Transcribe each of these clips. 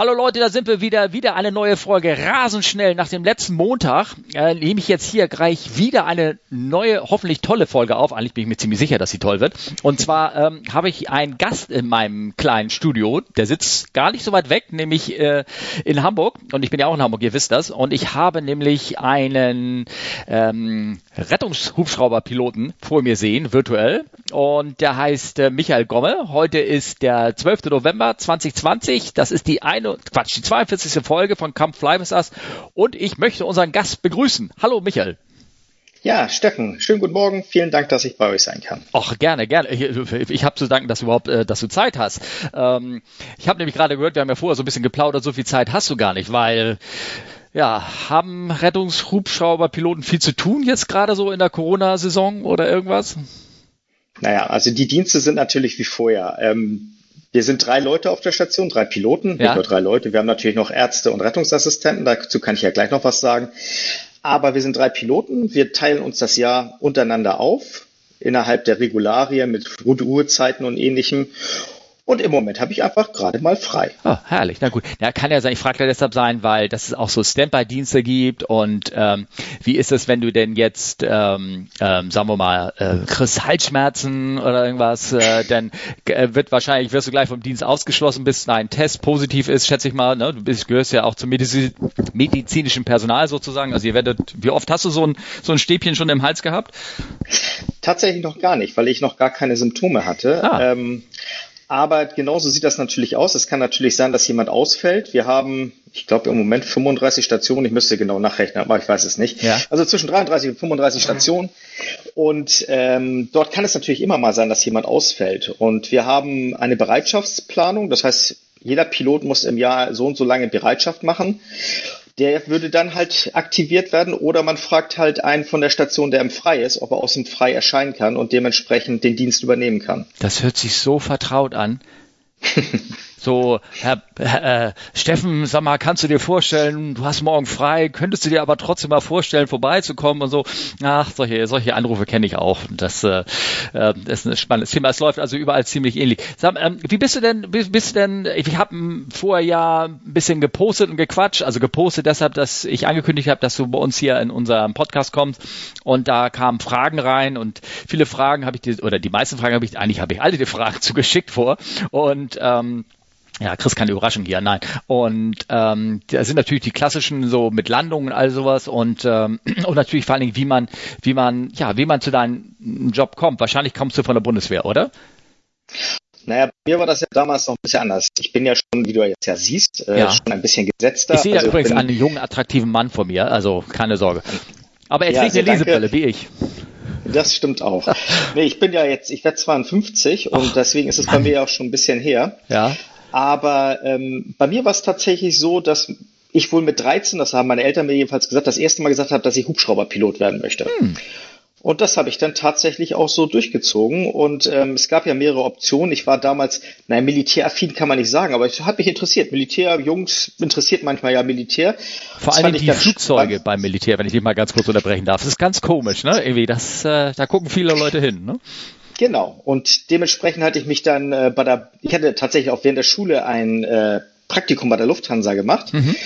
Hallo Leute, da sind wir wieder. Wieder eine neue Folge. Rasend schnell nach dem letzten Montag äh, nehme ich jetzt hier gleich wieder eine neue, hoffentlich tolle Folge auf. Eigentlich bin ich mir ziemlich sicher, dass sie toll wird. Und zwar ähm, habe ich einen Gast in meinem kleinen Studio. Der sitzt gar nicht so weit weg, nämlich äh, in Hamburg. Und ich bin ja auch in Hamburg, ihr wisst das. Und ich habe nämlich einen ähm, Rettungshubschrauberpiloten vor mir sehen, virtuell. Und der heißt äh, Michael Gomme. Heute ist der 12. November 2020. Das ist die eine Quatsch, die 42. Folge von Come Fly With Us und ich möchte unseren Gast begrüßen. Hallo Michael. Ja, Steffen, schönen guten Morgen. Vielen Dank, dass ich bei euch sein kann. Ach, gerne, gerne. Ich, ich habe zu danken, dass du überhaupt, äh, dass du Zeit hast. Ähm, ich habe nämlich gerade gehört, wir haben ja vorher so ein bisschen geplaudert, so viel Zeit hast du gar nicht, weil ja, haben Rettungshubschrauberpiloten viel zu tun jetzt gerade so in der Corona-Saison oder irgendwas? Naja, also die Dienste sind natürlich wie vorher. Ähm, wir sind drei Leute auf der Station, drei Piloten, ja. nur drei Leute. Wir haben natürlich noch Ärzte und Rettungsassistenten, dazu kann ich ja gleich noch was sagen. Aber wir sind drei Piloten. Wir teilen uns das Jahr untereinander auf, innerhalb der Regularien mit Ruhezeiten und ähnlichem. Und im Moment habe ich einfach gerade mal frei. Oh, herrlich, na gut. Ja, kann ja sein, ich frage da deshalb sein, weil das es auch so Standby-Dienste gibt und ähm, wie ist es, wenn du denn jetzt, ähm, ähm, sagen wir mal, äh, kriegst Halsschmerzen oder irgendwas, äh, dann äh, wird wahrscheinlich, wirst du gleich vom Dienst ausgeschlossen, bis ein Test positiv ist, schätze ich mal. Ne? Du bist, gehörst ja auch zum Mediz medizinischen Personal sozusagen. Also ihr werdet, wie oft hast du so ein, so ein Stäbchen schon im Hals gehabt? Tatsächlich noch gar nicht, weil ich noch gar keine Symptome hatte. Ah. Ähm, aber genauso sieht das natürlich aus. Es kann natürlich sein, dass jemand ausfällt. Wir haben, ich glaube im Moment 35 Stationen. Ich müsste genau nachrechnen, aber ich weiß es nicht. Ja. Also zwischen 33 und 35 Stationen. Und ähm, dort kann es natürlich immer mal sein, dass jemand ausfällt. Und wir haben eine Bereitschaftsplanung. Das heißt, jeder Pilot muss im Jahr so und so lange Bereitschaft machen der würde dann halt aktiviert werden oder man fragt halt einen von der Station, der im Frei ist, ob er aus dem Frei erscheinen kann und dementsprechend den Dienst übernehmen kann. Das hört sich so vertraut an. so, Herr, äh, Steffen, sag mal, kannst du dir vorstellen, du hast morgen frei, könntest du dir aber trotzdem mal vorstellen, vorbeizukommen und so. Ach, solche, solche Anrufe kenne ich auch. Das, äh, äh, ist ein spannendes Thema. Es läuft also überall ziemlich ähnlich. Sag, ähm, wie bist du denn, bist, bist du denn, ich habe vorher ja ein bisschen gepostet und gequatscht, also gepostet deshalb, dass ich angekündigt habe, dass du bei uns hier in unserem Podcast kommst und da kamen Fragen rein und viele Fragen habe ich dir, oder die meisten Fragen habe ich, eigentlich habe ich alle die Fragen zugeschickt vor und ähm, ja, Chris, keine Überraschung hier, nein. Und ähm, da sind natürlich die klassischen so mit Landungen und all sowas und ähm, und natürlich vor allen Dingen, wie man, wie man, ja, wie man zu deinem Job kommt. Wahrscheinlich kommst du von der Bundeswehr, oder? Naja, bei mir war das ja damals noch ein bisschen anders. Ich bin ja schon, wie du jetzt ja siehst, äh, ja. schon ein bisschen gesetzter. Ich sehe also da übrigens einen jungen, attraktiven Mann vor mir, also keine Sorge. Aber er trägt ja, also eine Lesebrille, wie ich. Das stimmt auch. nee, ich bin ja jetzt, ich werde 52 und Ach, deswegen ist es bei mir auch schon ein bisschen her. Ja. Aber ähm, bei mir war es tatsächlich so, dass ich wohl mit 13, das haben meine Eltern mir jedenfalls gesagt, das erste Mal gesagt habe, dass ich Hubschrauberpilot werden möchte. Hm. Und das habe ich dann tatsächlich auch so durchgezogen. Und ähm, es gab ja mehrere Optionen. Ich war damals, naja, militäraffin kann man nicht sagen, aber es hat mich interessiert. Militär, Jungs interessiert manchmal ja Militär. Vor allem die Flugzeuge spannend. beim Militär, wenn ich dich mal ganz kurz unterbrechen darf. Das ist ganz komisch, ne? Irgendwie, das, äh, da gucken viele Leute hin, ne? Genau. Und dementsprechend hatte ich mich dann äh, bei der, ich hatte tatsächlich auch während der Schule ein äh, Praktikum bei der Lufthansa gemacht. Mhm.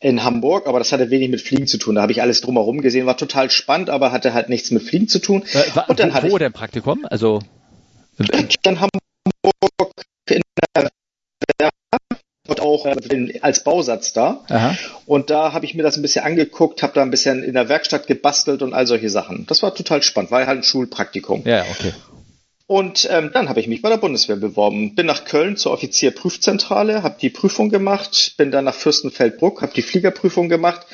In Hamburg, aber das hatte wenig mit Fliegen zu tun. Da habe ich alles drumherum gesehen, war total spannend, aber hatte halt nichts mit Fliegen zu tun. Äh, war, und dann wo, hatte wo denn Praktikum? Also dann Hamburg in der und auch äh, als Bausatz da. Aha. Und da habe ich mir das ein bisschen angeguckt, habe da ein bisschen in der Werkstatt gebastelt und all solche Sachen. Das war total spannend, war halt ein Schulpraktikum. Ja, okay. Und ähm, dann habe ich mich bei der Bundeswehr beworben. Bin nach Köln zur Offizierprüfzentrale, habe die Prüfung gemacht, bin dann nach Fürstenfeldbruck, habe die Fliegerprüfung gemacht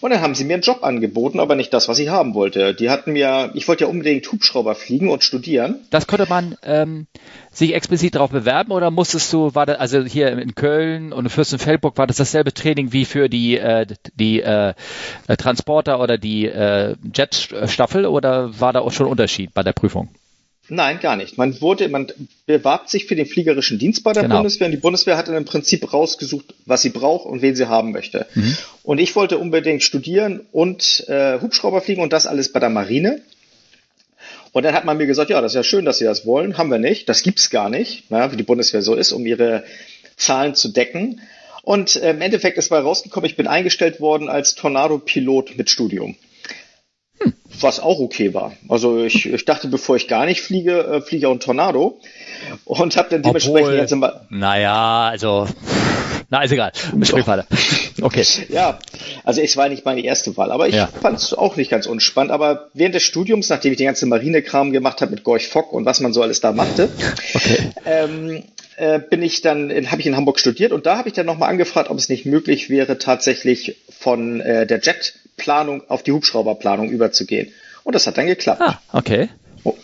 und dann haben sie mir einen Job angeboten, aber nicht das, was ich haben wollte. Die hatten mir, ich wollte ja unbedingt Hubschrauber fliegen und studieren. Das konnte man ähm, sich explizit darauf bewerben oder musstest du, war das, also hier in Köln und in Fürstenfeldbruck war das dasselbe Training wie für die äh, die äh, Transporter oder die äh, Jetstaffel oder war da auch schon Unterschied bei der Prüfung? Nein, gar nicht. Man wurde, man bewarb sich für den fliegerischen Dienst bei der genau. Bundeswehr und die Bundeswehr hat dann im Prinzip rausgesucht, was sie braucht und wen sie haben möchte. Mhm. Und ich wollte unbedingt studieren und äh, Hubschrauber fliegen und das alles bei der Marine. Und dann hat man mir gesagt, ja, das ist ja schön, dass Sie das wollen, haben wir nicht, das gibt's gar nicht, ja, wie die Bundeswehr so ist, um ihre Zahlen zu decken. Und äh, im Endeffekt ist mal rausgekommen, ich bin eingestellt worden als Tornado-Pilot mit Studium. Was auch okay war. Also ich, ich dachte, bevor ich gar nicht fliege, äh, fliege ich auch ein Tornado. Und habe dann dementsprechend Obwohl, jetzt immer. Naja, also. Na, ist egal. Sprich weiter. Okay. Ja, also es war nicht meine erste Wahl, aber ich ja. fand es auch nicht ganz unspannend. Aber während des Studiums, nachdem ich den ganzen Marinekram gemacht habe mit Gorch Fock und was man so alles da machte, okay. ähm, äh, bin ich dann, habe ich in Hamburg studiert und da habe ich dann nochmal angefragt, ob es nicht möglich wäre, tatsächlich von äh, der Jetplanung auf die Hubschrauberplanung überzugehen. Und das hat dann geklappt. Ah, okay.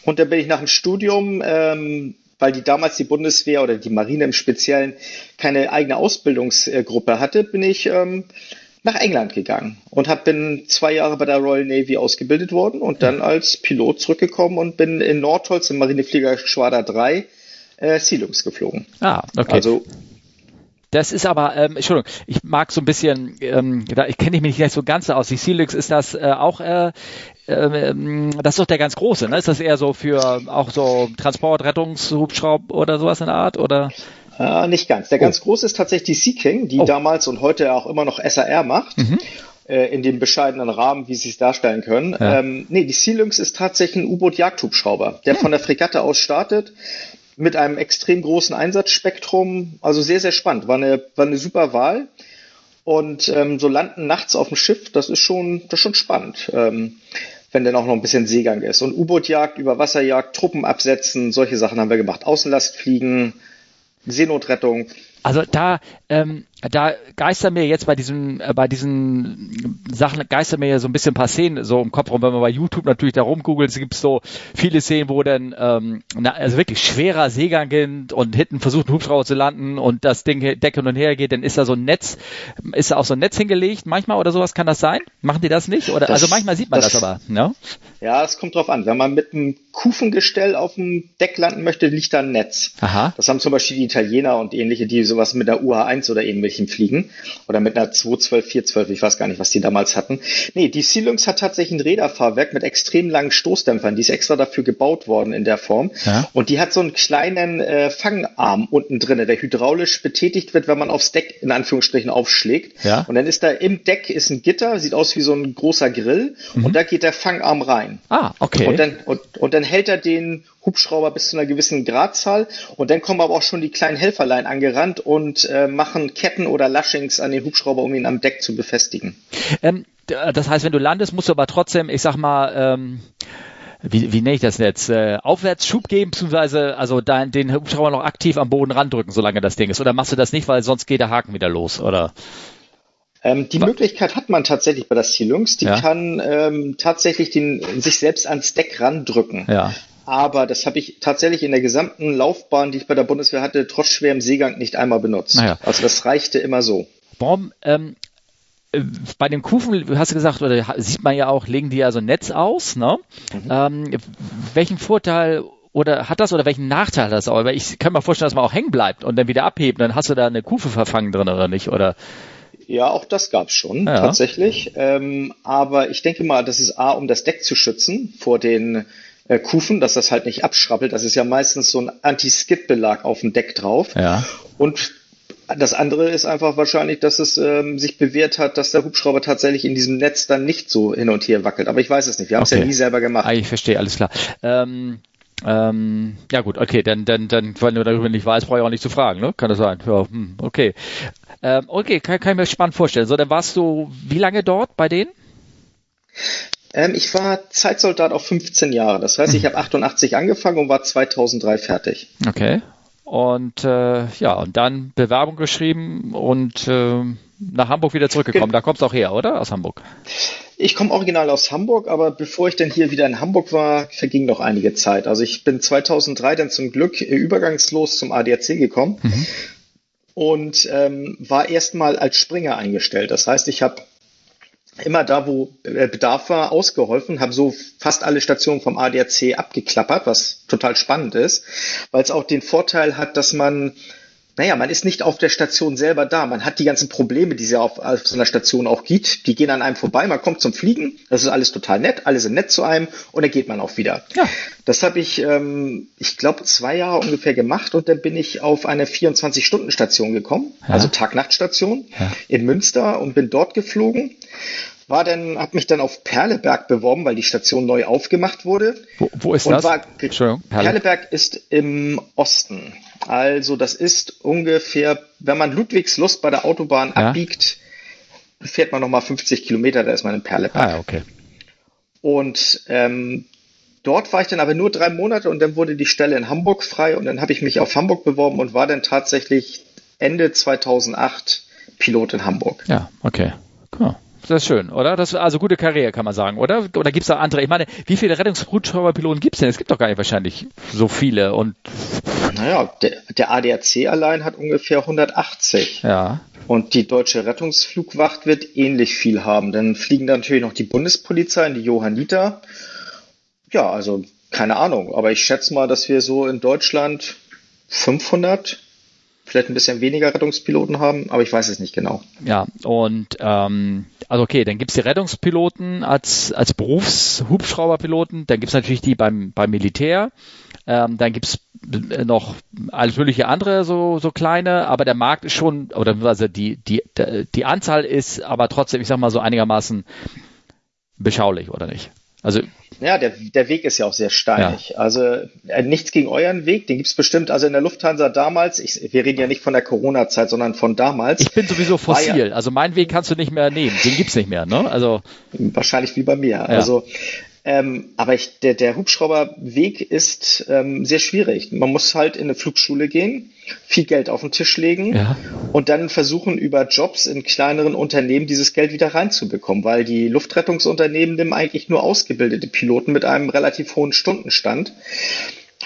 Und dann bin ich nach dem Studium ähm, weil die damals die Bundeswehr oder die Marine im Speziellen keine eigene Ausbildungsgruppe hatte, bin ich ähm, nach England gegangen und hab, bin zwei Jahre bei der Royal Navy ausgebildet worden und dann als Pilot zurückgekommen und bin in Nordholz im Marinefliegergeschwader 3 äh, Sealungs geflogen. Ah, okay. Also das ist aber, ähm, Entschuldigung, ich mag so ein bisschen, ähm, da ich kenne mich nicht so ganz aus. Die Sealux ist das äh, auch, äh, äh, das ist doch der ganz große, ne? Ist das eher so für auch so Transport, Rettungshubschraub oder sowas in der Art oder? Äh, nicht ganz. Der oh. ganz große ist tatsächlich die Sea King, die oh. damals und heute auch immer noch SAR macht. Mhm äh, in dem bescheidenen Rahmen, wie Sie es darstellen können. Ja. Ähm, nee, die Sea Lynx ist tatsächlich ein U-Boot-Jagdhubschrauber, der ja. von der Fregatte aus startet, mit einem extrem großen Einsatzspektrum. Also sehr, sehr spannend. War eine, war eine super Wahl. Und ähm, so landen nachts auf dem Schiff, das ist schon, das ist schon spannend. Ähm, wenn dann auch noch ein bisschen Seegang ist. Und U-Boot-Jagd, Überwasserjagd, Truppen absetzen, solche Sachen haben wir gemacht. Außenlastfliegen, Seenotrettung. Also da, ähm, da geistern mir jetzt bei diesen, äh, bei diesen Sachen geistern mir ja so ein bisschen ein paar Szenen so im Kopf rum. Wenn man bei YouTube natürlich da rumgoogelt, es gibt so viele Szenen, wo dann ähm, na, also wirklich schwerer Seegang geht und hinten versucht ein Hubschrauber zu landen und das Ding Decke und her geht, dann ist da so ein Netz, ist da auch so ein Netz hingelegt, manchmal oder sowas kann das sein? Machen die das nicht? Oder das, also manchmal sieht man das, das aber, ne? Ja, es kommt drauf an. Wenn man mit einem Kufengestell auf dem Deck landen möchte, liegt da ein Netz. Aha. Das haben zum Beispiel die Italiener und ähnliche, die sowas mit der UH1 oder ähnlichem fliegen. Oder mit einer 212, 412, ich weiß gar nicht, was die damals hatten. Nee, die Sealungs hat tatsächlich ein Räderfahrwerk mit extrem langen Stoßdämpfern. Die ist extra dafür gebaut worden in der Form. Ja. Und die hat so einen kleinen äh, Fangarm unten drin, der hydraulisch betätigt wird, wenn man aufs Deck in Anführungsstrichen aufschlägt. Ja. Und dann ist da im Deck ist ein Gitter, sieht aus wie so ein großer Grill. Mhm. Und da geht der Fangarm rein. Ah, okay. Und dann, und, und dann hält er den Hubschrauber bis zu einer gewissen Gradzahl und dann kommen aber auch schon die kleinen Helferlein angerannt und äh, machen Ketten oder Lashings an den Hubschrauber, um ihn am Deck zu befestigen. Ähm, das heißt, wenn du landest, musst du aber trotzdem, ich sag mal, ähm, wie, wie nenne ich das jetzt, äh, Aufwärtsschub geben, beziehungsweise also dein, den Hubschrauber noch aktiv am Boden randrücken, solange das Ding ist. Oder machst du das nicht, weil sonst geht der Haken wieder los, oder? Ähm, die Möglichkeit hat man tatsächlich bei der Sealungs. Die ja. kann ähm, tatsächlich den, sich selbst ans Deck randrücken. Ja. Aber das habe ich tatsächlich in der gesamten Laufbahn, die ich bei der Bundeswehr hatte, trotz schwerem Seegang nicht einmal benutzt. Naja. Also das reichte immer so. Warum, ähm, äh, bei den Kufen, hast du gesagt, oder sieht man ja auch, legen die ja so ein Netz aus, ne? Mhm. Ähm, welchen Vorteil oder hat das oder welchen Nachteil hat das auch? Weil ich kann mir vorstellen, dass man auch hängen bleibt und dann wieder abhebt, dann hast du da eine Kufe verfangen drin oder nicht, oder? Ja, auch das gab's schon ja. tatsächlich. Ähm, aber ich denke mal, das ist A, um das Deck zu schützen vor den äh, Kufen, dass das halt nicht abschrappelt. Das ist ja meistens so ein Anti-Skid-Belag auf dem Deck drauf. Ja. Und das andere ist einfach wahrscheinlich, dass es ähm, sich bewährt hat, dass der Hubschrauber tatsächlich in diesem Netz dann nicht so hin und her wackelt. Aber ich weiß es nicht. Wir haben es okay. ja nie selber gemacht. Ah, ich verstehe, alles klar. Ähm, ähm, ja gut, okay, dann, dann, dann, wenn du darüber nicht weißt, brauche ich auch nicht zu fragen, ne? Kann das sein? Ja, hm, okay. Ähm, okay, kann, kann ich mir spannend vorstellen. So, dann warst du wie lange dort bei denen? Ähm, ich war Zeitsoldat auf 15 Jahre. Das heißt, ich habe 88 angefangen und war 2003 fertig. Okay. Und äh, ja, und dann Bewerbung geschrieben und äh, nach Hamburg wieder zurückgekommen. Da kommst du auch her, oder? Aus Hamburg. Ich komme original aus Hamburg, aber bevor ich dann hier wieder in Hamburg war, verging noch einige Zeit. Also ich bin 2003 dann zum Glück übergangslos zum ADAC gekommen. Mhm und ähm, war erstmal als Springer eingestellt. Das heißt, ich habe immer da, wo äh, Bedarf war, ausgeholfen, habe so fast alle Stationen vom ADAC abgeklappert, was total spannend ist, weil es auch den Vorteil hat, dass man naja, man ist nicht auf der Station selber da. Man hat die ganzen Probleme, die es ja auf, auf so einer Station auch gibt. Die gehen an einem vorbei. Man kommt zum Fliegen. Das ist alles total nett. Alle sind nett zu einem. Und dann geht man auch wieder. Ja. Das habe ich, ähm, ich glaube, zwei Jahre ungefähr gemacht. Und dann bin ich auf eine 24-Stunden-Station gekommen. Ja. Also Tag-Nacht-Station ja. in Münster und bin dort geflogen war dann, habe mich dann auf Perleberg beworben, weil die Station neu aufgemacht wurde. Wo, wo ist und das? War, Perle. Perleberg ist im Osten. Also das ist ungefähr, wenn man Ludwigslust bei der Autobahn ja. abbiegt, fährt man nochmal 50 Kilometer, da ist man in Perleberg. Ah, okay. Und ähm, dort war ich dann aber nur drei Monate und dann wurde die Stelle in Hamburg frei und dann habe ich mich auf Hamburg beworben und war dann tatsächlich Ende 2008 Pilot in Hamburg. Ja, okay. Cool. Das ist schön, oder? Das ist also gute Karriere, kann man sagen, oder? Oder gibt es da andere? Ich meine, wie viele Rettungshubschrauberpiloten gibt es denn? Es gibt doch gar nicht wahrscheinlich so viele. Und naja, der, der ADAC allein hat ungefähr 180. Ja. Und die deutsche Rettungsflugwacht wird ähnlich viel haben. Dann fliegen da natürlich noch die Bundespolizei in die Johanniter. Ja, also keine Ahnung. Aber ich schätze mal, dass wir so in Deutschland 500 vielleicht ein bisschen weniger Rettungspiloten haben, aber ich weiß es nicht genau. Ja, und ähm, also okay, dann gibt's die Rettungspiloten als, als Berufshubschrauberpiloten, dann gibt's natürlich die beim, beim Militär, ähm, dann gibt's noch alles mögliche andere so, so kleine, aber der Markt ist schon, oder also die, die, die Anzahl ist aber trotzdem, ich sag mal so einigermaßen beschaulich, oder nicht? Also ja, der, der Weg ist ja auch sehr steinig. Ja. Also äh, nichts gegen euren Weg, den gibt's bestimmt. Also in der Lufthansa damals, ich, wir reden ja nicht von der Corona-Zeit, sondern von damals. Ich bin sowieso fossil. Ja, also meinen Weg kannst du nicht mehr nehmen. Den gibt's nicht mehr, ne? Also wahrscheinlich wie bei mir. Ja. Also ähm, aber ich, der, der Hubschrauberweg ist ähm, sehr schwierig. Man muss halt in eine Flugschule gehen, viel Geld auf den Tisch legen ja. und dann versuchen, über Jobs in kleineren Unternehmen dieses Geld wieder reinzubekommen, weil die Luftrettungsunternehmen nehmen eigentlich nur ausgebildete Piloten mit einem relativ hohen Stundenstand.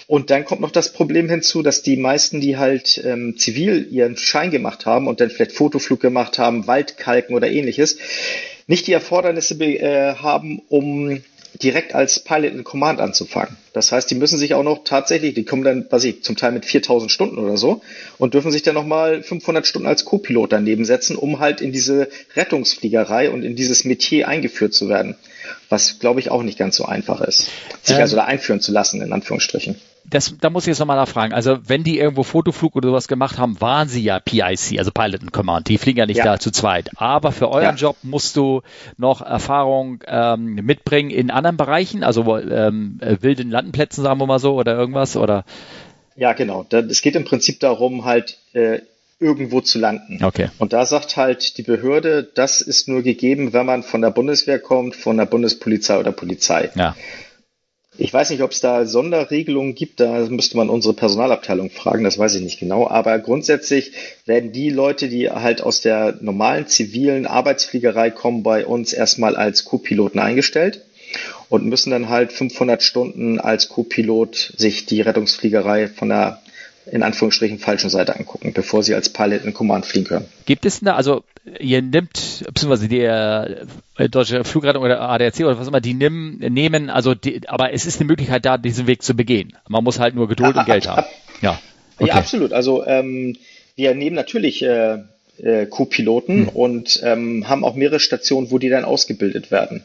Und dann kommt noch das Problem hinzu, dass die meisten, die halt ähm, zivil ihren Schein gemacht haben und dann vielleicht Fotoflug gemacht haben, Waldkalken oder ähnliches, nicht die Erfordernisse äh, haben, um direkt als Pilot in Command anzufangen. Das heißt, die müssen sich auch noch tatsächlich, die kommen dann, was ich, zum Teil mit 4000 Stunden oder so und dürfen sich dann nochmal 500 Stunden als Co-Pilot daneben setzen, um halt in diese Rettungsfliegerei und in dieses Metier eingeführt zu werden. Was, glaube ich, auch nicht ganz so einfach ist, sich ähm, also da einführen zu lassen, in Anführungsstrichen das, da muss ich jetzt nochmal nachfragen. Also wenn die irgendwo Fotoflug oder sowas gemacht haben, waren sie ja PIC, also Pilot and Command. Die fliegen ja nicht ja. da zu zweit. Aber für euren ja. Job musst du noch Erfahrung ähm, mitbringen in anderen Bereichen, also ähm, äh, wilden Landenplätzen, sagen wir mal so, oder irgendwas, oder? Ja, genau. Es geht im Prinzip darum, halt äh, irgendwo zu landen. Okay. Und da sagt halt die Behörde, das ist nur gegeben, wenn man von der Bundeswehr kommt, von der Bundespolizei oder Polizei. Ja. Ich weiß nicht, ob es da Sonderregelungen gibt, da müsste man unsere Personalabteilung fragen, das weiß ich nicht genau. Aber grundsätzlich werden die Leute, die halt aus der normalen zivilen Arbeitsfliegerei kommen, bei uns erstmal als Co-Piloten eingestellt und müssen dann halt 500 Stunden als Co-Pilot sich die Rettungsfliegerei von der in Anführungsstrichen falschen Seite angucken, bevor sie als Pilot in Command fliegen können. Gibt es da, also ihr nimmt, beziehungsweise der äh, deutsche Flugrettung oder ADAC oder was immer, die nimm, nehmen, also die, aber es ist eine Möglichkeit da, diesen Weg zu begehen. Man muss halt nur Geduld ja, und Geld ab, haben. ja. Okay. ja, absolut. Also ähm, wir nehmen natürlich äh, äh, Co-Piloten hm. und ähm, haben auch mehrere Stationen, wo die dann ausgebildet werden.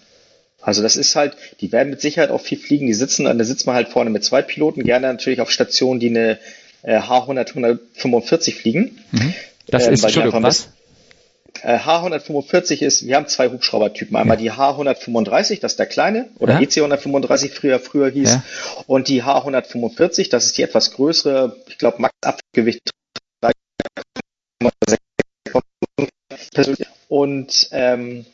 Also das ist halt, die werden mit Sicherheit auch viel fliegen, die sitzen, da sitzt man halt vorne mit zwei Piloten, gerne natürlich auf Stationen, die eine H100 145 fliegen. Mhm. Das ähm, ist, Entschuldigung, was? H145 ist, wir haben zwei Hubschraubertypen. Einmal ja. die H135, das ist der kleine, oder ja. EC135 früher, früher hieß. Ja. Und die H145, das ist die etwas größere, ich glaube, Max Abgewicht und ähm,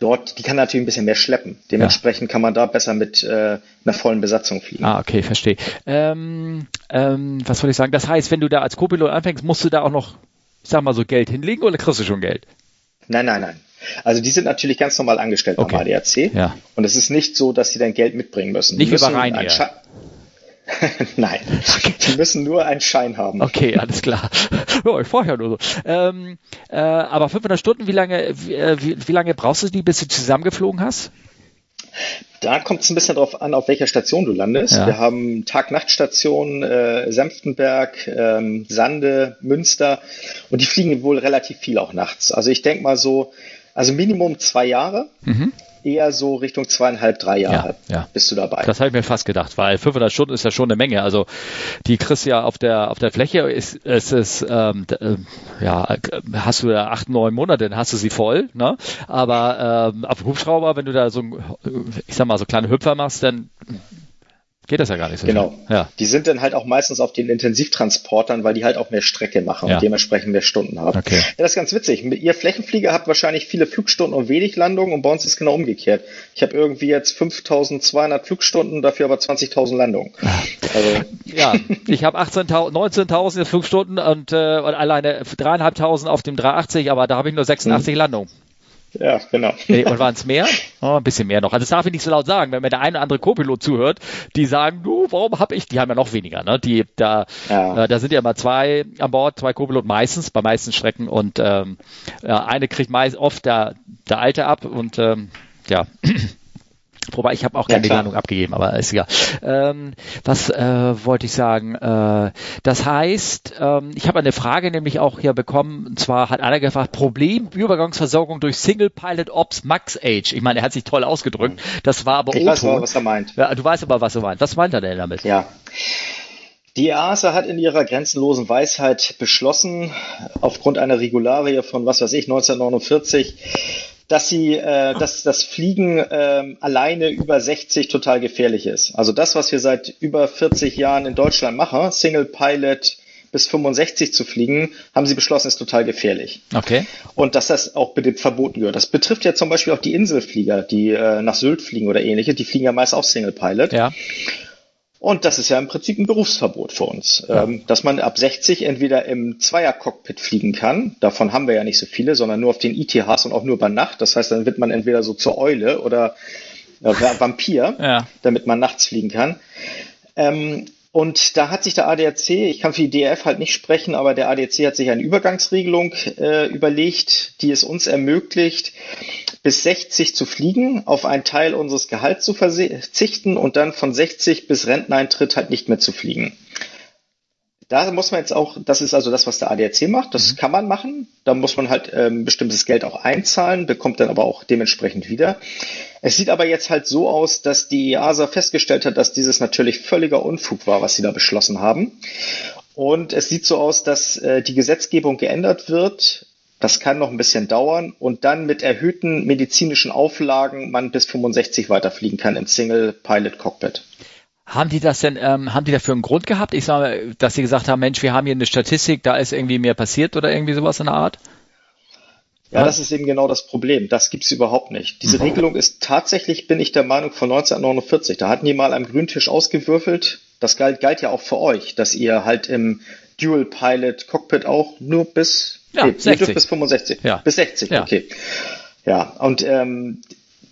dort, die kann natürlich ein bisschen mehr schleppen. Dementsprechend ja. kann man da besser mit äh, einer vollen Besatzung fliegen. Ah, okay, verstehe. Ähm, ähm, was soll ich sagen? Das heißt, wenn du da als Co-Pilot anfängst, musst du da auch noch, ich sag mal so, Geld hinlegen oder kriegst du schon Geld? Nein, nein, nein. Also die sind natürlich ganz normal angestellt okay. beim ADAC. Ja. Und es ist nicht so, dass sie dann Geld mitbringen müssen. Nicht wie bei Ryanair. Nein, die müssen nur einen Schein haben. Okay, alles klar. Oh, ich vorher nur so. Ähm, äh, aber 500 Stunden, wie lange, äh, wie, wie, lange brauchst du die, bis du zusammengeflogen hast? Da kommt es ein bisschen darauf an, auf welcher Station du landest. Ja. Wir haben Tag-Nacht-Stationen, äh, Senftenberg, ähm, Sande, Münster und die fliegen wohl relativ viel auch nachts. Also ich denke mal so, also Minimum zwei Jahre. Mhm eher so Richtung zweieinhalb, drei Jahre ja, ja. bist du dabei. Das habe ich mir fast gedacht, weil 500 Stunden ist ja schon eine Menge. Also die kriegst du ja auf der auf der Fläche ist ist es ähm, äh, ja hast du ja acht neun Monate, dann hast du sie voll. Ne? Aber ähm, auf Hubschrauber, wenn du da so ich sag mal so kleine Hüpfer machst, dann Geht das ja gar nicht so. Genau. Ja. Die sind dann halt auch meistens auf den Intensivtransportern, weil die halt auch mehr Strecke machen ja. und dementsprechend mehr Stunden haben. Okay. Ja, das ist ganz witzig. Ihr Flächenflieger habt wahrscheinlich viele Flugstunden und wenig Landungen und bei uns ist genau umgekehrt. Ich habe irgendwie jetzt 5200 Flugstunden, dafür aber 20.000 Landungen. Also. Ja, ich habe 19.000 Flugstunden und, äh, und alleine dreieinhalbtausend auf dem 380, aber da habe ich nur 86 mhm. Landungen. Ja, genau. Und waren es mehr? Oh, ein bisschen mehr noch. Also das darf ich nicht so laut sagen, wenn mir der eine oder andere Co-Pilot zuhört, die sagen, du, warum habe ich, die haben ja noch weniger, ne? Die, da, ja. äh, da sind ja immer zwei an Bord, zwei Co-Piloten meistens, bei meisten Strecken und ähm, ja, eine kriegt meist oft der, der Alte ab und ähm, ja. Wobei ich habe auch keine ja, abgegeben, aber ist egal. Ähm, was äh, wollte ich sagen? Äh, das heißt, ähm, ich habe eine Frage nämlich auch hier bekommen, und zwar hat einer gefragt, Problem Übergangsversorgung durch Single Pilot Ops Max Age. Ich meine, er hat sich toll ausgedrückt. Das war aber Ich weiß aber, was er meint. Ja, du weißt aber, was er meint. Was meint er denn damit? Ja. Die EASA hat in ihrer grenzenlosen Weisheit beschlossen, aufgrund einer Regularie von, was weiß ich, 1949, dass sie, äh, dass das Fliegen äh, alleine über 60 total gefährlich ist. Also das, was wir seit über 40 Jahren in Deutschland machen, Single Pilot bis 65 zu fliegen, haben sie beschlossen, ist total gefährlich. Okay. Und dass das auch bitte verboten gehört. Das betrifft ja zum Beispiel auch die Inselflieger, die äh, nach Sylt fliegen oder ähnliche. Die fliegen ja meist auch Single Pilot. Ja. Und das ist ja im Prinzip ein Berufsverbot für uns, ja. ähm, dass man ab 60 entweder im Zweier-Cockpit fliegen kann. Davon haben wir ja nicht so viele, sondern nur auf den ITHs und auch nur bei Nacht. Das heißt, dann wird man entweder so zur Eule oder äh, Vampir, ja. damit man nachts fliegen kann. Ähm, und da hat sich der ADAC, ich kann für die DRF halt nicht sprechen, aber der ADAC hat sich eine Übergangsregelung äh, überlegt, die es uns ermöglicht, bis 60 zu fliegen, auf einen Teil unseres Gehalts zu verzichten und dann von 60 bis Renteneintritt halt nicht mehr zu fliegen. Da muss man jetzt auch, das ist also das, was der ADAC macht, das mhm. kann man machen. Da muss man halt ähm, bestimmtes Geld auch einzahlen, bekommt dann aber auch dementsprechend wieder. Es sieht aber jetzt halt so aus, dass die EASA festgestellt hat, dass dieses natürlich völliger Unfug war, was sie da beschlossen haben. Und es sieht so aus, dass äh, die Gesetzgebung geändert wird. Das kann noch ein bisschen dauern und dann mit erhöhten medizinischen Auflagen man bis 65 weiterfliegen kann im Single Pilot Cockpit. Haben die das denn, ähm, haben die dafür einen Grund gehabt? Ich sage, dass sie gesagt haben, Mensch, wir haben hier eine Statistik, da ist irgendwie mehr passiert oder irgendwie sowas in der Art? Ja, das ist eben genau das Problem. Das gibt's überhaupt nicht. Diese Regelung ist tatsächlich, bin ich der Meinung, von 1949. Da hatten die mal am Grüntisch ausgewürfelt. Das galt, galt ja auch für euch, dass ihr halt im Dual Pilot Cockpit auch nur bis, ja, nee, 60. bis 65, ja. bis 60, ja. okay. Ja, und ähm,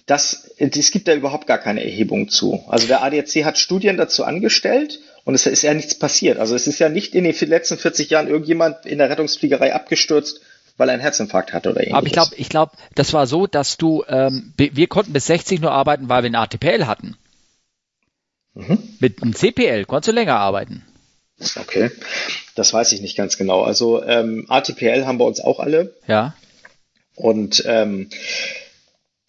das, es gibt da überhaupt gar keine Erhebung zu. Also der ADAC hat Studien dazu angestellt und es ist ja nichts passiert. Also es ist ja nicht in den letzten 40 Jahren irgendjemand in der Rettungsfliegerei abgestürzt, weil er einen Herzinfarkt hatte oder ähnliches. Aber ich glaube, ich glaube, das war so, dass du, ähm, wir konnten bis 60 nur arbeiten, weil wir eine ATPL hatten. Mhm. Mit einem CPL konntest du länger arbeiten. Okay, das weiß ich nicht ganz genau. Also ähm, ATPL haben bei uns auch alle. Ja. Und ähm,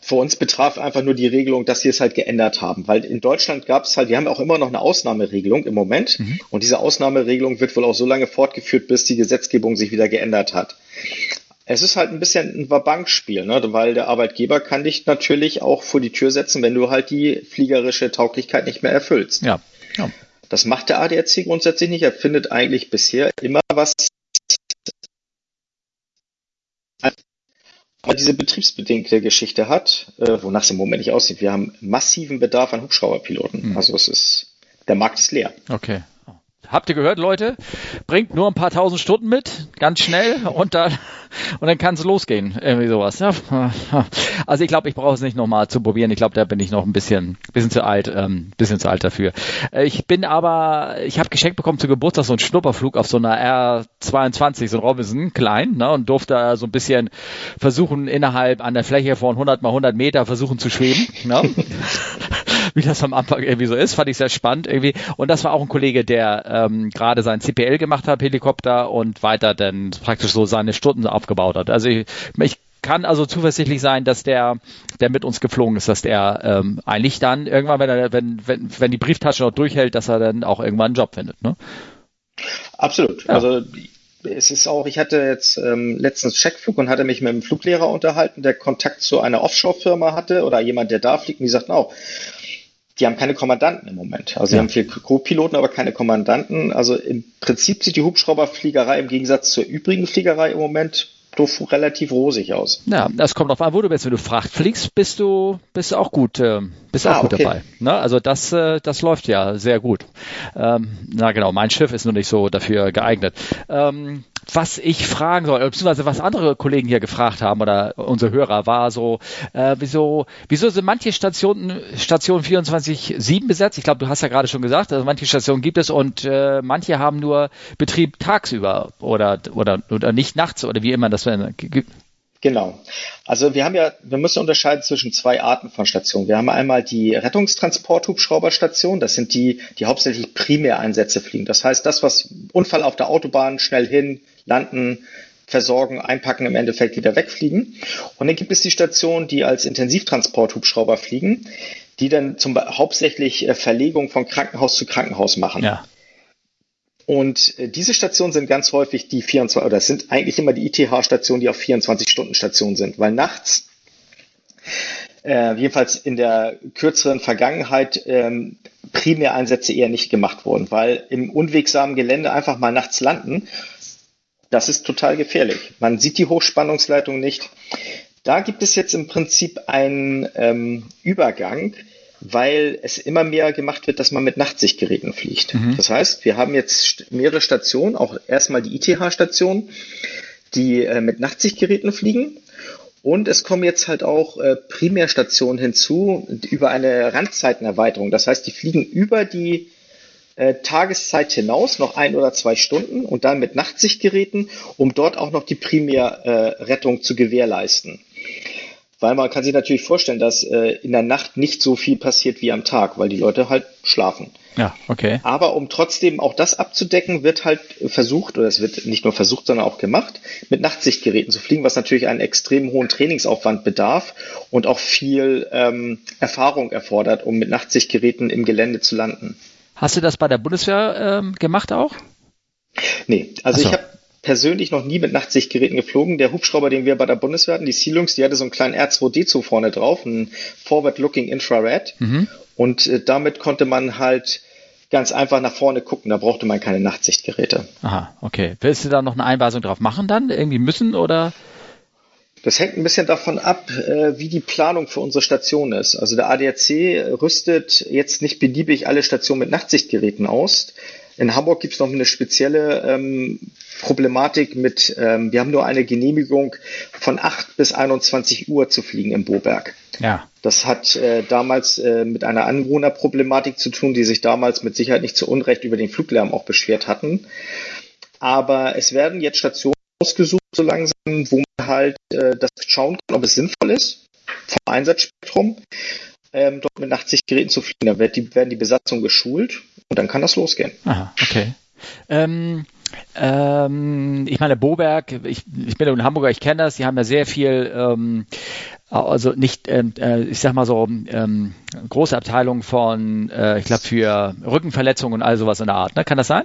für uns betraf einfach nur die Regelung, dass sie es halt geändert haben. Weil in Deutschland gab es halt, wir haben auch immer noch eine Ausnahmeregelung im Moment. Mhm. Und diese Ausnahmeregelung wird wohl auch so lange fortgeführt, bis die Gesetzgebung sich wieder geändert hat. Es ist halt ein bisschen ein Wabankspiel, ne? weil der Arbeitgeber kann dich natürlich auch vor die Tür setzen, wenn du halt die fliegerische Tauglichkeit nicht mehr erfüllst. Ja. ja. Das macht der ADAC grundsätzlich nicht. Er findet eigentlich bisher immer was diese betriebsbedingte Geschichte hat, äh, wonach es im Moment nicht aussieht. Wir haben massiven Bedarf an Hubschrauberpiloten. Mhm. Also es ist, der Markt ist leer. Okay. Habt ihr gehört, Leute? Bringt nur ein paar tausend Stunden mit, ganz schnell, und dann und dann kann es losgehen, irgendwie sowas. Ja. Also ich glaube, ich brauche es nicht nochmal zu probieren. Ich glaube, da bin ich noch ein bisschen, bisschen zu alt, ähm, bisschen zu alt dafür. Äh, ich bin aber, ich habe geschenkt bekommen zu Geburtstag so einen Schnupperflug auf so einer R22, so ein Robinson, klein, ne, und durfte so ein bisschen versuchen, innerhalb an der Fläche von 100 mal 100 Meter versuchen zu schweben. Ne? wie das am Anfang irgendwie so ist, fand ich sehr spannend irgendwie. Und das war auch ein Kollege, der ähm, gerade sein CPL gemacht hat, Helikopter, und weiter dann praktisch so seine Stunden aufgebaut hat. Also ich, ich kann also zuversichtlich sein, dass der, der mit uns geflogen ist, dass der ähm, eigentlich dann irgendwann, wenn er, wenn, wenn, wenn die Brieftasche noch durchhält, dass er dann auch irgendwann einen Job findet. Ne? Absolut. Ja. Also es ist auch, ich hatte jetzt ähm, letztens Checkflug und hatte mich mit einem Fluglehrer unterhalten, der Kontakt zu einer Offshore-Firma hatte oder jemand, der da fliegt und die sagten auch, die haben keine Kommandanten im Moment. Also ja. sie haben viel Co-Piloten, aber keine Kommandanten. Also im Prinzip sieht die Hubschrauberfliegerei im Gegensatz zur übrigen Fliegerei im Moment doch relativ rosig aus. Ja, das kommt auf an, wo du bist. Wenn du Fracht fliegst, bist du, bist du auch gut, äh, bist ah, auch gut okay. dabei. Ne? Also das, äh, das läuft ja sehr gut. Ähm, na genau, mein Schiff ist nur nicht so dafür geeignet. Ähm, was ich fragen soll, beziehungsweise was andere Kollegen hier gefragt haben oder unsere Hörer war so, äh, wieso, wieso sind manche Stationen, Stationen 24-7 besetzt? Ich glaube, du hast ja gerade schon gesagt, also manche Stationen gibt es und äh, manche haben nur Betrieb tagsüber oder, oder, oder nicht nachts oder wie immer das gibt. Genau. Also wir haben ja, wir müssen unterscheiden zwischen zwei Arten von Stationen. Wir haben einmal die Rettungstransport-Hubschrauberstation. Das sind die, die hauptsächlich Primäreinsätze fliegen. Das heißt, das, was Unfall auf der Autobahn schnell hin, landen, versorgen, einpacken, im Endeffekt wieder wegfliegen. Und dann gibt es die Stationen, die als Intensivtransport-Hubschrauber fliegen, die dann zum hauptsächlich äh, Verlegung von Krankenhaus zu Krankenhaus machen. Ja. Und äh, diese Stationen sind ganz häufig die 24, oder das sind eigentlich immer die ITH-Stationen, die auf 24-Stunden-Stationen sind, weil nachts, äh, jedenfalls in der kürzeren Vergangenheit, ähm, Primäreinsätze eher nicht gemacht wurden, weil im unwegsamen Gelände einfach mal nachts landen, das ist total gefährlich. Man sieht die Hochspannungsleitung nicht. Da gibt es jetzt im Prinzip einen ähm, Übergang, weil es immer mehr gemacht wird, dass man mit Nachtsichtgeräten fliegt. Mhm. Das heißt, wir haben jetzt mehrere Stationen, auch erstmal die ITH-Station, die äh, mit Nachtsichtgeräten fliegen. Und es kommen jetzt halt auch äh, Primärstationen hinzu über eine Randzeitenerweiterung. Das heißt, die fliegen über die äh, Tageszeit hinaus noch ein oder zwei Stunden und dann mit Nachtsichtgeräten, um dort auch noch die Primärrettung äh, zu gewährleisten. Weil man kann sich natürlich vorstellen, dass äh, in der Nacht nicht so viel passiert wie am Tag, weil die Leute halt schlafen. Ja, okay. Aber um trotzdem auch das abzudecken, wird halt versucht, oder es wird nicht nur versucht, sondern auch gemacht, mit Nachtsichtgeräten zu fliegen, was natürlich einen extrem hohen Trainingsaufwand bedarf und auch viel ähm, Erfahrung erfordert, um mit Nachtsichtgeräten im Gelände zu landen. Hast du das bei der Bundeswehr ähm, gemacht auch? Nee, also so. ich habe persönlich noch nie mit Nachtsichtgeräten geflogen. Der Hubschrauber, den wir bei der Bundeswehr hatten, die Sealungs, die hatte so einen kleinen R2D2 vorne drauf, ein Forward-Looking Infrared. Mhm. Und äh, damit konnte man halt ganz einfach nach vorne gucken. Da brauchte man keine Nachtsichtgeräte. Aha, okay. Willst du da noch eine Einweisung drauf machen dann? Irgendwie müssen oder? Das hängt ein bisschen davon ab, äh, wie die Planung für unsere Station ist. Also der ADAC rüstet jetzt nicht beliebig alle Stationen mit Nachtsichtgeräten aus. In Hamburg gibt es noch eine spezielle ähm, Problematik mit, ähm, wir haben nur eine Genehmigung von 8 bis 21 Uhr zu fliegen im Boberg. Ja. Das hat äh, damals äh, mit einer Anwohnerproblematik zu tun, die sich damals mit Sicherheit nicht zu Unrecht über den Fluglärm auch beschwert hatten. Aber es werden jetzt Stationen ausgesucht, so langsam, wo man halt äh, das schauen kann, ob es sinnvoll ist vom Einsatzspektrum, ähm, dort mit Nachtsichtgeräten zu fliegen. Da wird die, werden die Besatzung geschult und dann kann das losgehen. Aha, okay. Ähm, ähm, ich meine, Boberg, ich, ich bin in Hamburger, ich kenne das, die haben ja sehr viel, ähm, also nicht, ähm, äh, ich sag mal so, ähm, große Abteilung von, äh, ich glaube, für Rückenverletzungen und all sowas in der Art. Ne? Kann das sein?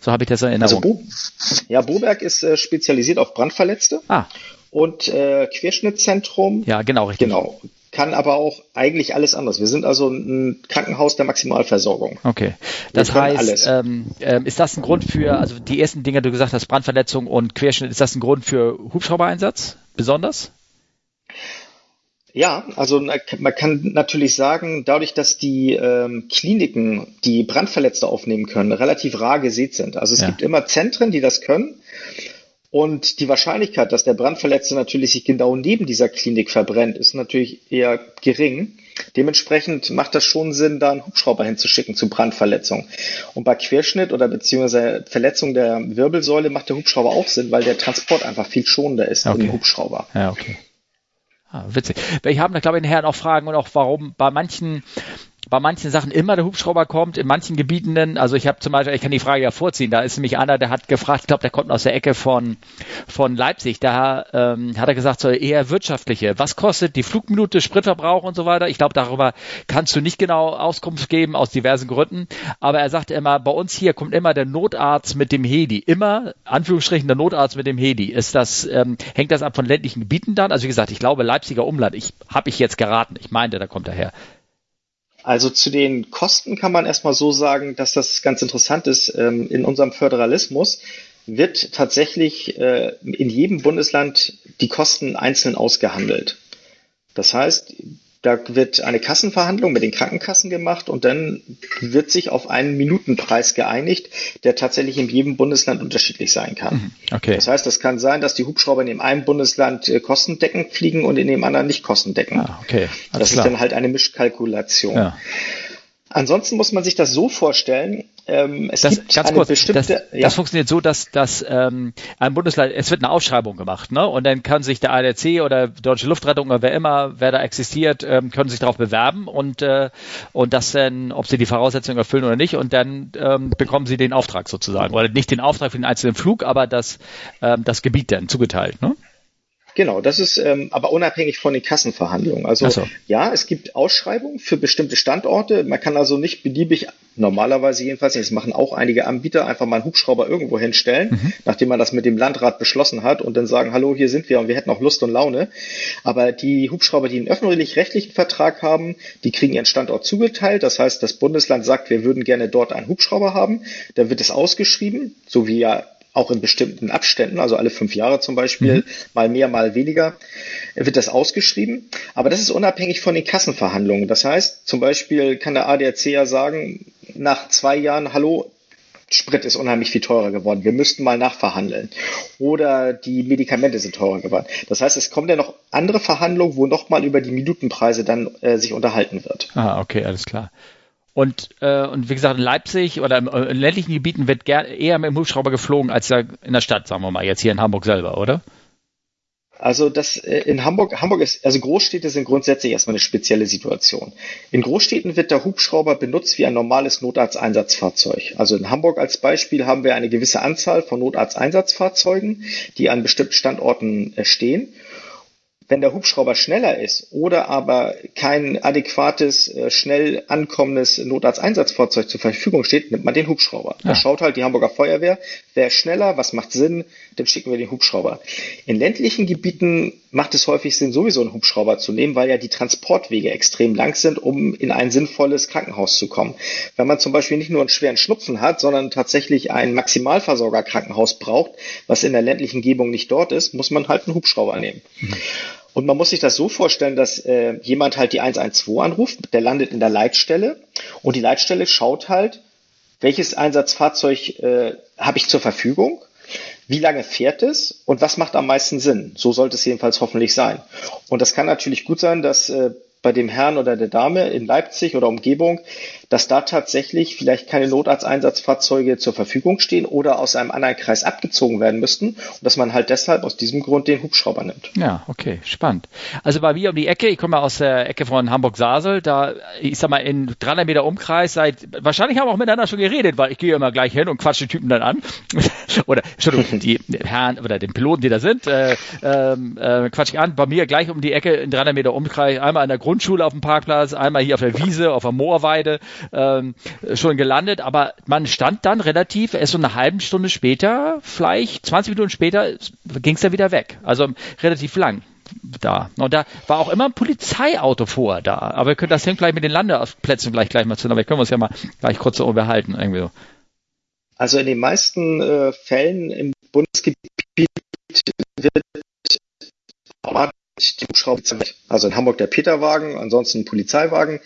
So habe ich das in Erinnerung. Also Bo ja, Boberg ist äh, spezialisiert auf Brandverletzte. Ah. Und äh, Querschnittzentrum. Ja, genau, richtig. Genau kann aber auch eigentlich alles anders. Wir sind also ein Krankenhaus der Maximalversorgung. Okay. Das heißt, ähm, äh, ist das ein Grund für, also die ersten Dinge, die du gesagt hast, Brandverletzung und Querschnitt, ist das ein Grund für Hubschraubereinsatz besonders? Ja, also man kann natürlich sagen, dadurch, dass die ähm, Kliniken, die Brandverletzte aufnehmen können, relativ rar gesät sind. Also es ja. gibt immer Zentren, die das können. Und die Wahrscheinlichkeit, dass der Brandverletzte natürlich sich genau neben dieser Klinik verbrennt, ist natürlich eher gering. Dementsprechend macht das schon Sinn, da einen Hubschrauber hinzuschicken zu Brandverletzung. Und bei Querschnitt oder beziehungsweise Verletzung der Wirbelsäule macht der Hubschrauber auch Sinn, weil der Transport einfach viel schonender ist okay. im Hubschrauber. Ja, okay. Ah, witzig. Wir haben da, glaube ich, nachher noch Fragen und auch warum bei manchen bei manchen Sachen immer der Hubschrauber kommt, in manchen Gebieten, also ich habe zum Beispiel, ich kann die Frage ja vorziehen, da ist nämlich einer, der hat gefragt, ich glaube, der kommt aus der Ecke von, von Leipzig, da ähm, hat er gesagt, so eher wirtschaftliche. Was kostet die Flugminute, Spritverbrauch und so weiter? Ich glaube, darüber kannst du nicht genau Auskunft geben, aus diversen Gründen, aber er sagte immer, bei uns hier kommt immer der Notarzt mit dem Hedi, immer, Anführungsstrichen, der Notarzt mit dem Hedi. Ist das, ähm, hängt das ab von ländlichen Gebieten dann? Also wie gesagt, ich glaube, Leipziger Umland, ich habe ich jetzt geraten, ich meinte, da kommt er her. Also zu den Kosten kann man erstmal so sagen, dass das ganz interessant ist. Ähm, in unserem Föderalismus wird tatsächlich äh, in jedem Bundesland die Kosten einzeln ausgehandelt. Das heißt, da wird eine Kassenverhandlung mit den Krankenkassen gemacht und dann wird sich auf einen Minutenpreis geeinigt, der tatsächlich in jedem Bundesland unterschiedlich sein kann. Mhm. Okay. Das heißt, es kann sein, dass die Hubschrauber in dem einen Bundesland äh, kostendeckend fliegen und in dem anderen nicht kostendeckend. Ah, okay. das klar. ist dann halt eine Mischkalkulation. Ja. Ansonsten muss man sich das so vorstellen, ähm, es das, gibt ganz eine kurz, bestimmte. Das, ja. das funktioniert so, dass, dass ähm, ein Bundesland, es wird eine Ausschreibung gemacht, ne? Und dann kann sich der ADC oder Deutsche Luftrettung oder wer immer, wer da existiert, ähm, können sich darauf bewerben und äh, und das dann, ob sie die Voraussetzungen erfüllen oder nicht, und dann ähm, bekommen sie den Auftrag sozusagen oder nicht den Auftrag für den einzelnen Flug, aber das ähm, das Gebiet dann zugeteilt, ne? Genau, das ist ähm, aber unabhängig von den Kassenverhandlungen. Also so. ja, es gibt Ausschreibungen für bestimmte Standorte. Man kann also nicht beliebig, normalerweise jedenfalls, das machen auch einige Anbieter, einfach mal einen Hubschrauber irgendwo hinstellen, mhm. nachdem man das mit dem Landrat beschlossen hat und dann sagen, hallo, hier sind wir und wir hätten auch Lust und Laune. Aber die Hubschrauber, die einen öffentlich-rechtlichen Vertrag haben, die kriegen ihren Standort zugeteilt. Das heißt, das Bundesland sagt, wir würden gerne dort einen Hubschrauber haben. Dann wird es ausgeschrieben, so wie ja auch in bestimmten Abständen, also alle fünf Jahre zum Beispiel, mhm. mal mehr, mal weniger, wird das ausgeschrieben. Aber das ist unabhängig von den Kassenverhandlungen. Das heißt, zum Beispiel kann der ADAC ja sagen, nach zwei Jahren, hallo, Sprit ist unheimlich viel teurer geworden. Wir müssten mal nachverhandeln. Oder die Medikamente sind teurer geworden. Das heißt, es kommen ja noch andere Verhandlungen, wo nochmal über die Minutenpreise dann äh, sich unterhalten wird. Ah, okay, alles klar. Und, äh, und wie gesagt, in Leipzig oder in ländlichen Gebieten wird gern, eher mit dem Hubschrauber geflogen als in der Stadt, sagen wir mal, jetzt hier in Hamburg selber, oder? Also das äh, in Hamburg, Hamburg ist, also Großstädte sind grundsätzlich erstmal eine spezielle Situation. In Großstädten wird der Hubschrauber benutzt wie ein normales Notarzteinsatzfahrzeug. Also in Hamburg als Beispiel haben wir eine gewisse Anzahl von Notarzteinsatzfahrzeugen, die an bestimmten Standorten äh, stehen. Wenn der Hubschrauber schneller ist oder aber kein adäquates, äh, schnell ankommendes Notarzteinsatzfahrzeug zur Verfügung steht, nimmt man den Hubschrauber. Ja. Da schaut halt die Hamburger Feuerwehr, wer ist schneller, was macht Sinn, dann schicken wir den Hubschrauber. In ländlichen Gebieten macht es häufig Sinn, sowieso einen Hubschrauber zu nehmen, weil ja die Transportwege extrem lang sind, um in ein sinnvolles Krankenhaus zu kommen. Wenn man zum Beispiel nicht nur einen schweren Schnupfen hat, sondern tatsächlich ein Maximalversorgerkrankenhaus braucht, was in der ländlichen Gebung nicht dort ist, muss man halt einen Hubschrauber nehmen. Mhm. Und man muss sich das so vorstellen, dass äh, jemand halt die 112 anruft, der landet in der Leitstelle und die Leitstelle schaut halt, welches Einsatzfahrzeug äh, habe ich zur Verfügung, wie lange fährt es und was macht am meisten Sinn. So sollte es jedenfalls hoffentlich sein. Und das kann natürlich gut sein, dass äh, bei dem Herrn oder der Dame in Leipzig oder Umgebung, dass da tatsächlich vielleicht keine Notarzteinsatzfahrzeuge zur Verfügung stehen oder aus einem anderen Kreis abgezogen werden müssten und dass man halt deshalb aus diesem Grund den Hubschrauber nimmt. Ja, okay, spannend. Also bei mir um die Ecke, ich komme aus der Ecke von Hamburg-Sasel, da, ich sag mal, in 300 Meter Umkreis seit, wahrscheinlich haben wir auch miteinander schon geredet, weil ich gehe immer gleich hin und quatsche die Typen dann an. oder, Entschuldigung, die Herren oder den Piloten, die da sind, äh, äh, quatsch ich an. Bei mir gleich um die Ecke in 300 Meter Umkreis, einmal in der Grundschule auf dem Parkplatz, einmal hier auf der Wiese, auf der Moorweide, ähm, schon gelandet, aber man stand dann relativ, erst so eine halbe Stunde später, vielleicht 20 Minuten später, ging es dann wieder weg. Also relativ lang da. Und da war auch immer ein Polizeiauto vorher da. Aber wir können das hängt gleich mit den Landeplätzen gleich gleich mal zu, aber können wir uns ja mal gleich kurz so unterhalten irgendwie so. Also in den meisten äh, Fällen im Bundesgebiet wird die Hubschrauber, also in Hamburg der Peterwagen, ansonsten ein Polizeiwagen.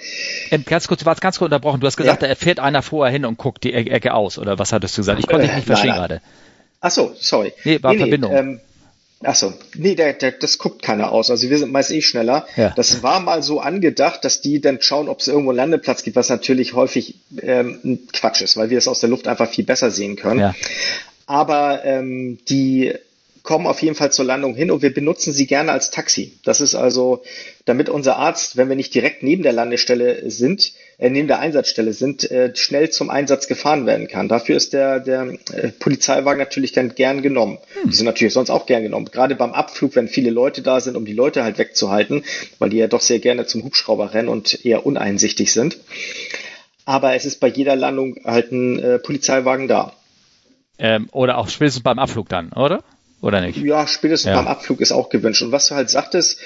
Ähm, ganz kurz, du warst ganz kurz unterbrochen. Du hast gesagt, ja. da fährt einer vorher hin und guckt die Ecke aus, oder was hattest du gesagt? Ich konnte dich nicht verstehen gerade. Ach so, sorry. Nee, war nee, Verbindung. Nee, ähm, Achso, nee, der, der, das guckt keiner aus. Also wir sind meist eh schneller. Ja. Das war mal so angedacht, dass die dann schauen, ob es irgendwo einen Landeplatz gibt, was natürlich häufig ähm, Quatsch ist, weil wir es aus der Luft einfach viel besser sehen können. Ja. Aber ähm, die kommen auf jeden Fall zur Landung hin und wir benutzen sie gerne als Taxi. Das ist also, damit unser Arzt, wenn wir nicht direkt neben der Landestelle sind, äh, neben der Einsatzstelle sind, äh, schnell zum Einsatz gefahren werden kann. Dafür ist der, der äh, Polizeiwagen natürlich dann gern genommen. Hm. Die sind natürlich sonst auch gern genommen. Gerade beim Abflug, wenn viele Leute da sind, um die Leute halt wegzuhalten, weil die ja doch sehr gerne zum Hubschrauber rennen und eher uneinsichtig sind. Aber es ist bei jeder Landung halt ein äh, Polizeiwagen da. Ähm, oder auch spätestens beim Abflug dann, oder? Oder nicht? Ja, spätestens ja. beim Abflug ist auch gewünscht. Und was du halt sagtest,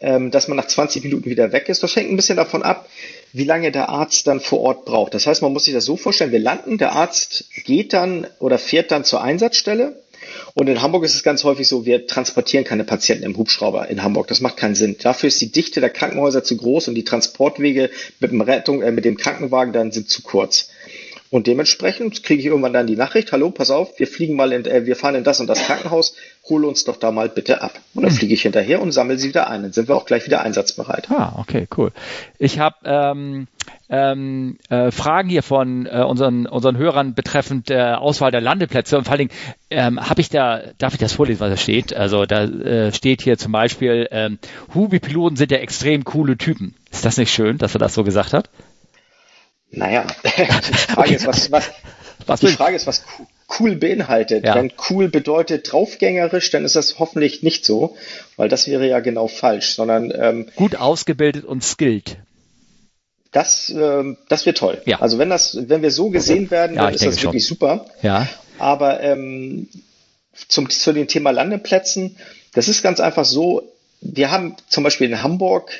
ähm, dass man nach 20 Minuten wieder weg ist, das hängt ein bisschen davon ab, wie lange der Arzt dann vor Ort braucht. Das heißt, man muss sich das so vorstellen, wir landen, der Arzt geht dann oder fährt dann zur Einsatzstelle. Und in Hamburg ist es ganz häufig so, wir transportieren keine Patienten im Hubschrauber in Hamburg. Das macht keinen Sinn. Dafür ist die Dichte der Krankenhäuser zu groß und die Transportwege mit dem Rettung, äh, mit dem Krankenwagen dann sind zu kurz. Und dementsprechend kriege ich irgendwann dann die Nachricht, hallo, pass auf, wir fliegen mal in, äh, wir fahren in das und das Krankenhaus, hol uns doch da mal bitte ab. Und dann hm. fliege ich hinterher und sammle sie wieder ein. Dann sind wir auch gleich wieder einsatzbereit. Ah, okay, cool. Ich habe ähm, ähm, äh, Fragen hier von äh, unseren, unseren Hörern betreffend der Auswahl der Landeplätze und vor allen Dingen ähm, habe ich da, darf ich das vorlesen, was da steht? Also da äh, steht hier zum Beispiel, ähm, Hubi-Piloten sind ja extrem coole Typen. Ist das nicht schön, dass er das so gesagt hat? Naja, die Frage ist, was, was, was die Frage ist, was cool beinhaltet. Ja. Wenn cool bedeutet draufgängerisch, dann ist das hoffentlich nicht so, weil das wäre ja genau falsch, sondern ähm, gut ausgebildet und skilled. Das, ähm, das wird toll. Ja. Also wenn das, wenn wir so gesehen werden, ja, dann ist das schon. wirklich super. Ja. Aber ähm, zum, zu dem Thema Landeplätzen, das ist ganz einfach so, wir haben zum Beispiel in Hamburg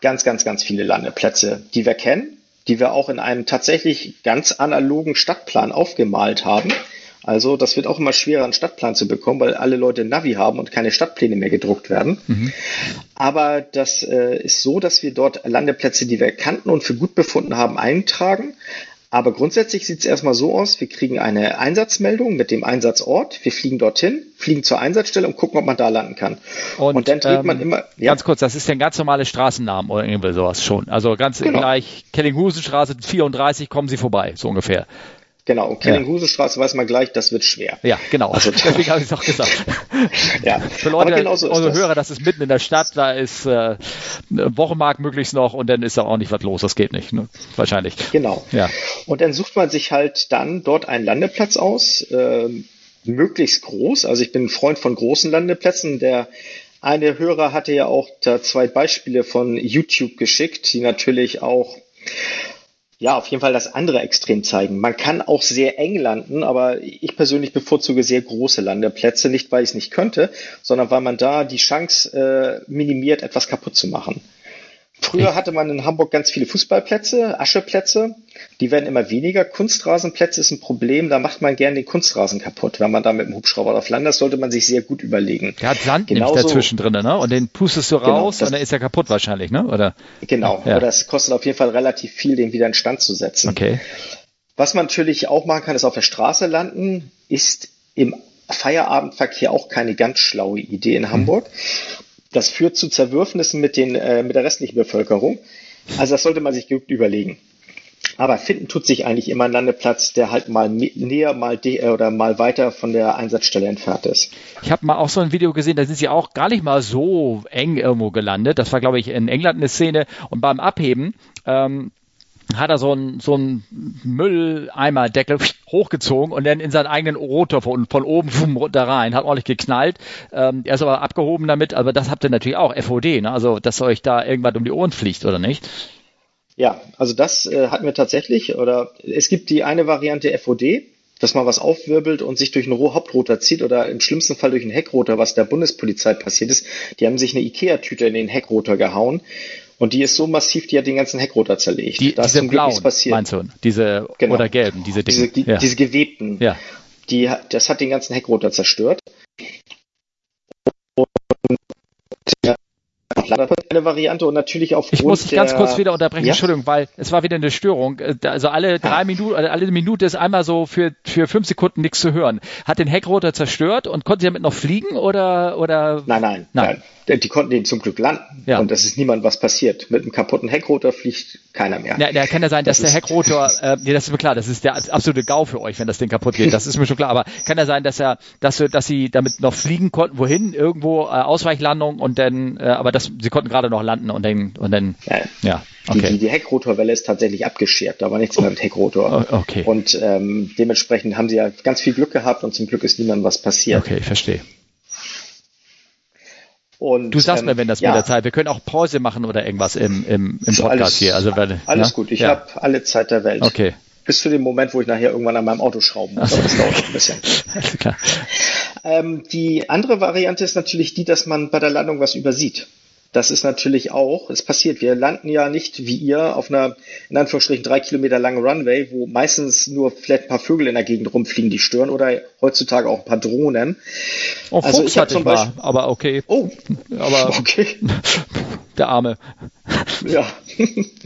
ganz, ganz, ganz viele Landeplätze, die wir kennen die wir auch in einem tatsächlich ganz analogen Stadtplan aufgemalt haben. Also das wird auch immer schwerer, einen Stadtplan zu bekommen, weil alle Leute Navi haben und keine Stadtpläne mehr gedruckt werden. Mhm. Aber das äh, ist so, dass wir dort Landeplätze, die wir kannten und für gut befunden haben, eintragen. Aber grundsätzlich sieht es erstmal so aus, wir kriegen eine Einsatzmeldung mit dem Einsatzort, wir fliegen dorthin, fliegen zur Einsatzstelle und gucken, ob man da landen kann. Und, und dann dreht ähm, man immer. Ja. Ganz kurz, das ist der ganz normale Straßennamen oder irgendwie sowas schon. Also ganz genau. gleich Kellinghusenstraße 34 kommen Sie vorbei, so ungefähr. Genau, ja. weiß man gleich, das wird schwer. Ja, genau. Also, Deswegen habe ich es auch gesagt. ja. Für Leute, genau so unsere Hörer, das ist mitten in der Stadt, da ist äh, Wochenmarkt möglichst noch und dann ist da auch nicht was los, das geht nicht, ne? wahrscheinlich. Genau. Ja. Und dann sucht man sich halt dann dort einen Landeplatz aus, äh, möglichst groß. Also ich bin ein Freund von großen Landeplätzen, der eine Hörer hatte ja auch da zwei Beispiele von YouTube geschickt, die natürlich auch ja, auf jeden Fall das andere Extrem zeigen. Man kann auch sehr eng landen, aber ich persönlich bevorzuge sehr große Landeplätze, nicht weil ich es nicht könnte, sondern weil man da die Chance äh, minimiert, etwas kaputt zu machen. Früher hatte man in Hamburg ganz viele Fußballplätze, Ascheplätze. Die werden immer weniger. Kunstrasenplätze ist ein Problem. Da macht man gerne den Kunstrasen kaputt. Wenn man da mit dem Hubschrauber drauf landet, das sollte man sich sehr gut überlegen. Der hat Sand Genauso, nämlich dazwischen drin, ne? Und den pustest du genau, raus genau, und dann ist er kaputt wahrscheinlich, ne? Oder? Genau. Ja. Aber das kostet auf jeden Fall relativ viel, den wieder in Stand zu setzen. Okay. Was man natürlich auch machen kann, ist auf der Straße landen, ist im Feierabendverkehr auch keine ganz schlaue Idee in Hamburg. Mhm. Das führt zu Zerwürfnissen mit, den, äh, mit der restlichen Bevölkerung. Also das sollte man sich gut überlegen. Aber finden tut sich eigentlich immer ein Landeplatz, der halt mal näher, mal äh, oder mal weiter von der Einsatzstelle entfernt ist. Ich habe mal auch so ein Video gesehen, da sind sie auch gar nicht mal so eng irgendwo gelandet. Das war, glaube ich, in England eine Szene. Und beim Abheben ähm, hat er so einen so einen Mülleimerdeckel hochgezogen und dann in seinen eigenen Rotor von, von oben vom runter rein, hat ordentlich geknallt. Ähm, er ist aber abgehoben damit, aber das habt ihr natürlich auch, FOD, ne? also dass euch da irgendwas um die Ohren fliegt, oder nicht? Ja, also das äh, hatten wir tatsächlich, oder es gibt die eine Variante FOD, dass man was aufwirbelt und sich durch einen Hauptrotor zieht oder im schlimmsten Fall durch einen Heckrotor, was der Bundespolizei passiert ist. Die haben sich eine Ikea-Tüte in den Heckrotor gehauen und die ist so massiv, die hat den ganzen Heckrotor zerlegt. Die, diese blauen, meinst du? Diese, genau. oder gelben, diese Dinge. Diese, ja. diese gewebten. Ja. Die, das hat den ganzen Heckrotor zerstört. Und, ja, eine Variante und natürlich aufgrund Ich muss dich ganz kurz wieder unterbrechen, ja? Entschuldigung, weil es war wieder eine Störung. Äh, also alle drei ah. Minuten, äh, alle Minute ist einmal so für, für fünf Sekunden nichts zu hören. Hat den Heckrotor zerstört und konnte sie damit noch fliegen oder, oder? Nein, nein, nein. nein. Die konnten den zum Glück landen ja. und es ist niemand was passiert. Mit einem kaputten Heckrotor fliegt keiner mehr. Ja, ja kann ja sein, dass das der Heckrotor, äh, nee, das ist mir klar, das ist der absolute GAU für euch, wenn das Ding kaputt geht. Das ist mir schon klar. Aber kann ja sein, dass er, dass, dass sie damit noch fliegen konnten, wohin, irgendwo äh, Ausweichlandung und dann, äh, aber das, sie konnten gerade noch landen und dann, und dann, ja, ja okay. Die, die, Heckrotorwelle ist tatsächlich abgeschert, da war nichts mehr mit Heckrotor. Oh, okay. Und ähm, dementsprechend haben sie ja ganz viel Glück gehabt und zum Glück ist niemandem was passiert. Okay, verstehe. Und, du sagst ähm, mir, wenn das ja. mit der Zeit. Wir können auch Pause machen oder irgendwas im, im, im Podcast alles, hier. Also, weil, alles ja? gut, ich ja. habe alle Zeit der Welt. Okay. Bis zu dem Moment, wo ich nachher irgendwann an meinem Auto schrauben muss. Aber das dauert noch ein bisschen. klar. Ähm, die andere Variante ist natürlich die, dass man bei der Landung was übersieht das ist natürlich auch, es passiert. Wir landen ja nicht wie ihr auf einer, in Anführungsstrichen, drei Kilometer langen Runway, wo meistens nur vielleicht ein paar Vögel in der Gegend rumfliegen, die stören oder heutzutage auch ein paar Drohnen. Oh, also Fuchs ich habe zum Beispiel, mal, aber okay. Oh, aber okay. Der Arme. Ja.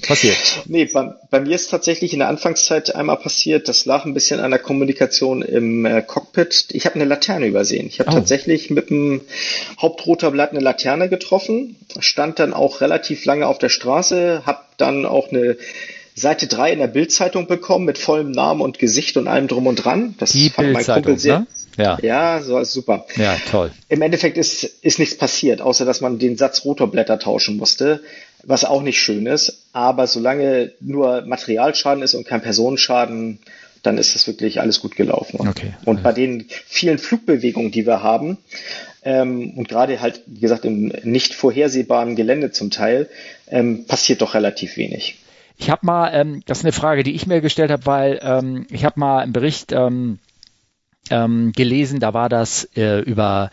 passiert. Nee, bei, bei, mir ist tatsächlich in der Anfangszeit einmal passiert, das lag ein bisschen an der Kommunikation im äh, Cockpit. Ich habe eine Laterne übersehen. Ich habe oh. tatsächlich mit dem Hauptrotorblatt eine Laterne getroffen stand dann auch relativ lange auf der Straße, habe dann auch eine Seite 3 in der Bildzeitung bekommen mit vollem Namen und Gesicht und allem drum und dran. Das Die fand mein Kumpel sehr. Ne? Ja. ja, so ist super. Ja, toll. Im Endeffekt ist, ist nichts passiert, außer dass man den Satz Rotorblätter tauschen musste, was auch nicht schön ist. Aber solange nur Materialschaden ist und kein Personenschaden, dann ist das wirklich alles gut gelaufen. Okay. Und bei den vielen Flugbewegungen, die wir haben, ähm, und gerade halt, wie gesagt, im nicht vorhersehbaren Gelände zum Teil, ähm, passiert doch relativ wenig. Ich habe mal, ähm, das ist eine Frage, die ich mir gestellt habe, weil ähm, ich habe mal einen Bericht ähm, ähm, gelesen, da war das äh, über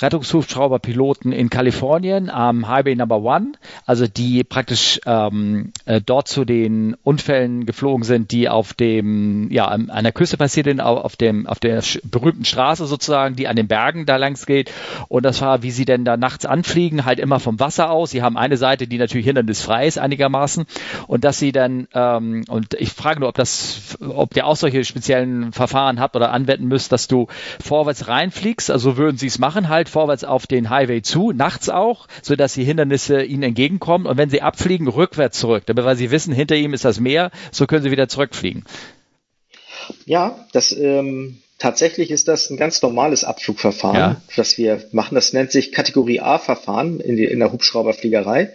Rettungshubschrauberpiloten in Kalifornien am Highway Number One, also die praktisch ähm, äh, dort zu den Unfällen geflogen sind, die auf dem, ja, an, an der Küste passiert sind, auf dem, auf der berühmten Straße sozusagen, die an den Bergen da langs geht. Und das war, wie sie denn da nachts anfliegen, halt immer vom Wasser aus. Sie haben eine Seite, die natürlich hindernisfrei ist einigermaßen. Und dass sie dann, ähm, und ich frage nur, ob das, ob ihr auch solche speziellen Verfahren habt oder anwenden müsst, dass du vorwärts reinfliegst, also würden sie es machen, halt vorwärts auf den Highway zu, nachts auch, so dass die Hindernisse ihnen entgegenkommen und wenn sie abfliegen, rückwärts zurück, damit weil sie wissen, hinter ihm ist das Meer, so können sie wieder zurückfliegen. Ja, das ähm, tatsächlich ist das ein ganz normales Abflugverfahren, ja. das wir machen. Das nennt sich Kategorie A-Verfahren in, in der Hubschrauberfliegerei.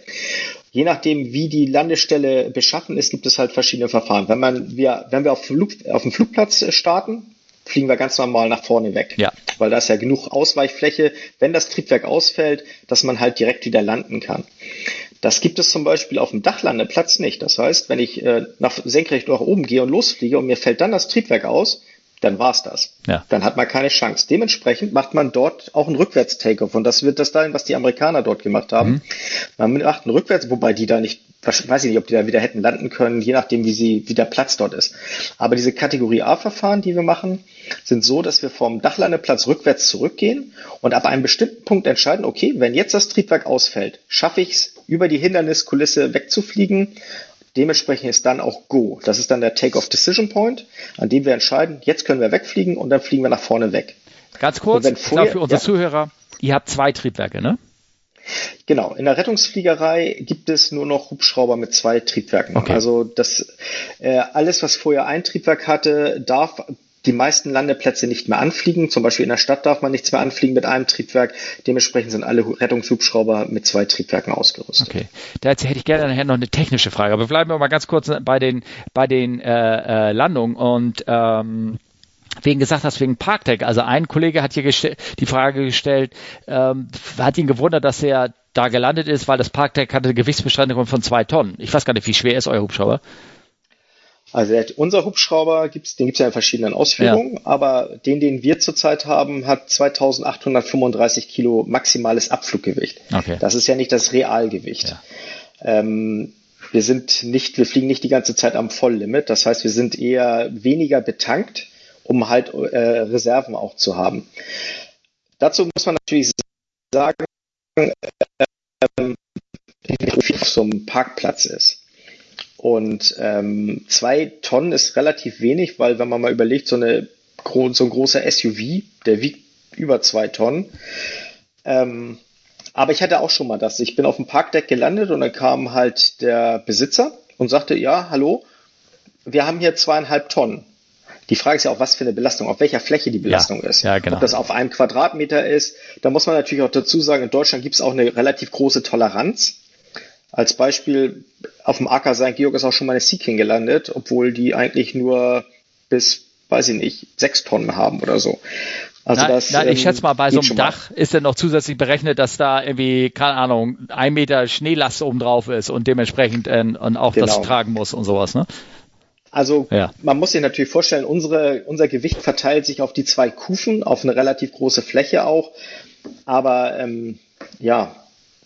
Je nachdem, wie die Landestelle beschaffen ist, gibt es halt verschiedene Verfahren. Wenn man, wir, wenn wir auf, Flug, auf dem Flugplatz starten, fliegen wir ganz normal nach vorne weg. Ja. Weil da ist ja genug Ausweichfläche, wenn das Triebwerk ausfällt, dass man halt direkt wieder landen kann. Das gibt es zum Beispiel auf dem Dachlandeplatz nicht. Das heißt, wenn ich äh, nach senkrecht nach oben gehe und losfliege und mir fällt dann das Triebwerk aus, dann war's das. Ja. Dann hat man keine Chance. Dementsprechend macht man dort auch einen Rückwärts-Takeoff. Und das wird das sein, was die Amerikaner dort gemacht haben. Mhm. Man macht einen Rückwärts, wobei die da nicht, weiß ich nicht, ob die da wieder hätten landen können, je nachdem, wie sie, wie der Platz dort ist. Aber diese Kategorie A-Verfahren, die wir machen, sind so, dass wir vom Dachlandeplatz rückwärts zurückgehen und ab einem bestimmten Punkt entscheiden, okay, wenn jetzt das Triebwerk ausfällt, schaffe ich es, über die Hinderniskulisse wegzufliegen Dementsprechend ist dann auch Go. Das ist dann der Take-off Decision Point, an dem wir entscheiden, jetzt können wir wegfliegen und dann fliegen wir nach vorne weg. Ganz kurz, vorher, für unsere ja, Zuhörer, ihr habt zwei Triebwerke, ne? Genau, in der Rettungsfliegerei gibt es nur noch Hubschrauber mit zwei Triebwerken. Okay. Also das äh, alles, was vorher ein Triebwerk hatte, darf die meisten Landeplätze nicht mehr anfliegen. Zum Beispiel in der Stadt darf man nichts mehr anfliegen mit einem Triebwerk. Dementsprechend sind alle Rettungshubschrauber mit zwei Triebwerken ausgerüstet. Okay. Dazu hätte ich gerne nachher noch eine technische Frage. Aber wir bleiben mal ganz kurz bei den, bei den äh, äh, Landungen und ähm, wegen gesagt hast, wegen Parktech. Also ein Kollege hat hier die Frage gestellt, ähm, hat ihn gewundert, dass er da gelandet ist, weil das Parktech hatte eine Gewichtsbeschränkung von zwei Tonnen. Ich weiß gar nicht, wie schwer ist euer Hubschrauber? Also unser Hubschrauber gibt's, den gibt's ja in verschiedenen Ausführungen, ja. aber den, den wir zurzeit haben, hat 2835 Kilo maximales Abfluggewicht. Okay. Das ist ja nicht das Realgewicht. Ja. Ähm, wir sind nicht, wir fliegen nicht die ganze Zeit am Volllimit. Das heißt, wir sind eher weniger betankt, um halt äh, Reserven auch zu haben. Dazu muss man natürlich sagen, ähm, einem Parkplatz ist. Und ähm, zwei Tonnen ist relativ wenig, weil wenn man mal überlegt, so, eine, so ein großer SUV, der wiegt über zwei Tonnen. Ähm, aber ich hatte auch schon mal das. Ich bin auf dem Parkdeck gelandet und dann kam halt der Besitzer und sagte, ja, hallo, wir haben hier zweieinhalb Tonnen. Die Frage ist ja auch, was für eine Belastung, auf welcher Fläche die Belastung ja, ist. Ja, genau. Ob das auf einem Quadratmeter ist. Da muss man natürlich auch dazu sagen, in Deutschland gibt es auch eine relativ große Toleranz. Als Beispiel, auf dem Acker St. Georg ist auch schon mal eine Seeking gelandet, obwohl die eigentlich nur bis, weiß ich nicht, sechs Tonnen haben oder so. Also na, das, na, ich schätze mal, bei so einem Dach mal. ist dann noch zusätzlich berechnet, dass da irgendwie, keine Ahnung, ein Meter Schneelast oben drauf ist und dementsprechend äh, und auch genau. das tragen muss und sowas, ne? Also ja. man muss sich natürlich vorstellen, unsere, unser Gewicht verteilt sich auf die zwei Kufen, auf eine relativ große Fläche auch. Aber ähm, ja,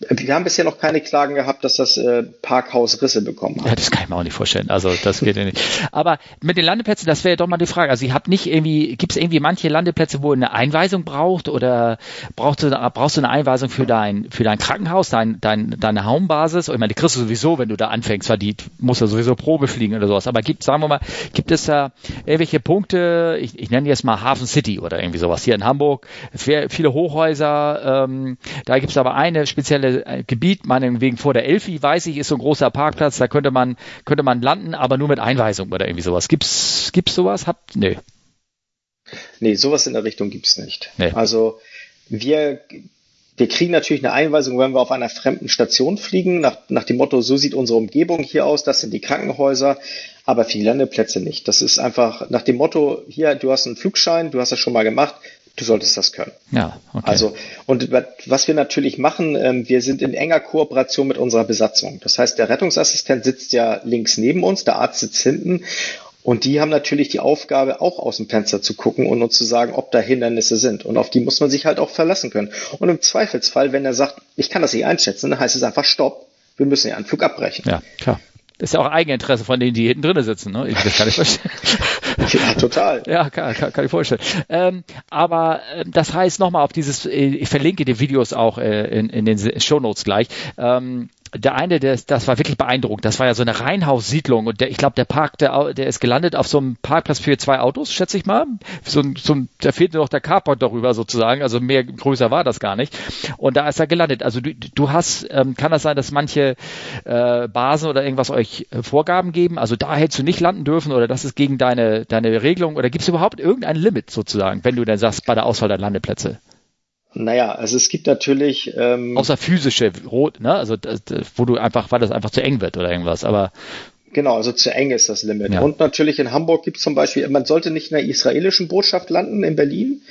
wir haben bisher noch keine Klagen gehabt, dass das äh, Parkhaus Risse bekommen hat. Ja, das kann ich mir auch nicht vorstellen. Also das geht ja nicht. Aber mit den Landeplätzen, das wäre doch mal die Frage. Also ihr habt nicht irgendwie, gibt es irgendwie manche Landeplätze, wo eine Einweisung braucht oder brauchst du, brauchst du eine Einweisung für dein, für dein Krankenhaus, dein, dein, deine Homebasis? Ich meine, die kriegst du sowieso, wenn du da anfängst, weil die muss ja sowieso Probe fliegen oder sowas. Aber gibt, sagen wir mal, gibt es da irgendwelche Punkte, ich, ich nenne jetzt mal Hafen City oder irgendwie sowas hier in Hamburg, viele Hochhäuser, ähm, da gibt es aber eine spezielle äh, Gebiet, meinetwegen vor der Elfi, weiß ich, ist so ein großer Parkplatz, da könnte man, könnte man landen, aber nur mit Einweisung oder irgendwie sowas. Gibt's, gibt's sowas? Habt, nee. Nee, sowas in der Richtung gibt's nicht. Nee. Also, wir, wir kriegen natürlich eine Einweisung, wenn wir auf einer fremden Station fliegen, nach, nach dem Motto, so sieht unsere Umgebung hier aus, das sind die Krankenhäuser, aber für die Landeplätze nicht. Das ist einfach nach dem Motto, hier, du hast einen Flugschein, du hast das schon mal gemacht, du solltest das können. Ja, okay. Also, und was wir natürlich machen, ähm, wir sind in enger Kooperation mit unserer Besatzung. Das heißt, der Rettungsassistent sitzt ja links neben uns, der Arzt sitzt hinten. Und die haben natürlich die Aufgabe, auch aus dem Fenster zu gucken und uns zu sagen, ob da Hindernisse sind. Und auf die muss man sich halt auch verlassen können. Und im Zweifelsfall, wenn er sagt, ich kann das nicht einschätzen, dann heißt es einfach Stopp. Wir müssen den Anflug abbrechen. Ja, klar. Das ist ja auch Eigeninteresse von denen, die hinten drinnen sitzen. Ne? Ich, das kann ich verstehen. Ja, total. ja, kann, kann, kann ich vorstellen. Ähm, aber äh, das heißt nochmal auf dieses, äh, ich verlinke die Videos auch äh, in, in den Shownotes gleich. Ähm, der eine, der, das war wirklich beeindruckend. Das war ja so eine Reihenhaussiedlung und der, ich glaube, der Park, der, der ist gelandet auf so einem Parkplatz für zwei Autos, schätze ich mal. So, so, da fehlte noch der Carport darüber sozusagen. Also mehr größer war das gar nicht. Und da ist er gelandet. Also du, du hast, ähm, kann das sein, dass manche äh, Basen oder irgendwas euch äh, Vorgaben geben? Also da hättest du nicht landen dürfen oder das ist gegen deine, deine Regelung oder gibt es überhaupt irgendein Limit sozusagen, wenn du dann sagst bei der Auswahl der Landeplätze? Naja, also es gibt natürlich. Ähm, Außer physische Rot, ne? Also das, wo du einfach, weil das einfach zu eng wird oder irgendwas, aber. Genau, also zu eng ist das Limit. Ja. Und natürlich in Hamburg gibt es zum Beispiel, man sollte nicht in der israelischen Botschaft landen in Berlin.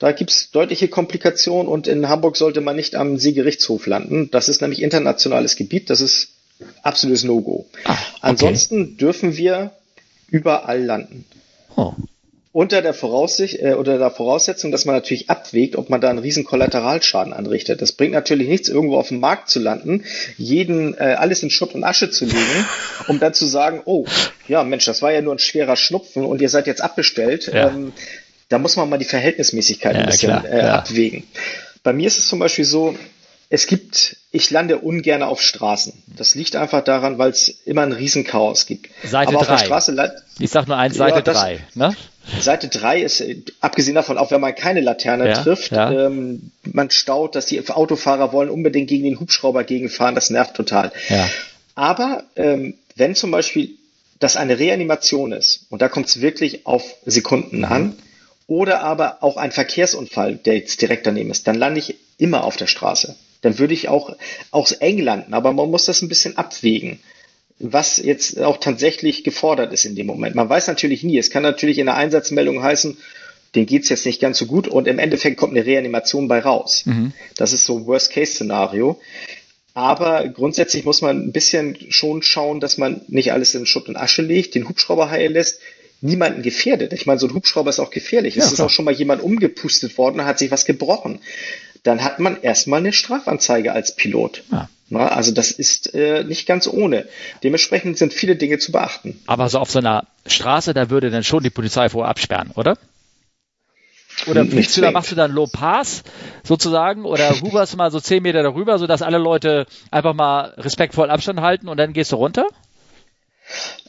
Da gibt es deutliche Komplikationen und in Hamburg sollte man nicht am Seegerichtshof landen. Das ist nämlich internationales Gebiet, das ist absolutes No-Go. Ah, okay. Ansonsten dürfen wir überall landen. Oh unter der, Voraussicht, äh, unter der Voraussetzung, dass man natürlich abwägt, ob man da einen riesen Kollateralschaden anrichtet. Das bringt natürlich nichts, irgendwo auf dem Markt zu landen, jeden äh, alles in Schutt und Asche zu legen, um dann zu sagen, oh, ja Mensch, das war ja nur ein schwerer Schnupfen und ihr seid jetzt abbestellt. Ja. Ähm, da muss man mal die Verhältnismäßigkeit ja, ein bisschen klar, äh, abwägen. Bei mir ist es zum Beispiel so, es gibt, ich lande ungern auf Straßen. Das liegt einfach daran, weil es immer ein Riesenchaos gibt. Seite Aber auf drei. der Straße, ich sag nur eins, Seite ja, drei. Ne? Seite 3 ist, abgesehen davon, auch wenn man keine Laterne ja, trifft, ja. Ähm, man staut, dass die Autofahrer wollen unbedingt gegen den Hubschrauber gegenfahren, das nervt total. Ja. Aber ähm, wenn zum Beispiel das eine Reanimation ist, und da kommt es wirklich auf Sekunden mhm. an, oder aber auch ein Verkehrsunfall, der jetzt direkt daneben ist, dann lande ich immer auf der Straße. Dann würde ich auch aus eng landen, aber man muss das ein bisschen abwägen was jetzt auch tatsächlich gefordert ist in dem Moment. Man weiß natürlich nie. Es kann natürlich in der Einsatzmeldung heißen, den geht's jetzt nicht ganz so gut und im Endeffekt kommt eine Reanimation bei raus. Mhm. Das ist so ein Worst-Case-Szenario. Aber grundsätzlich muss man ein bisschen schon schauen, dass man nicht alles in Schutt und Asche legt, den Hubschrauber heilen lässt, niemanden gefährdet. Ich meine, so ein Hubschrauber ist auch gefährlich. Ja, es ist auch schon mal jemand umgepustet worden, hat sich was gebrochen. Dann hat man erstmal eine Strafanzeige als Pilot. Ja. Na, also das ist äh, nicht ganz ohne. Dementsprechend sind viele Dinge zu beachten. Aber so auf so einer Straße, da würde dann schon die Polizei vorher absperren, oder? oder fliegst du da, machst du dann Low Pass sozusagen oder huberst mal so zehn Meter darüber, sodass alle Leute einfach mal respektvoll Abstand halten und dann gehst du runter?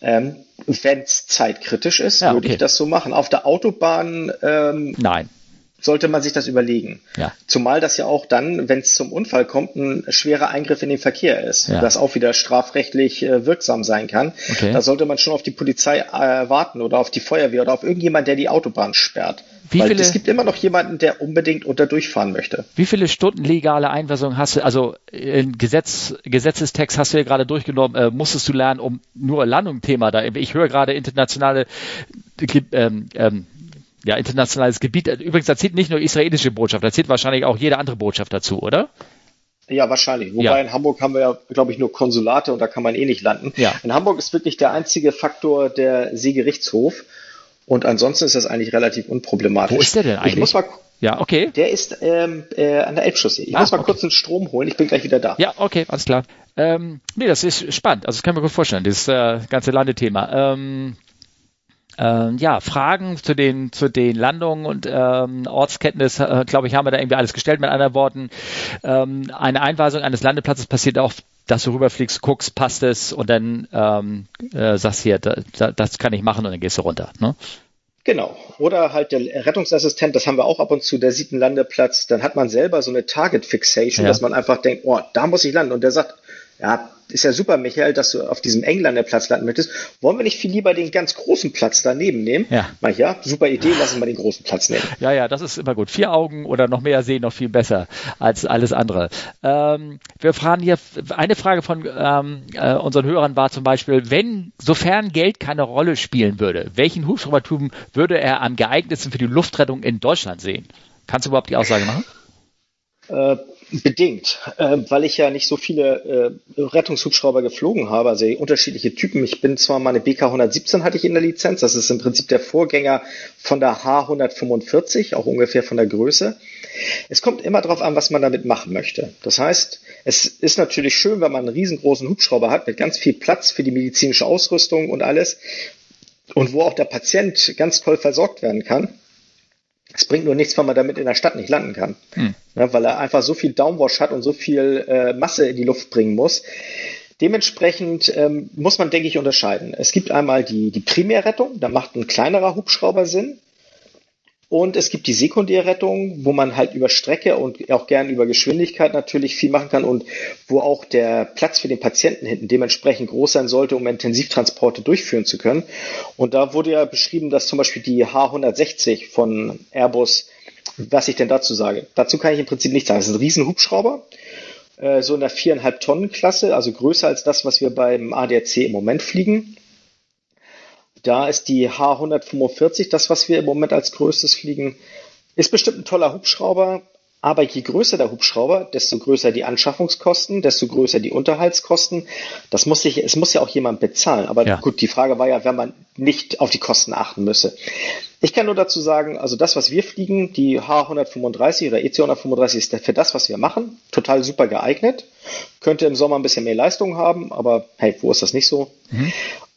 Ähm, Wenn es zeitkritisch ist, ja, würde okay. ich das so machen. Auf der Autobahn ähm, Nein sollte man sich das überlegen. Ja. Zumal das ja auch dann, wenn es zum Unfall kommt, ein schwerer Eingriff in den Verkehr ist, ja. das auch wieder strafrechtlich äh, wirksam sein kann. Okay. Da sollte man schon auf die Polizei äh, warten oder auf die Feuerwehr oder auf irgendjemand, der die Autobahn sperrt. Wie Weil viele, es gibt immer noch jemanden, der unbedingt unter durchfahren möchte. Wie viele Stunden legale Einweisung hast du, also in Gesetz, Gesetzestext hast du ja gerade durchgenommen, äh, musstest du lernen, um nur Landung-Thema da. Ich höre gerade internationale ähm, ähm, ja, internationales Gebiet. Übrigens, da zählt nicht nur israelische Botschaft, da zählt wahrscheinlich auch jede andere Botschaft dazu, oder? Ja, wahrscheinlich. Wobei ja. in Hamburg haben wir ja, glaube ich, nur Konsulate und da kann man eh nicht landen. Ja. In Hamburg ist wirklich der einzige Faktor der Seegerichtshof. Und ansonsten ist das eigentlich relativ unproblematisch. Wo ist der denn eigentlich? Ich muss mal, ja, okay. Der ist ähm, äh, an der Elbchaussee. Ich ah, muss mal okay. kurz einen Strom holen. Ich bin gleich wieder da. Ja, okay, alles klar. Ähm, nee, das ist spannend. Also das kann ich mir gut vorstellen, das äh, ganze Landethema. Ähm, ähm, ja, Fragen zu den, zu den Landungen und ähm, Ortskenntnis, äh, glaube ich, haben wir da irgendwie alles gestellt. Mit anderen Worten, ähm, eine Einweisung eines Landeplatzes passiert auch, dass du rüberfliegst, guckst, passt es und dann ähm, äh, sagst hier, da, da, das kann ich machen und dann gehst du runter. Ne? Genau. Oder halt der Rettungsassistent, das haben wir auch ab und zu, der sieht einen Landeplatz, dann hat man selber so eine Target Fixation, ja. dass man einfach denkt, oh, da muss ich landen. Und der sagt, ja, ist ja super, Michael, dass du auf diesem Engländer-Platz landen möchtest. Wollen wir nicht viel lieber den ganz großen Platz daneben nehmen? Ja. Mal ja, super Idee, lassen wir den großen Platz nehmen. Ja, ja, das ist immer gut. Vier Augen oder noch mehr sehen noch viel besser als alles andere. Ähm, wir fragen hier, eine Frage von ähm, äh, unseren Hörern war zum Beispiel, wenn, sofern Geld keine Rolle spielen würde, welchen Hubschraubertypen würde er am geeignetsten für die Luftrettung in Deutschland sehen? Kannst du überhaupt die Aussage machen? Äh, Bedingt, äh, weil ich ja nicht so viele äh, Rettungshubschrauber geflogen habe, also unterschiedliche Typen. Ich bin zwar mal eine BK 117 hatte ich in der Lizenz, das ist im Prinzip der Vorgänger von der H 145, auch ungefähr von der Größe. Es kommt immer darauf an, was man damit machen möchte. Das heißt, es ist natürlich schön, wenn man einen riesengroßen Hubschrauber hat mit ganz viel Platz für die medizinische Ausrüstung und alles und wo auch der Patient ganz toll versorgt werden kann. Es bringt nur nichts, wenn man damit in der Stadt nicht landen kann. Hm. Ja, weil er einfach so viel Downwash hat und so viel äh, Masse in die Luft bringen muss. Dementsprechend ähm, muss man, denke ich, unterscheiden. Es gibt einmal die, die Primärrettung, da macht ein kleinerer Hubschrauber Sinn. Und es gibt die Sekundärrettung, wo man halt über Strecke und auch gern über Geschwindigkeit natürlich viel machen kann und wo auch der Platz für den Patienten hinten dementsprechend groß sein sollte, um Intensivtransporte durchführen zu können. Und da wurde ja beschrieben, dass zum Beispiel die H160 von Airbus, was ich denn dazu sage. Dazu kann ich im Prinzip nichts sagen. Das ist ein Riesenhubschrauber, äh, so in der viereinhalb Tonnen Klasse, also größer als das, was wir beim ADAC im Moment fliegen. Da ist die H145 das, was wir im Moment als größtes fliegen. Ist bestimmt ein toller Hubschrauber, aber je größer der Hubschrauber, desto größer die Anschaffungskosten, desto größer die Unterhaltskosten. Das muss sich, es muss ja auch jemand bezahlen. Aber ja. gut, die Frage war ja, wenn man nicht auf die Kosten achten müsse. Ich kann nur dazu sagen, also das, was wir fliegen, die H135 oder EC135 ist für das, was wir machen, total super geeignet. Könnte im Sommer ein bisschen mehr Leistung haben, aber hey, wo ist das nicht so? Mhm.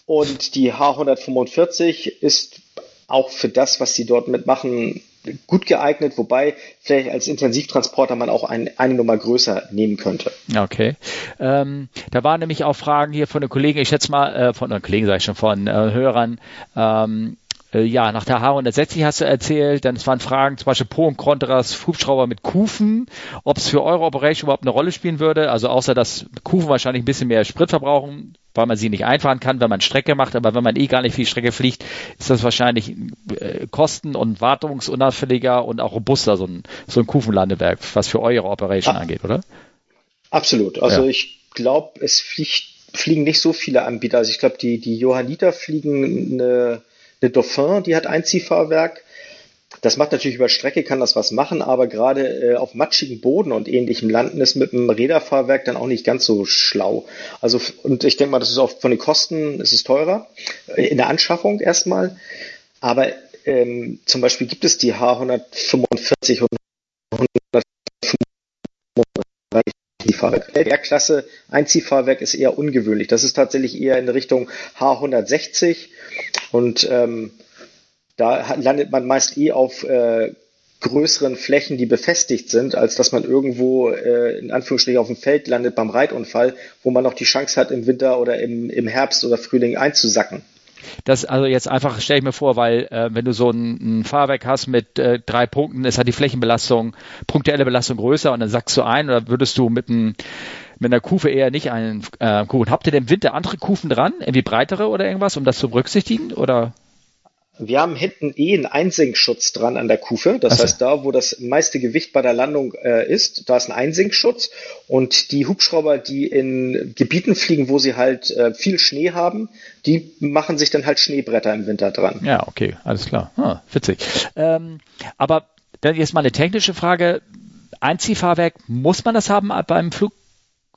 Und die H145 ist auch für das, was sie dort mitmachen, gut geeignet, wobei vielleicht als Intensivtransporter man auch ein, eine Nummer größer nehmen könnte. Okay. Ähm, da waren nämlich auch Fragen hier von den Kollegen, ich schätze mal, äh, von den Kollegen sage ich schon, von äh, Hörern, ähm, äh, ja, nach der H160 hast du erzählt, dann es waren Fragen, zum Beispiel Pro und Contras Hubschrauber mit Kufen, ob es für eure Operation überhaupt eine Rolle spielen würde, also außer dass Kufen wahrscheinlich ein bisschen mehr Sprit verbrauchen, weil man sie nicht einfahren kann, wenn man Strecke macht, aber wenn man eh gar nicht viel Strecke fliegt, ist das wahrscheinlich äh, kosten- und wartungsunauffälliger und auch robuster, so ein, so ein Kufenlandewerk, was für eure Operation ah, angeht, oder? Absolut. Also ja. ich glaube, es fliegt, fliegen nicht so viele Anbieter. Also ich glaube, die, die Johanniter fliegen eine eine Dauphin, die hat ein Ziehfahrwerk. Das macht natürlich über Strecke, kann das was machen, aber gerade äh, auf matschigen Boden und ähnlichem Landen ist mit einem Räderfahrwerk dann auch nicht ganz so schlau. Also, und ich denke mal, das ist auch von den Kosten, es ist teurer äh, in der Anschaffung erstmal. Aber ähm, zum Beispiel gibt es die H145 und 135 Ziehfahrwerk. R-Klasse Einziehfahrwerk ist eher ungewöhnlich. Das ist tatsächlich eher in Richtung H160 und ähm, da landet man meist eh auf äh, größeren Flächen, die befestigt sind, als dass man irgendwo äh, in Anführungsstrichen auf dem Feld landet beim Reitunfall, wo man noch die Chance hat, im Winter oder im, im Herbst oder Frühling einzusacken. Das also jetzt einfach stelle ich mir vor, weil äh, wenn du so ein, ein Fahrwerk hast mit äh, drei Punkten, ist halt die Flächenbelastung, punktuelle Belastung größer und dann sackst du ein oder würdest du mit einem mit einer Kufe eher nicht einen äh, Kuchen. Habt ihr denn im Winter andere Kufen dran, irgendwie breitere oder irgendwas, um das zu berücksichtigen? Oder? Wir haben hinten eh einen Einsinkschutz dran an der Kufe. Das also. heißt, da, wo das meiste Gewicht bei der Landung äh, ist, da ist ein Einsinkschutz. Und die Hubschrauber, die in Gebieten fliegen, wo sie halt äh, viel Schnee haben, die machen sich dann halt Schneebretter im Winter dran. Ja, okay, alles klar. Ah, witzig. Ähm, aber dann jetzt mal eine technische Frage. Einziehfahrwerk, muss man das haben beim Flug,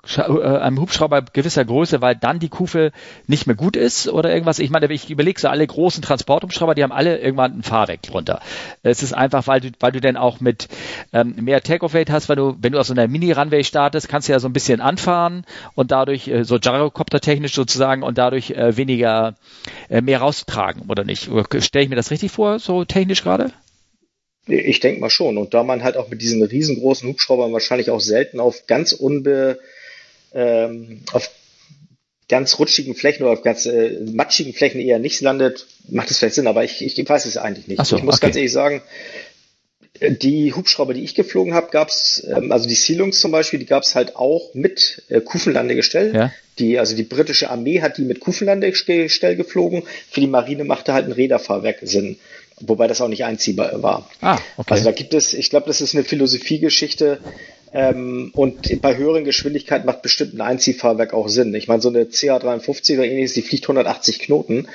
einem Hubschrauber gewisser Größe, weil dann die Kufe nicht mehr gut ist oder irgendwas. Ich meine, ich überlege so alle großen Transporthubschrauber, die haben alle irgendwann ein Fahrwerk drunter. Es ist einfach, weil du, weil du dann auch mit ähm, mehr Takeoff-Weight hast, weil du, wenn du aus so einer Mini-Runway startest, kannst du ja so ein bisschen anfahren und dadurch äh, so Gyrocopter-technisch sozusagen und dadurch äh, weniger äh, mehr raustragen, oder nicht? Stelle ich mir das richtig vor, so technisch gerade? Ich denke mal schon. Und da man halt auch mit diesen riesengroßen Hubschraubern wahrscheinlich auch selten auf ganz unbe ähm, auf ganz rutschigen Flächen oder auf ganz äh, matschigen Flächen eher nicht landet, macht es vielleicht Sinn, aber ich, ich weiß es eigentlich nicht. So, ich muss okay. ganz ehrlich sagen, die Hubschrauber, die ich geflogen habe, gab es, ähm, also die Sealungs zum Beispiel, die gab es halt auch mit äh, Kufenlandegestell. Ja. Die, also die britische Armee hat die mit Kufenlandegestell geflogen. Für die Marine machte halt ein Räderfahrwerk Sinn. Wobei das auch nicht einziehbar war. Ah, okay. Also da gibt es, ich glaube, das ist eine Philosophiegeschichte. Ähm, und bei höheren Geschwindigkeiten macht bestimmt ein Einziehfahrwerk auch Sinn. Ich meine, so eine CA53 oder ähnliches, die fliegt 180 Knoten.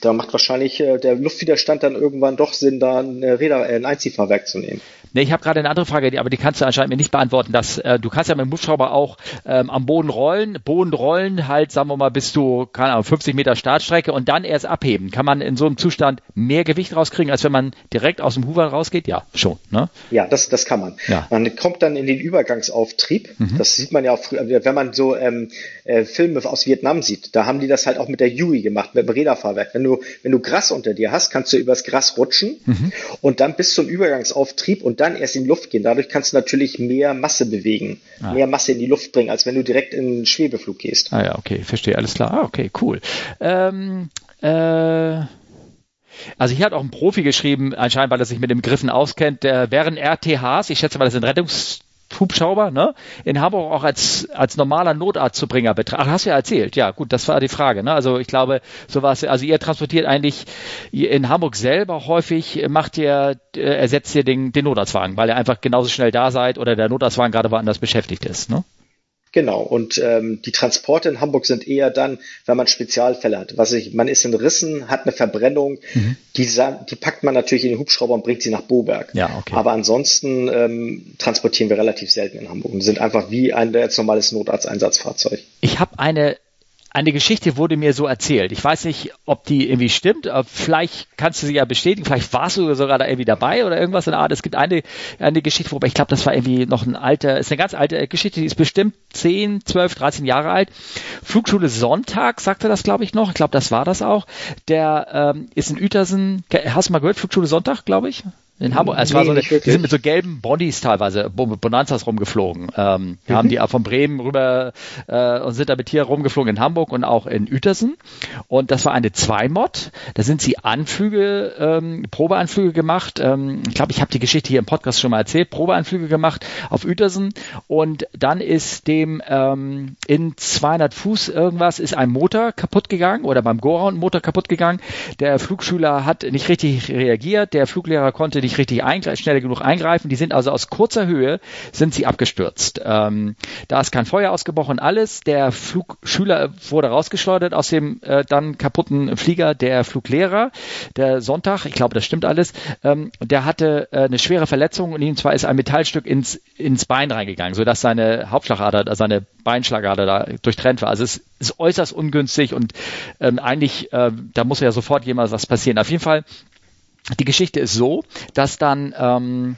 Da macht wahrscheinlich äh, der Luftwiderstand dann irgendwann doch Sinn, da ein, Räder, äh, ein Einziehfahrwerk zu nehmen. Nee, ich habe gerade eine andere Frage, aber die kannst du anscheinend mir nicht beantworten. Dass, äh, du kannst ja mit dem Hubschrauber auch ähm, am Boden rollen, Boden rollen, halt, sagen wir mal, bis du, keine Ahnung, 50 Meter Startstrecke und dann erst abheben. Kann man in so einem Zustand mehr Gewicht rauskriegen, als wenn man direkt aus dem Hoover rausgeht? Ja, schon. Ne? Ja, das, das kann man. Ja. Man kommt dann in den Übergangsauftrieb. Mhm. Das sieht man ja auch, wenn man so ähm, äh, Filme aus Vietnam sieht. Da haben die das halt auch mit der Yui gemacht, mit dem Räderfahrwerk. Wenn du, wenn du Gras unter dir hast, kannst du übers Gras rutschen mhm. und dann bis zum Übergangsauftrieb und dann erst in die Luft gehen. Dadurch kannst du natürlich mehr Masse bewegen, ah. mehr Masse in die Luft bringen, als wenn du direkt in den Schwebeflug gehst. Ah ja, okay, verstehe, alles klar. Ah, okay, cool. Ähm, äh also hier hat auch ein Profi geschrieben, anscheinend, weil er sich mit den Begriffen auskennt, der wären RTHs, ich schätze mal, das sind Rettungs Hubschrauber, ne, in Hamburg auch als, als normaler Notarztzubringer betrachtet. Ach, hast du ja erzählt. Ja, gut, das war die Frage, ne? Also ich glaube, sowas, also ihr transportiert eigentlich in Hamburg selber häufig, macht ihr, äh, ersetzt ihr den, den Notarztwagen, weil ihr einfach genauso schnell da seid oder der Notarztwagen gerade woanders beschäftigt ist, ne? Genau, und ähm, die Transporte in Hamburg sind eher dann, wenn man Spezialfälle hat. Was ich, man ist in Rissen, hat eine Verbrennung, mhm. die, die packt man natürlich in den Hubschrauber und bringt sie nach Boberg. Ja, okay. Aber ansonsten ähm, transportieren wir relativ selten in Hamburg und sind einfach wie ein jetzt normales Notarzteinsatzfahrzeug. Ich habe eine eine Geschichte wurde mir so erzählt. Ich weiß nicht, ob die irgendwie stimmt. Vielleicht kannst du sie ja bestätigen. Vielleicht warst du sogar da irgendwie dabei oder irgendwas in der Art. Es gibt eine, eine Geschichte, wobei ich glaube, das war irgendwie noch ein alter, ist eine ganz alte Geschichte, die ist bestimmt 10, 12, 13 Jahre alt. Flugschule Sonntag, sagte das, glaube ich, noch. Ich glaube, das war das auch. Der ähm, ist in Uetersen. Hast du mal gehört, Flugschule Sonntag, glaube ich? In Hamburg. Es nee, war so eine, die sind mit so gelben Bodies teilweise, Bonanzas rumgeflogen. Ähm, mhm. haben die von Bremen rüber äh, und sind damit hier rumgeflogen in Hamburg und auch in Uetersen. Und das war eine Zwei-Mod. Da sind sie Anflüge, ähm, Probeanflüge gemacht. Ähm, ich glaube, ich habe die Geschichte hier im Podcast schon mal erzählt. Probeanflüge gemacht auf Uetersen. Und dann ist dem ähm, in 200 Fuß irgendwas ist ein Motor kaputt gegangen oder beim Go-Round Motor kaputt gegangen. Der Flugschüler hat nicht richtig reagiert. Der Fluglehrer konnte nicht richtig schnell genug eingreifen. Die sind also aus kurzer Höhe sind sie abgestürzt. Ähm, da ist kein Feuer ausgebrochen, alles. Der Flugschüler wurde rausgeschleudert aus dem äh, dann kaputten Flieger. Der Fluglehrer, der Sonntag, ich glaube, das stimmt alles, ähm, der hatte äh, eine schwere Verletzung und ihm zwar ist ein Metallstück ins, ins Bein reingegangen, sodass seine Hauptschlagader, seine Beinschlagader da durchtrennt war. Also es ist äußerst ungünstig und ähm, eigentlich, äh, da muss ja sofort jemand was passieren. Auf jeden Fall die Geschichte ist so, dass dann ähm,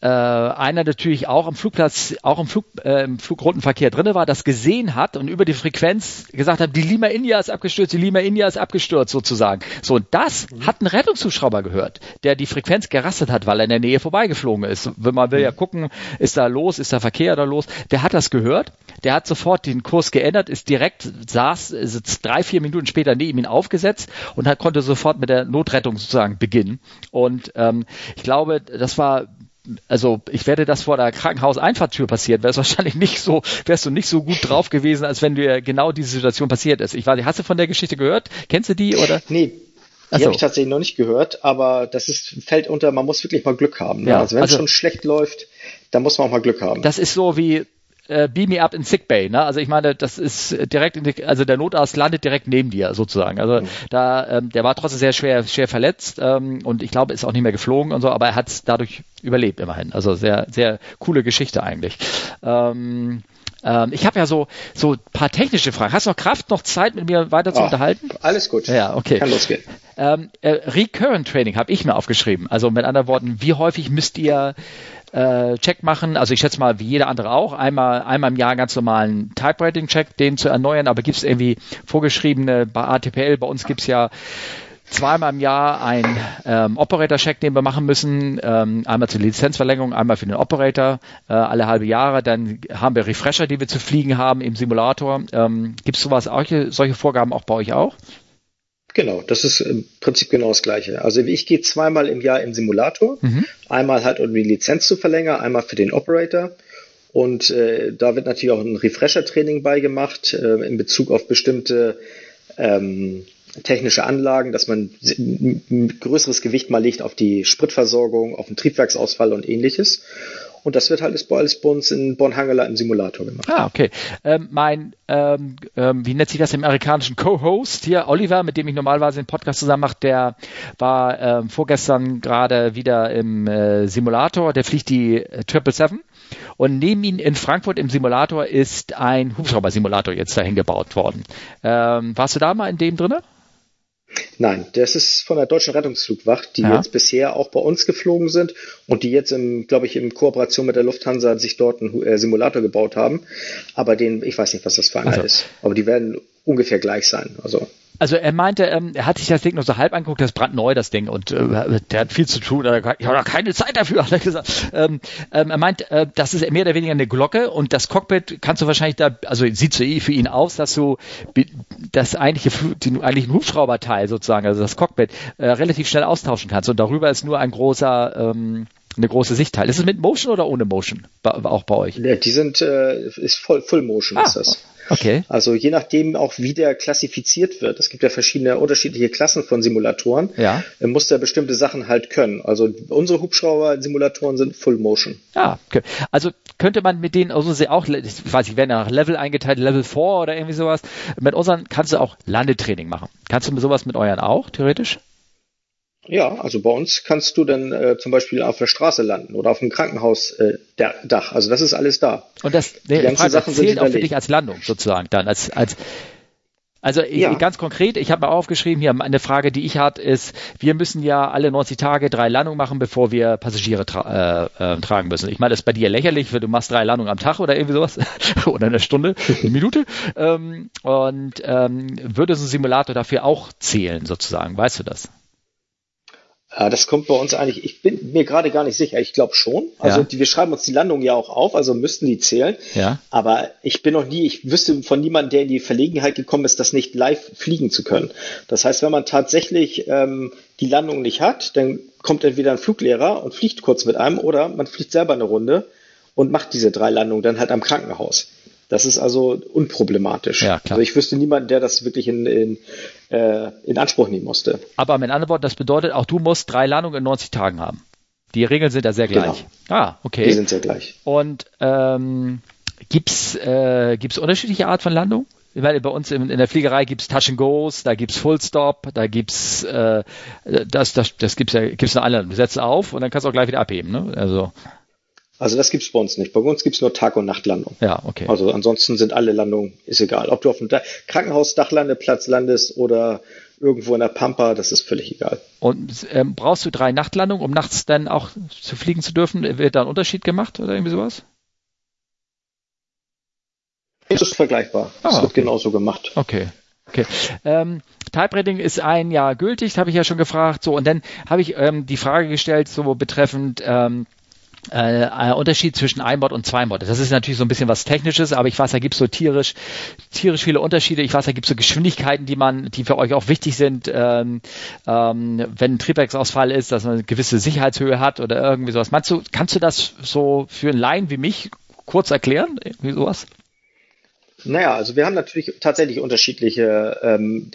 äh, einer natürlich auch im Flugplatz, auch im, Flug, äh, im Flugrundenverkehr drinne war, das gesehen hat und über die Frequenz gesagt hat, die Lima India ist abgestürzt, die Lima India ist abgestürzt sozusagen. So, und das mhm. hat ein Rettungszuschrauber gehört, der die Frequenz gerastet hat, weil er in der Nähe vorbeigeflogen ist. Wenn man will ja mhm. gucken, ist da los, ist da Verkehr da los. Der hat das gehört, der hat sofort den Kurs geändert, ist direkt, saß, ist drei, vier Minuten später neben ihn aufgesetzt und hat, konnte sofort mit der Notrettung sozusagen beginnen. Und ähm, ich glaube, das war also ich werde das vor der Krankenhauseinfahrtür passiert, wäre es wahrscheinlich nicht so, wärst du nicht so gut drauf gewesen, als wenn dir genau diese Situation passiert ist. Ich weiß, hast du von der Geschichte gehört? Kennst du die oder? Nee. Die so. habe ich tatsächlich noch nicht gehört, aber das ist, fällt unter, man muss wirklich mal Glück haben. Ne? Ja, also wenn also, es schon schlecht läuft, dann muss man auch mal Glück haben. Das ist so wie, äh, beam me up in Sick Bay. Ne? Also ich meine, das ist direkt, in die, also der Notarzt landet direkt neben dir sozusagen. Also mhm. da, ähm, der war trotzdem sehr schwer, schwer verletzt ähm, und ich glaube, ist auch nicht mehr geflogen und so, aber er hat es dadurch überlebt immerhin. Also sehr, sehr coole Geschichte eigentlich. Ähm, ähm, ich habe ja so so paar technische Fragen. Hast du noch Kraft, noch Zeit, mit mir weiter zu oh, unterhalten? Alles gut. Ja, okay. Kann losgehen. Ähm, äh, Recurrent Training habe ich mir aufgeschrieben. Also mit anderen Worten, wie häufig müsst ihr äh, Check machen. Also ich schätze mal, wie jeder andere auch, einmal, einmal im Jahr ganz normalen Typewriting-Check, den zu erneuern, aber gibt es irgendwie vorgeschriebene, bei ATPL, bei uns gibt es ja zweimal im Jahr ein ähm, Operator-Check, den wir machen müssen. Ähm, einmal zur Lizenzverlängerung, einmal für den Operator, äh, alle halbe Jahre. Dann haben wir Refresher, die wir zu fliegen haben im Simulator. Ähm, Gibt es sowas, solche, solche Vorgaben auch bei euch auch? Genau, das ist im Prinzip genau das Gleiche. Also ich gehe zweimal im Jahr in Simulator. Mhm. Einmal halt, um die Lizenz zu verlängern, einmal für den Operator. Und äh, da wird natürlich auch ein Refresher-Training beigemacht äh, in Bezug auf bestimmte ähm, technische Anlagen, dass man ein größeres Gewicht mal legt auf die Spritversorgung, auf den Triebwerksausfall und ähnliches. Und das wird halt alles bei uns in Bornhangela im Simulator gemacht. Ah, okay. Ähm, mein, ähm, ähm, wie nennt sich das im amerikanischen Co-Host hier, Oliver, mit dem ich normalerweise den Podcast zusammen mache, der war ähm, vorgestern gerade wieder im äh, Simulator, der fliegt die äh, 777 und neben ihm in Frankfurt im Simulator ist ein Hubschrauber-Simulator jetzt dahin gebaut worden. Ähm, warst du da mal in dem drinne? Nein, das ist von der Deutschen Rettungsflugwacht, die ja. jetzt bisher auch bei uns geflogen sind und die jetzt, im, glaube ich, in Kooperation mit der Lufthansa sich dort einen äh, Simulator gebaut haben. Aber den, ich weiß nicht, was das für einer also. ist. Aber die werden ungefähr gleich sein. Also also er meinte, ähm, er hat sich das Ding nur so halb angeguckt, das ist brandneu, das Ding, und äh, der hat viel zu tun, ich habe keine Zeit dafür, hat er gesagt. Ähm, ähm, er meint, äh, das ist mehr oder weniger eine Glocke und das Cockpit kannst du wahrscheinlich da, also sieht so eh für ihn aus, dass du das eigentliche, den eigentlichen Hubschrauberteil sozusagen, also das Cockpit, äh, relativ schnell austauschen kannst und darüber ist nur ein großer, ähm, eine große Sichtteil. Ist es mit Motion oder ohne Motion? auch bei euch? Ja, die sind, äh, ist voll, Full Motion ah, ist das. Okay. Also je nachdem auch, wie der klassifiziert wird. Es gibt ja verschiedene unterschiedliche Klassen von Simulatoren. Ja. Muss der bestimmte Sachen halt können. Also unsere Hubschrauber-Simulatoren sind Full Motion. Ja, okay. Also könnte man mit denen also auch, ich weiß nicht, werden ja nach Level eingeteilt, Level 4 oder irgendwie sowas. Mit unseren kannst du auch Landetraining machen. Kannst du sowas mit euren auch, theoretisch? Ja, also bei uns kannst du dann äh, zum Beispiel auf der Straße landen oder auf dem Krankenhausdach. Äh, also das ist alles da. Und das, nee, die ganzen Frage, Sachen zählt sind auch für dich als Landung sozusagen dann als als also ich, ja. ganz konkret, ich habe mal aufgeschrieben, hier eine Frage, die ich hatte, ist, wir müssen ja alle 90 Tage drei Landungen machen, bevor wir Passagiere tra äh, äh, tragen müssen. Ich meine, das ist bei dir lächerlich, weil du machst drei Landungen am Tag oder irgendwie sowas oder eine Stunde, eine Minute. Ähm, und ähm, würde so ein Simulator dafür auch zählen sozusagen, weißt du das? Ja, das kommt bei uns eigentlich, ich bin mir gerade gar nicht sicher, ich glaube schon. Also ja. die, wir schreiben uns die Landung ja auch auf, also müssten die zählen. Ja. Aber ich bin noch nie, ich wüsste von niemandem, der in die Verlegenheit gekommen ist, das nicht live fliegen zu können. Das heißt, wenn man tatsächlich ähm, die Landung nicht hat, dann kommt entweder ein Fluglehrer und fliegt kurz mit einem oder man fliegt selber eine Runde und macht diese drei Landungen dann halt am Krankenhaus. Das ist also unproblematisch. Ja, klar. Also ich wüsste niemanden, der das wirklich in, in, äh, in Anspruch nehmen musste. Aber mit anderen Worten, das bedeutet, auch du musst drei Landungen in 90 Tagen haben. Die Regeln sind da sehr gleich. Genau. Ah, okay. Die sind sehr gleich. Und ähm, gibt's äh, gibt's unterschiedliche Art von Landung? Weil bei uns in, in der Fliegerei gibt's Touch and Goes, da gibt's Full Stop, da gibt's äh, das, das, das gibt's ja gibt's eine Einladung. Du setzt auf und dann kannst du auch gleich wieder abheben. Ne? Also also das gibt's bei uns nicht. Bei uns gibt's nur Tag- und Nachtlandung. Ja, okay. Also ansonsten sind alle Landungen, ist egal. Ob du auf dem Krankenhausdachlandeplatz landest oder irgendwo in der Pampa, das ist völlig egal. Und ähm, brauchst du drei Nachtlandungen, um nachts dann auch zu fliegen zu dürfen? Wird da ein Unterschied gemacht oder irgendwie sowas? Es ist vergleichbar. Ah, es wird okay. genauso gemacht. Okay. Okay. Ähm, Type Rating ist ein Jahr gültig, habe ich ja schon gefragt. So, und dann habe ich ähm, die Frage gestellt, so betreffend ähm, äh, Unterschied zwischen Einbord und Zweibord. Das ist natürlich so ein bisschen was Technisches, aber ich weiß, da gibt es so tierisch, tierisch viele Unterschiede. Ich weiß, da gibt es so Geschwindigkeiten, die man, die für euch auch wichtig sind, ähm, ähm, wenn ein Triebwerksausfall ist, dass man eine gewisse Sicherheitshöhe hat oder irgendwie sowas. Meinst du, kannst du das so für einen Laien wie mich kurz erklären? Irgendwie sowas? Naja, also wir haben natürlich tatsächlich unterschiedliche ähm,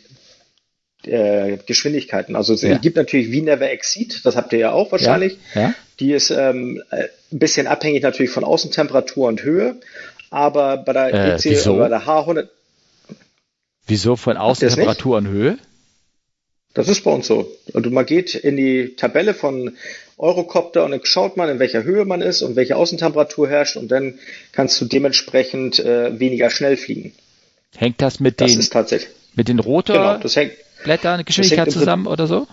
äh, Geschwindigkeiten. Also es ja. gibt natürlich wie Never Exceed, das habt ihr ja auch wahrscheinlich. Ja. Ja. Die ist ähm, äh, ein bisschen abhängig natürlich von Außentemperatur und Höhe, aber bei der äh, EC wieso? bei der H100 Wieso von Außentemperatur und Höhe? Das ist bei uns so. Und man geht in die Tabelle von Eurocopter und dann schaut man, in welcher Höhe man ist und welche Außentemperatur herrscht und dann kannst du dementsprechend äh, weniger schnell fliegen. Hängt das mit das den, mit den Rotor genau, Blättern Geschwindigkeit zusammen oder so?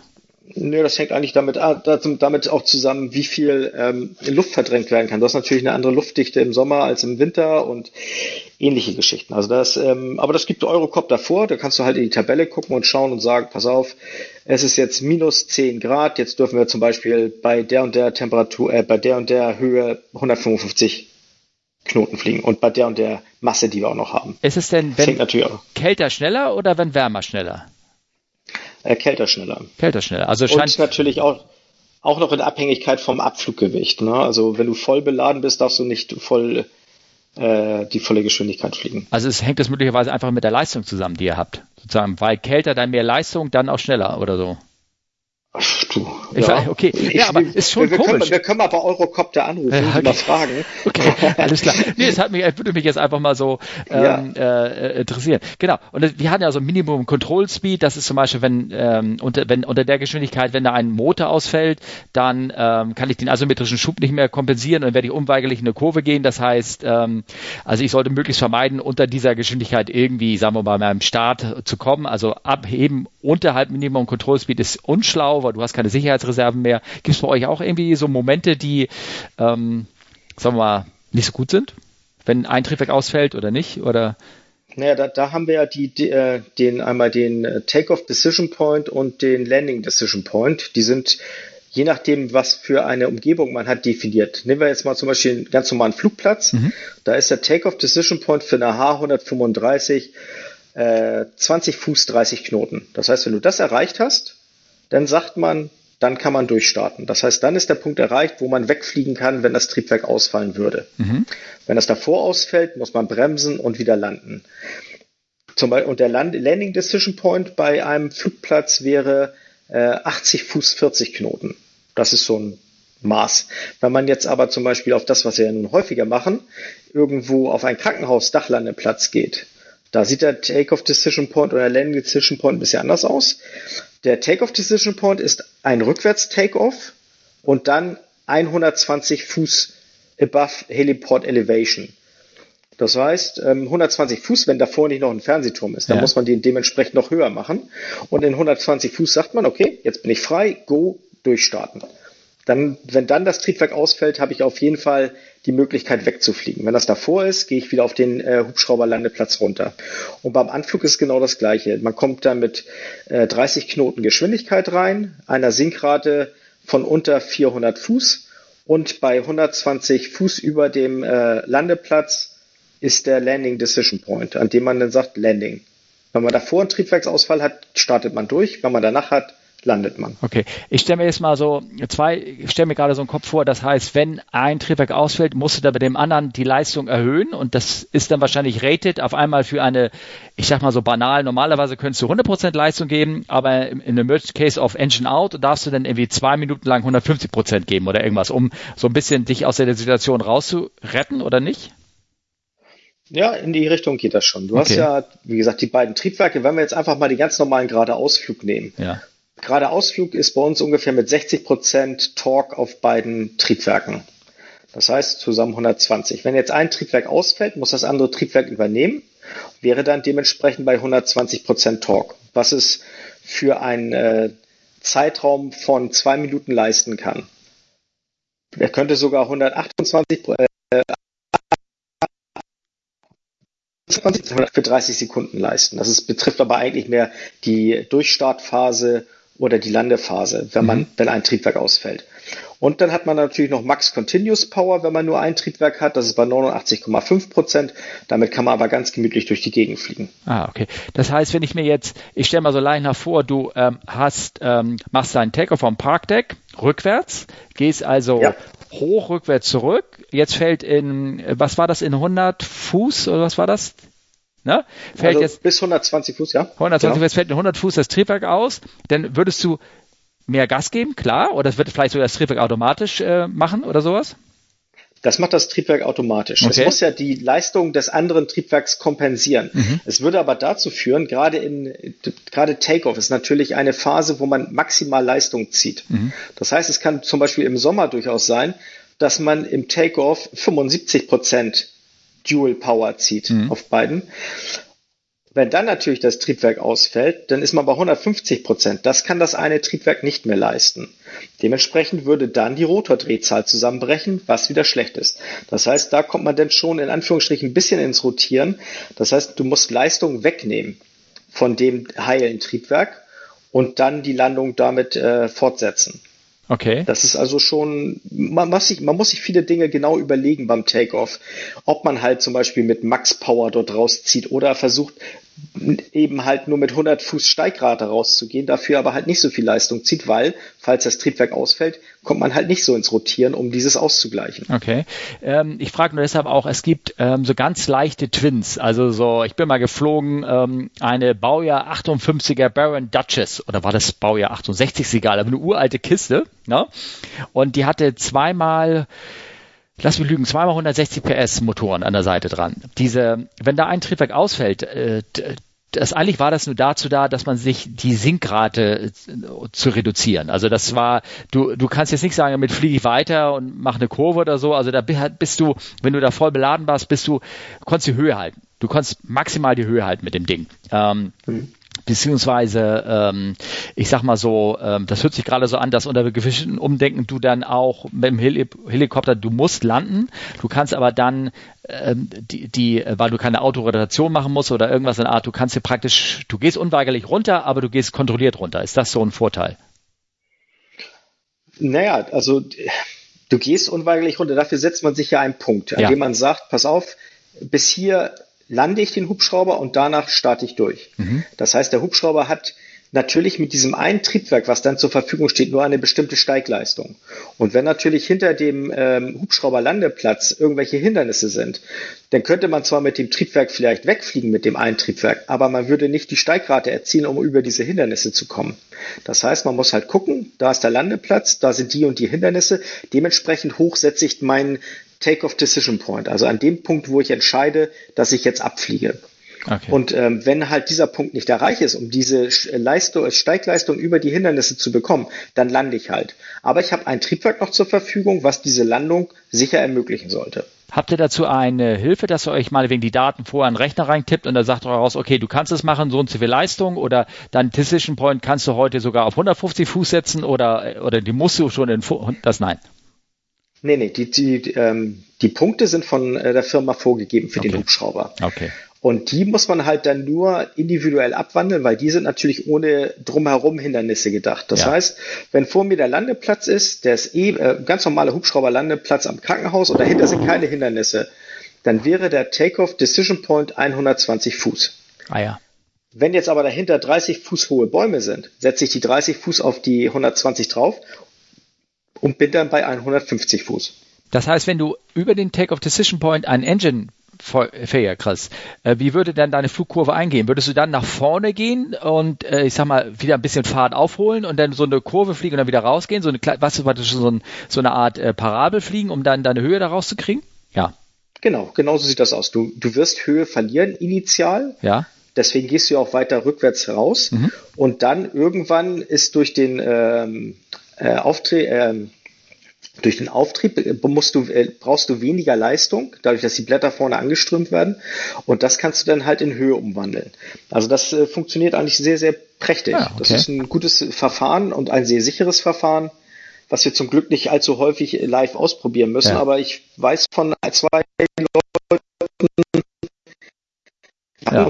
Nö, das hängt eigentlich damit, ah, damit auch zusammen, wie viel ähm, Luft verdrängt werden kann. Du hast natürlich eine andere Luftdichte im Sommer als im Winter und ähnliche Geschichten. Also das, ähm, aber das gibt Eurocop davor, da kannst du halt in die Tabelle gucken und schauen und sagen, pass auf, es ist jetzt minus 10 Grad, jetzt dürfen wir zum Beispiel bei der und der Temperatur, äh, bei der und der Höhe 155 Knoten fliegen und bei der und der Masse, die wir auch noch haben. Ist es denn, wenn kälter schneller oder wenn wärmer schneller? Äh, kälter schneller. Kälter schneller. Also scheint Und natürlich auch, auch noch in Abhängigkeit vom Abfluggewicht. Ne? Also wenn du voll beladen bist, darfst du nicht voll äh, die volle Geschwindigkeit fliegen. Also es hängt das möglicherweise einfach mit der Leistung zusammen, die ihr habt. Sozusagen, weil kälter dann mehr Leistung, dann auch schneller oder so. Ach, du. Ich ja. Weiß, okay, ich, ja, aber ist schon wir, komisch. Können, wir können aber Eurocopter anrufen ja, okay. und mal fragen. Okay, alles klar. Nee, es hat mich, würde mich jetzt einfach mal so ähm, ja. äh, interessieren. Genau. Und wir hatten ja so Minimum Control Speed. Das ist zum Beispiel, wenn, ähm, unter, wenn unter der Geschwindigkeit, wenn da ein Motor ausfällt, dann ähm, kann ich den asymmetrischen Schub nicht mehr kompensieren und dann werde ich unweigerlich in eine Kurve gehen. Das heißt, ähm, also ich sollte möglichst vermeiden, unter dieser Geschwindigkeit irgendwie, sagen wir mal, bei meinem Start zu kommen. Also abheben unterhalb Minimum Control Speed ist unschlau weil du hast keine Sicherheitsreserven mehr. Gibt es bei euch auch irgendwie so Momente, die, ähm, sagen wir mal, nicht so gut sind? Wenn ein Triebwerk ausfällt oder nicht? Oder? Naja, da, da haben wir ja die, die, äh, den, einmal den äh, Takeoff Decision Point und den Landing Decision Point. Die sind je nachdem, was für eine Umgebung man hat, definiert. Nehmen wir jetzt mal zum Beispiel einen ganz normalen Flugplatz. Mhm. Da ist der Takeoff Decision Point für eine H135 äh, 20 Fuß 30 Knoten. Das heißt, wenn du das erreicht hast, dann sagt man, dann kann man durchstarten. Das heißt, dann ist der Punkt erreicht, wo man wegfliegen kann, wenn das Triebwerk ausfallen würde. Mhm. Wenn das davor ausfällt, muss man bremsen und wieder landen. Zum Beispiel, und der Land Landing Decision Point bei einem Flugplatz wäre äh, 80 Fuß 40 Knoten. Das ist so ein Maß. Wenn man jetzt aber zum Beispiel auf das, was wir ja nun häufiger machen, irgendwo auf einen Krankenhaus-Dachlandeplatz geht, da sieht der Takeoff Decision Point oder Landing Decision Point ein bisschen anders aus. Der Takeoff Decision Point ist ein Rückwärts-Takeoff und dann 120 Fuß above Heliport Elevation. Das heißt, 120 ähm, Fuß, wenn davor nicht noch ein Fernsehturm ist, dann ja. muss man den dementsprechend noch höher machen. Und in 120 Fuß sagt man, okay, jetzt bin ich frei, go, durchstarten. Dann, wenn dann das Triebwerk ausfällt, habe ich auf jeden Fall die Möglichkeit wegzufliegen. Wenn das davor ist, gehe ich wieder auf den äh, Hubschrauberlandeplatz runter. Und beim Anflug ist genau das Gleiche. Man kommt dann mit äh, 30 Knoten Geschwindigkeit rein, einer Sinkrate von unter 400 Fuß und bei 120 Fuß über dem äh, Landeplatz ist der Landing Decision Point, an dem man dann sagt Landing. Wenn man davor einen Triebwerksausfall hat, startet man durch. Wenn man danach hat, landet man. Okay, ich stelle mir jetzt mal so zwei, ich stelle mir gerade so einen Kopf vor, das heißt, wenn ein Triebwerk ausfällt, musst du da bei dem anderen die Leistung erhöhen und das ist dann wahrscheinlich rated auf einmal für eine, ich sag mal so banal, normalerweise könntest du 100% Leistung geben, aber in einem Emergency Case of Engine Out darfst du dann irgendwie zwei Minuten lang 150% geben oder irgendwas, um so ein bisschen dich aus der Situation rauszuretten oder nicht? Ja, in die Richtung geht das schon. Du okay. hast ja, wie gesagt, die beiden Triebwerke, wenn wir jetzt einfach mal die ganz normalen geradeausflug nehmen. Ja geradeausflug ist bei uns ungefähr mit 60 Prozent Torque auf beiden Triebwerken. Das heißt zusammen 120. Wenn jetzt ein Triebwerk ausfällt, muss das andere Triebwerk übernehmen, wäre dann dementsprechend bei 120 Prozent Torque. Was ist für einen äh, Zeitraum von zwei Minuten leisten kann. Er könnte sogar 128 äh, für 30 Sekunden leisten. Das ist, betrifft aber eigentlich mehr die Durchstartphase oder die Landephase, wenn man, mhm. wenn ein Triebwerk ausfällt. Und dann hat man natürlich noch Max Continuous Power, wenn man nur ein Triebwerk hat. Das ist bei 89,5 Prozent. Damit kann man aber ganz gemütlich durch die Gegend fliegen. Ah, okay. Das heißt, wenn ich mir jetzt, ich stelle mal so leicht nach vor, du ähm, hast, ähm, machst deinen Takeoff vom Parkdeck rückwärts, gehst also ja. hoch, rückwärts, zurück. Jetzt fällt in, was war das, in 100 Fuß oder was war das? Ne? Fällt also jetzt bis 120 Fuß, ja. 120 genau. Fuß, fällt in 100 Fuß das Triebwerk aus, dann würdest du mehr Gas geben, klar, oder das wird vielleicht sogar das Triebwerk automatisch äh, machen oder sowas? Das macht das Triebwerk automatisch. Okay. Es muss ja die Leistung des anderen Triebwerks kompensieren. Mhm. Es würde aber dazu führen, gerade in, gerade Takeoff ist natürlich eine Phase, wo man maximal Leistung zieht. Mhm. Das heißt, es kann zum Beispiel im Sommer durchaus sein, dass man im Takeoff 75 Prozent Dual Power zieht mhm. auf beiden. Wenn dann natürlich das Triebwerk ausfällt, dann ist man bei 150 Prozent. Das kann das eine Triebwerk nicht mehr leisten. Dementsprechend würde dann die Rotordrehzahl zusammenbrechen, was wieder schlecht ist. Das heißt, da kommt man dann schon in Anführungsstrichen ein bisschen ins Rotieren. Das heißt, du musst Leistung wegnehmen von dem heilen Triebwerk und dann die Landung damit äh, fortsetzen. Okay. Das ist also schon, man muss, sich, man muss sich viele Dinge genau überlegen beim Takeoff. Ob man halt zum Beispiel mit Max Power dort rauszieht oder versucht, eben halt nur mit 100 Fuß Steigrate rauszugehen, dafür aber halt nicht so viel Leistung zieht, weil, falls das Triebwerk ausfällt, kommt man halt nicht so ins Rotieren, um dieses auszugleichen. Okay. Ähm, ich frage nur deshalb auch, es gibt ähm, so ganz leichte Twins, also so, ich bin mal geflogen, ähm, eine Baujahr 58er Baron Duchess, oder war das Baujahr 68, ist egal, aber eine uralte Kiste, ne? Und die hatte zweimal lass mich lügen, zweimal 160 PS Motoren an der Seite dran. Diese, wenn da ein Triebwerk ausfällt, äh, das eigentlich war das nur dazu da, dass man sich die Sinkrate äh, zu reduzieren. Also das war, du, du kannst jetzt nicht sagen, damit fliege ich weiter und mache eine Kurve oder so. Also da bist du, wenn du da voll beladen warst, bist du, konntest die Höhe halten. Du konntest maximal die Höhe halten mit dem Ding. Ähm, mhm beziehungsweise ähm, ich sag mal so, ähm, das hört sich gerade so an, dass unter gewissen Umdenken du dann auch mit dem Heli Helikopter, du musst landen, du kannst aber dann ähm, die, die, weil du keine Autorotation machen musst oder irgendwas in der Art, du kannst dir praktisch, du gehst unweigerlich runter, aber du gehst kontrolliert runter. Ist das so ein Vorteil? Naja, also du gehst unweigerlich runter, dafür setzt man sich ja einen Punkt, an ja. dem man sagt, pass auf, bis hier lande ich den Hubschrauber und danach starte ich durch. Mhm. Das heißt, der Hubschrauber hat natürlich mit diesem einen Triebwerk, was dann zur Verfügung steht, nur eine bestimmte Steigleistung. Und wenn natürlich hinter dem ähm, Hubschrauberlandeplatz irgendwelche Hindernisse sind, dann könnte man zwar mit dem Triebwerk vielleicht wegfliegen mit dem einen Triebwerk, aber man würde nicht die Steigrate erzielen, um über diese Hindernisse zu kommen. Das heißt, man muss halt gucken, da ist der Landeplatz, da sind die und die Hindernisse. Dementsprechend hoch setze ich meinen Take-off Decision Point, also an dem Punkt, wo ich entscheide, dass ich jetzt abfliege. Okay. Und ähm, wenn halt dieser Punkt nicht erreicht ist, um diese Leistung, Steigleistung über die Hindernisse zu bekommen, dann lande ich halt. Aber ich habe ein Triebwerk noch zur Verfügung, was diese Landung sicher ermöglichen sollte. Habt ihr dazu eine Hilfe, dass ihr euch mal wegen die Daten vorher in den Rechner reintippt und dann sagt ihr raus, okay, du kannst es machen, so und so viel Leistung oder dein Decision Point kannst du heute sogar auf 150 Fuß setzen oder, oder die musst du schon in, das nein. Nee, nee, die, die, ähm, die Punkte sind von äh, der Firma vorgegeben für okay. den Hubschrauber. Okay. Und die muss man halt dann nur individuell abwandeln, weil die sind natürlich ohne drumherum Hindernisse gedacht. Das ja. heißt, wenn vor mir der Landeplatz ist, der ist eh äh, ganz normaler Hubschrauberlandeplatz am Krankenhaus und dahinter sind keine Hindernisse, dann wäre der Takeoff Decision Point 120 Fuß. Ah ja. Wenn jetzt aber dahinter 30 Fuß hohe Bäume sind, setze ich die 30 Fuß auf die 120 drauf und bin dann bei 150 Fuß. Das heißt, wenn du über den Take-off Decision Point einen Engine Failure kriegst, äh, wie würde dann deine Flugkurve eingehen? Würdest du dann nach vorne gehen und äh, ich sag mal wieder ein bisschen Fahrt aufholen und dann so eine Kurve fliegen und dann wieder rausgehen, so eine was so, ein, so eine Art äh, Parabel fliegen, um dann deine Höhe da rauszukriegen? Ja. Genau, genau so sieht das aus. Du, du wirst Höhe verlieren initial. Ja. Deswegen gehst du ja auch weiter rückwärts raus. Mhm. Und dann irgendwann ist durch den ähm, äh, Auftre ähm, Durch den Auftrieb äh, musst du, äh, brauchst du weniger Leistung, dadurch, dass die Blätter vorne angeströmt werden. Und das kannst du dann halt in Höhe umwandeln. Also das äh, funktioniert eigentlich sehr, sehr prächtig. Ja, okay. Das ist ein gutes Verfahren und ein sehr sicheres Verfahren, was wir zum Glück nicht allzu häufig live ausprobieren müssen. Ja. Aber ich weiß von zwei Leuten, ja.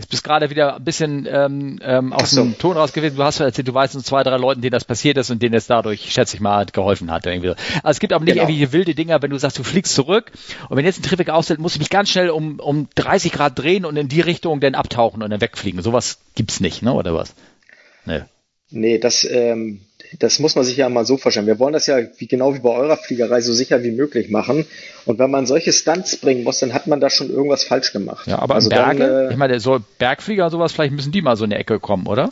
Jetzt bist gerade wieder ein bisschen ähm, ähm, aus so. dem Ton raus gewesen. Du hast erzählt, du weißt uns zwei, drei Leuten, denen das passiert ist und denen es dadurch, schätze ich mal, geholfen hat. Irgendwie. Also es gibt aber nicht genau. irgendwelche wilde Dinger, wenn du sagst, du fliegst zurück und wenn jetzt ein Triebwerk ausfällt, muss ich mich ganz schnell um, um 30 Grad drehen und in die Richtung dann abtauchen und dann wegfliegen. Sowas gibt's nicht, ne? Oder was? Nee. Nee, das, ähm, das muss man sich ja mal so vorstellen. Wir wollen das ja wie, genau wie bei eurer Fliegerei so sicher wie möglich machen. Und wenn man solche Stunts bringen muss, dann hat man da schon irgendwas falsch gemacht. Ja, aber also Berge, dann, äh, ich meine, so Bergflieger sowas, vielleicht müssen die mal so in die Ecke kommen, oder?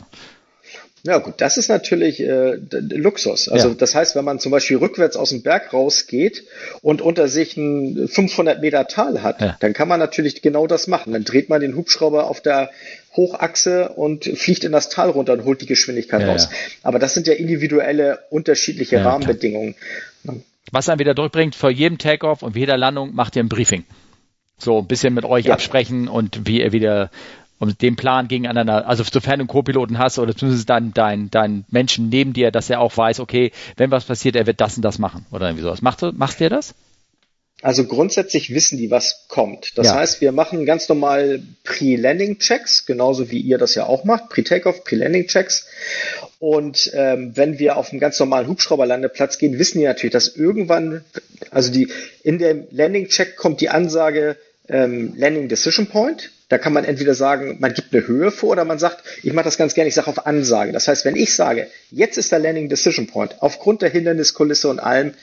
Ja gut, das ist natürlich äh, Luxus. Also ja. das heißt, wenn man zum Beispiel rückwärts aus dem Berg rausgeht und unter sich ein 500 Meter Tal hat, ja. dann kann man natürlich genau das machen. Dann dreht man den Hubschrauber auf der Hochachse und fliegt in das Tal runter und holt die Geschwindigkeit ja, raus. Aber das sind ja individuelle, unterschiedliche Rahmenbedingungen. Was einen wieder durchbringt, vor jedem Takeoff und jeder Landung macht ihr ein Briefing. So ein bisschen mit euch absprechen und wie ihr wieder und den Plan gegeneinander, also sofern du einen Co-Piloten hast oder zumindest dein, dein, dein Menschen neben dir, dass er auch weiß, okay, wenn was passiert, er wird das und das machen oder irgendwie sowas. Machst du, machst du das? Also grundsätzlich wissen die, was kommt. Das ja. heißt, wir machen ganz normal Pre-Landing-Checks, genauso wie ihr das ja auch macht, Pre-Takeoff, Pre-Landing-Checks. Und ähm, wenn wir auf einen ganz normalen Hubschrauberlandeplatz gehen, wissen die natürlich, dass irgendwann, also die in dem Landing-Check kommt die Ansage ähm, Landing Decision Point. Da kann man entweder sagen, man gibt eine Höhe vor oder man sagt, ich mache das ganz gerne, ich sage auf Ansage. Das heißt, wenn ich sage, jetzt ist der Landing Decision Point, aufgrund der Hinderniskulisse und allem,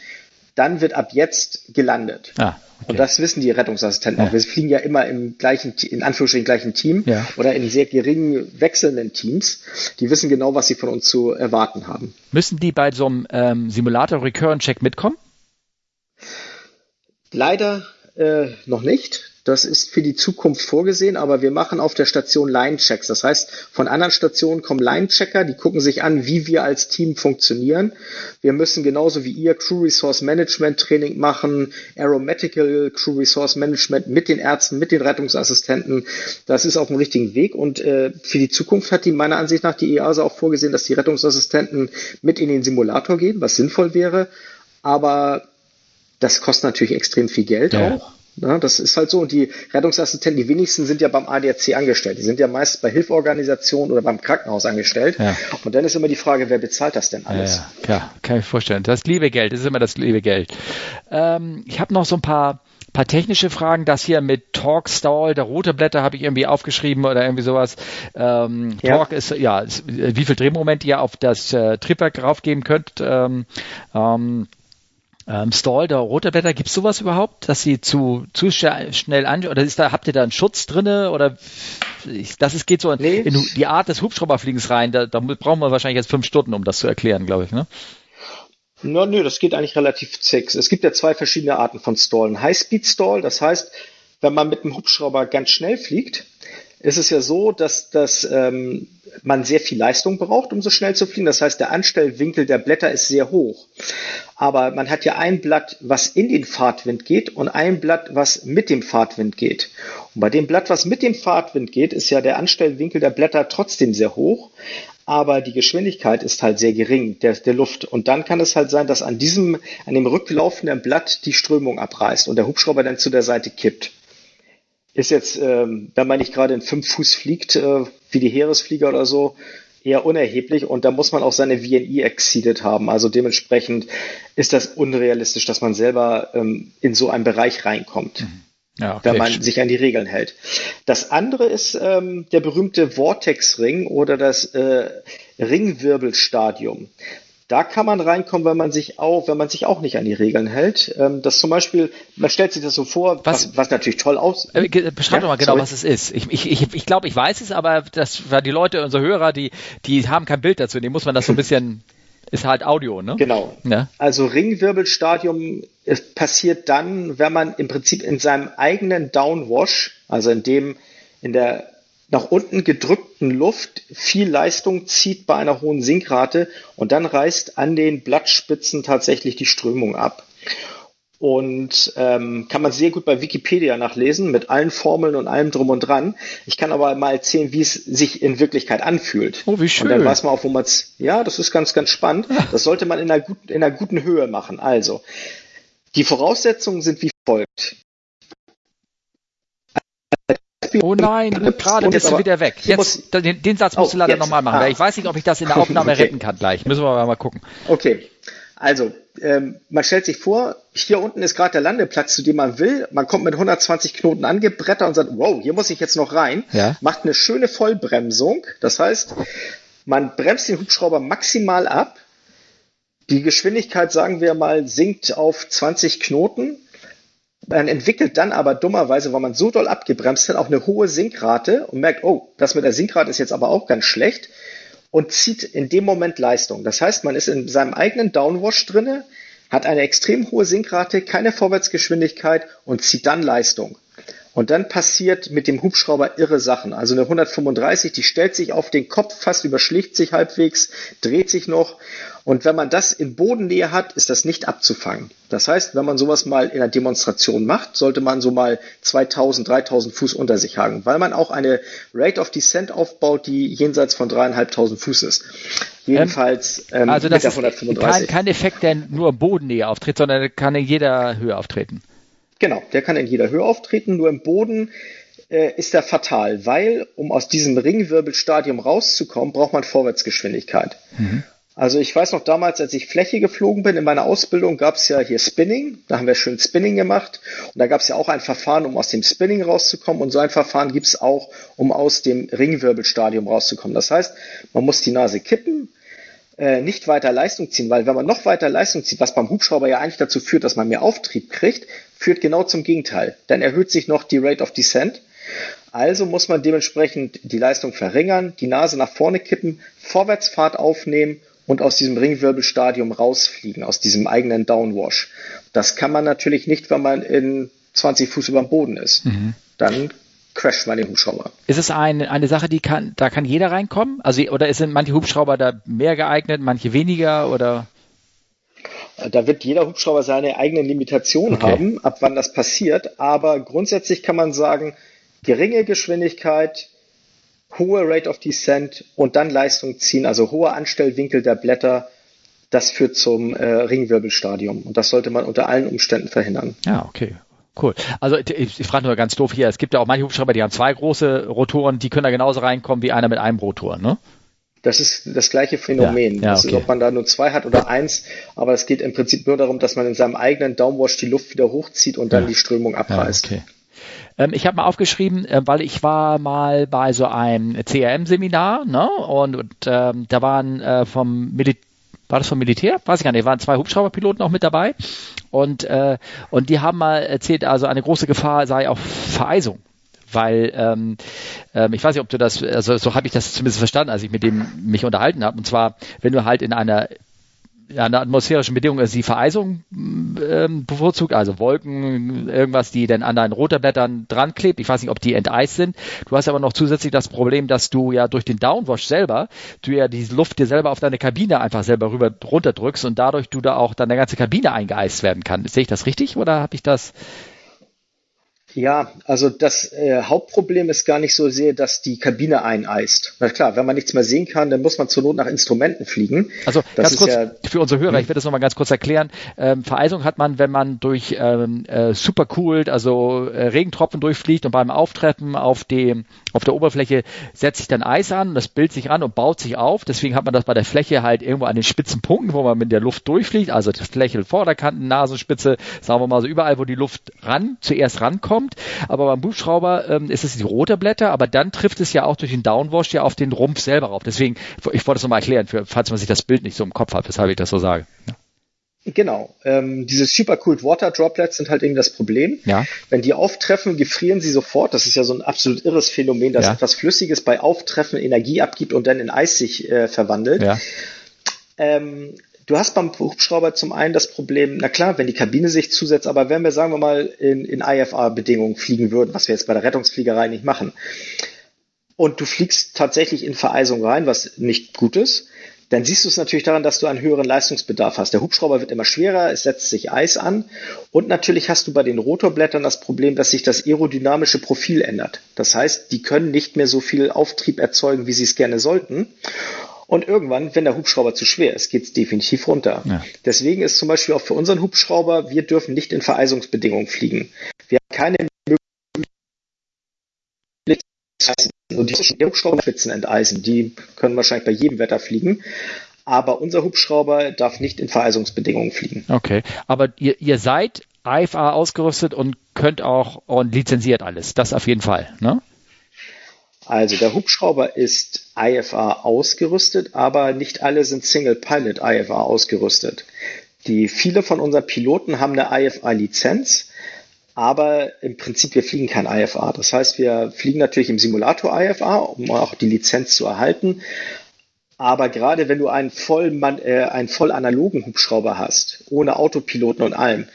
dann wird ab jetzt gelandet. Ah, okay. Und das wissen die Rettungsassistenten ja. auch. Wir fliegen ja immer im gleichen, in Anführungsstrichen gleichen Team ja. oder in sehr geringen wechselnden Teams. Die wissen genau, was sie von uns zu erwarten haben. Müssen die bei so einem ähm, Simulator Recurrent Check mitkommen? Leider äh, noch nicht. Das ist für die Zukunft vorgesehen, aber wir machen auf der Station Line-Checks. Das heißt, von anderen Stationen kommen Line-Checker, die gucken sich an, wie wir als Team funktionieren. Wir müssen genauso wie ihr Crew Resource Management Training machen, Aeromedical Crew Resource Management mit den Ärzten, mit den Rettungsassistenten. Das ist auf dem richtigen Weg und äh, für die Zukunft hat die meiner Ansicht nach die EASA auch vorgesehen, dass die Rettungsassistenten mit in den Simulator gehen, was sinnvoll wäre. Aber das kostet natürlich extrem viel Geld ja. auch. Ja, das ist halt so. Und die Rettungsassistenten, die wenigsten sind ja beim ADAC angestellt. Die sind ja meist bei Hilfsorganisationen oder beim Krankenhaus angestellt. Ja. Und dann ist immer die Frage, wer bezahlt das denn alles? Ja, ja, kann ich vorstellen. Das liebe Geld, das ist immer das liebe Geld. Ähm, ich habe noch so ein paar paar technische Fragen. Das hier mit Torque Stall, der rote Blätter habe ich irgendwie aufgeschrieben oder irgendwie sowas. Ähm, ja. Torque ist ja ist, wie viel Drehmoment ihr auf das äh, Triebwerk raufgeben könnt. Ähm, ähm, Stall der Rotorblätter, gibt es sowas überhaupt, dass sie zu, zu schnell an oder ist da, habt ihr da einen Schutz drinne oder das ist, geht so nee. in die Art des Hubschrauberfliegens rein, da, da brauchen wir wahrscheinlich jetzt fünf Stunden, um das zu erklären, glaube ich, ne? No, nö, das geht eigentlich relativ zix. Es gibt ja zwei verschiedene Arten von Stallen. High-Speed-Stall, das heißt, wenn man mit dem Hubschrauber ganz schnell fliegt, ist es ja so, dass, dass ähm, man sehr viel Leistung braucht, um so schnell zu fliegen. Das heißt, der Anstellwinkel der Blätter ist sehr hoch. Aber man hat ja ein Blatt, was in den Fahrtwind geht und ein Blatt, was mit dem Fahrtwind geht. Und bei dem Blatt, was mit dem Fahrtwind geht, ist ja der Anstellwinkel der Blätter trotzdem sehr hoch. Aber die Geschwindigkeit ist halt sehr gering, der, der Luft. Und dann kann es halt sein, dass an diesem, an dem rücklaufenden Blatt die Strömung abreißt und der Hubschrauber dann zu der Seite kippt ist jetzt, ähm, wenn man nicht gerade in fünf Fuß fliegt, äh, wie die Heeresflieger oder so, eher unerheblich und da muss man auch seine VNI exceeded haben. Also dementsprechend ist das unrealistisch, dass man selber ähm, in so einen Bereich reinkommt. Mhm. Ja, okay. Da man sich an die Regeln hält. Das andere ist ähm, der berühmte Vortex-Ring oder das äh, Ringwirbelstadium. Da kann man reinkommen, wenn man sich auch, wenn man sich auch nicht an die Regeln hält. Ähm, das zum Beispiel, man stellt sich das so vor, was, was, was natürlich toll aussieht. Äh, beschreib ja, doch mal genau, sorry. was es ist. Ich, ich, ich, ich glaube, ich weiß es, aber das war die Leute, unsere Hörer, die, die haben kein Bild dazu. Die muss man das so ein bisschen, ist halt Audio, ne? Genau. Ja. Also Ringwirbelstadium passiert dann, wenn man im Prinzip in seinem eigenen Downwash, also in dem, in der nach unten gedrückten Luft viel Leistung zieht bei einer hohen Sinkrate und dann reißt an den Blattspitzen tatsächlich die Strömung ab. Und ähm, kann man sehr gut bei Wikipedia nachlesen mit allen Formeln und allem drum und dran. Ich kann aber mal erzählen, wie es sich in Wirklichkeit anfühlt. Oh, wie schön. Und dann weiß man auch, wo man es. Ja, das ist ganz, ganz spannend. Das sollte man in einer, guten, in einer guten Höhe machen. Also, die Voraussetzungen sind wie folgt. Oh nein, gerade bist du wieder weg. Jetzt, den, den Satz musst oh, du leider nochmal machen. Ah. Ich weiß nicht, ob ich das in der Aufnahme okay. retten kann gleich. Müssen wir mal gucken. Okay. Also, ähm, man stellt sich vor, hier unten ist gerade der Landeplatz, zu dem man will. Man kommt mit 120 Knoten angebrettert und sagt, wow, hier muss ich jetzt noch rein. Ja. Macht eine schöne Vollbremsung. Das heißt, man bremst den Hubschrauber maximal ab. Die Geschwindigkeit, sagen wir mal, sinkt auf 20 Knoten. Man entwickelt dann aber dummerweise, weil man so doll abgebremst hat, auch eine hohe Sinkrate und merkt, oh, das mit der Sinkrate ist jetzt aber auch ganz schlecht und zieht in dem Moment Leistung. Das heißt, man ist in seinem eigenen Downwash drinne, hat eine extrem hohe Sinkrate, keine Vorwärtsgeschwindigkeit und zieht dann Leistung. Und dann passiert mit dem Hubschrauber irre Sachen. Also eine 135, die stellt sich auf den Kopf, fast überschlägt sich halbwegs, dreht sich noch und wenn man das in Bodennähe hat, ist das nicht abzufangen. Das heißt, wenn man sowas mal in einer Demonstration macht, sollte man so mal 2000, 3000 Fuß unter sich haben, weil man auch eine Rate of Descent aufbaut, die jenseits von dreieinhalbtausend Fuß ist. Jedenfalls ähm, also das mit der 135. Ist kein, kein Effekt, der nur Bodennähe auftritt, sondern kann in jeder Höhe auftreten. Genau, der kann in jeder Höhe auftreten, nur im Boden äh, ist er fatal, weil um aus diesem Ringwirbelstadium rauszukommen, braucht man Vorwärtsgeschwindigkeit. Mhm. Also ich weiß noch damals, als ich Fläche geflogen bin in meiner Ausbildung, gab es ja hier Spinning. Da haben wir schön Spinning gemacht. Und da gab es ja auch ein Verfahren, um aus dem Spinning rauszukommen. Und so ein Verfahren gibt es auch, um aus dem Ringwirbelstadium rauszukommen. Das heißt, man muss die Nase kippen, äh, nicht weiter Leistung ziehen, weil wenn man noch weiter Leistung zieht, was beim Hubschrauber ja eigentlich dazu führt, dass man mehr Auftrieb kriegt, führt genau zum Gegenteil. Dann erhöht sich noch die Rate of Descent. Also muss man dementsprechend die Leistung verringern, die Nase nach vorne kippen, Vorwärtsfahrt aufnehmen und aus diesem Ringwirbelstadium rausfliegen, aus diesem eigenen Downwash. Das kann man natürlich nicht, wenn man in 20 Fuß über dem Boden ist. Mhm. Dann crasht man den Hubschrauber. Ist es ein, eine Sache, die kann, da kann jeder reinkommen? Also, oder sind manche Hubschrauber da mehr geeignet, manche weniger oder? Da wird jeder Hubschrauber seine eigenen Limitationen okay. haben, ab wann das passiert. Aber grundsätzlich kann man sagen, geringe Geschwindigkeit, hohe Rate of Descent und dann Leistung ziehen, also hoher Anstellwinkel der Blätter, das führt zum äh, Ringwirbelstadium. Und das sollte man unter allen Umständen verhindern. Ja, okay. Cool. Also ich, ich frage nur ganz doof hier, es gibt ja auch manche Hubschrauber, die haben zwei große Rotoren, die können da genauso reinkommen wie einer mit einem Rotor, ne? Das ist das gleiche Phänomen. Ja, ja, okay. ist, ob man da nur zwei hat oder eins, aber es geht im Prinzip nur darum, dass man in seinem eigenen Downwash die Luft wieder hochzieht und dann ja. die Strömung abreißt. okay. Ähm, ich habe mal aufgeschrieben, äh, weil ich war mal bei so einem CRM-Seminar, ne? Und, und ähm, da waren äh, vom Militär war das vom Militär? Weiß ich gar nicht. Waren zwei Hubschrauberpiloten auch mit dabei. Und, äh, und die haben mal erzählt, also eine große Gefahr sei auch Vereisung. Weil ähm, ähm, ich weiß nicht, ob du das, also so habe ich das zumindest verstanden, als ich mit dem mich unterhalten habe. Und zwar, wenn du halt in einer ja, eine atmosphärische Bedingung ist die Vereisung ähm, bevorzugt, also Wolken, irgendwas, die dann an deinen Rotorblättern dran klebt. Ich weiß nicht, ob die enteist sind. Du hast aber noch zusätzlich das Problem, dass du ja durch den Downwash selber, du ja die Luft dir selber auf deine Kabine einfach selber rüber runterdrückst und dadurch du da auch deine ganze Kabine eingeeist werden kann. Sehe ich das richtig oder habe ich das ja, also das äh, Hauptproblem ist gar nicht so sehr, dass die Kabine eineist. Na klar, wenn man nichts mehr sehen kann, dann muss man zur Not nach Instrumenten fliegen. Also das ganz kurz ja, für unsere Hörer, hm. ich werde das nochmal ganz kurz erklären. Ähm, Vereisung hat man, wenn man durch ähm, äh, supercooled, also äh, Regentropfen durchfliegt und beim Auftreffen auf dem auf der Oberfläche setzt sich dann Eis an, das bildet sich an und baut sich auf. Deswegen hat man das bei der Fläche halt irgendwo an den spitzen Punkten, wo man mit der Luft durchfliegt, also die Fläche, Vorderkanten, Nasenspitze, sagen wir mal so überall, wo die Luft ran zuerst rankommt kommt. Aber beim Hubschrauber ähm, ist es die rote Blätter, aber dann trifft es ja auch durch den Downwash ja auf den Rumpf selber rauf. Deswegen, ich wollte es nochmal erklären, für, falls man sich das Bild nicht so im Kopf hat, weshalb ich das so sage. Ja. Genau. Ähm, diese Supercooled Water Droplets sind halt eben das Problem. Ja. Wenn die auftreffen, gefrieren sie sofort. Das ist ja so ein absolut irres Phänomen, dass ja. etwas Flüssiges bei Auftreffen Energie abgibt und dann in Eis sich äh, verwandelt. Ja. Ähm, Du hast beim Hubschrauber zum einen das Problem, na klar, wenn die Kabine sich zusetzt, aber wenn wir, sagen wir mal, in, in IFA-Bedingungen fliegen würden, was wir jetzt bei der Rettungsfliegerei nicht machen, und du fliegst tatsächlich in Vereisung rein, was nicht gut ist, dann siehst du es natürlich daran, dass du einen höheren Leistungsbedarf hast. Der Hubschrauber wird immer schwerer, es setzt sich Eis an und natürlich hast du bei den Rotorblättern das Problem, dass sich das aerodynamische Profil ändert. Das heißt, die können nicht mehr so viel Auftrieb erzeugen, wie sie es gerne sollten. Und irgendwann, wenn der Hubschrauber zu schwer ist, geht es definitiv runter. Ja. Deswegen ist zum Beispiel auch für unseren Hubschrauber, wir dürfen nicht in Vereisungsbedingungen fliegen. Wir haben keine Möglichkeit, und die Hubschrauberspitzen enteisen, die können wahrscheinlich bei jedem Wetter fliegen. Aber unser Hubschrauber darf nicht in Vereisungsbedingungen fliegen. Okay, aber ihr, ihr seid IFA ausgerüstet und könnt auch und lizenziert alles. Das auf jeden Fall, ne? Also der Hubschrauber ist IFA ausgerüstet, aber nicht alle sind Single Pilot IFA ausgerüstet. Die viele von unseren Piloten haben eine IFA Lizenz, aber im Prinzip wir fliegen kein IFA. Das heißt, wir fliegen natürlich im Simulator IFA, um auch die Lizenz zu erhalten. Aber gerade wenn du einen voll, äh, einen voll analogen Hubschrauber hast, ohne Autopiloten und allem,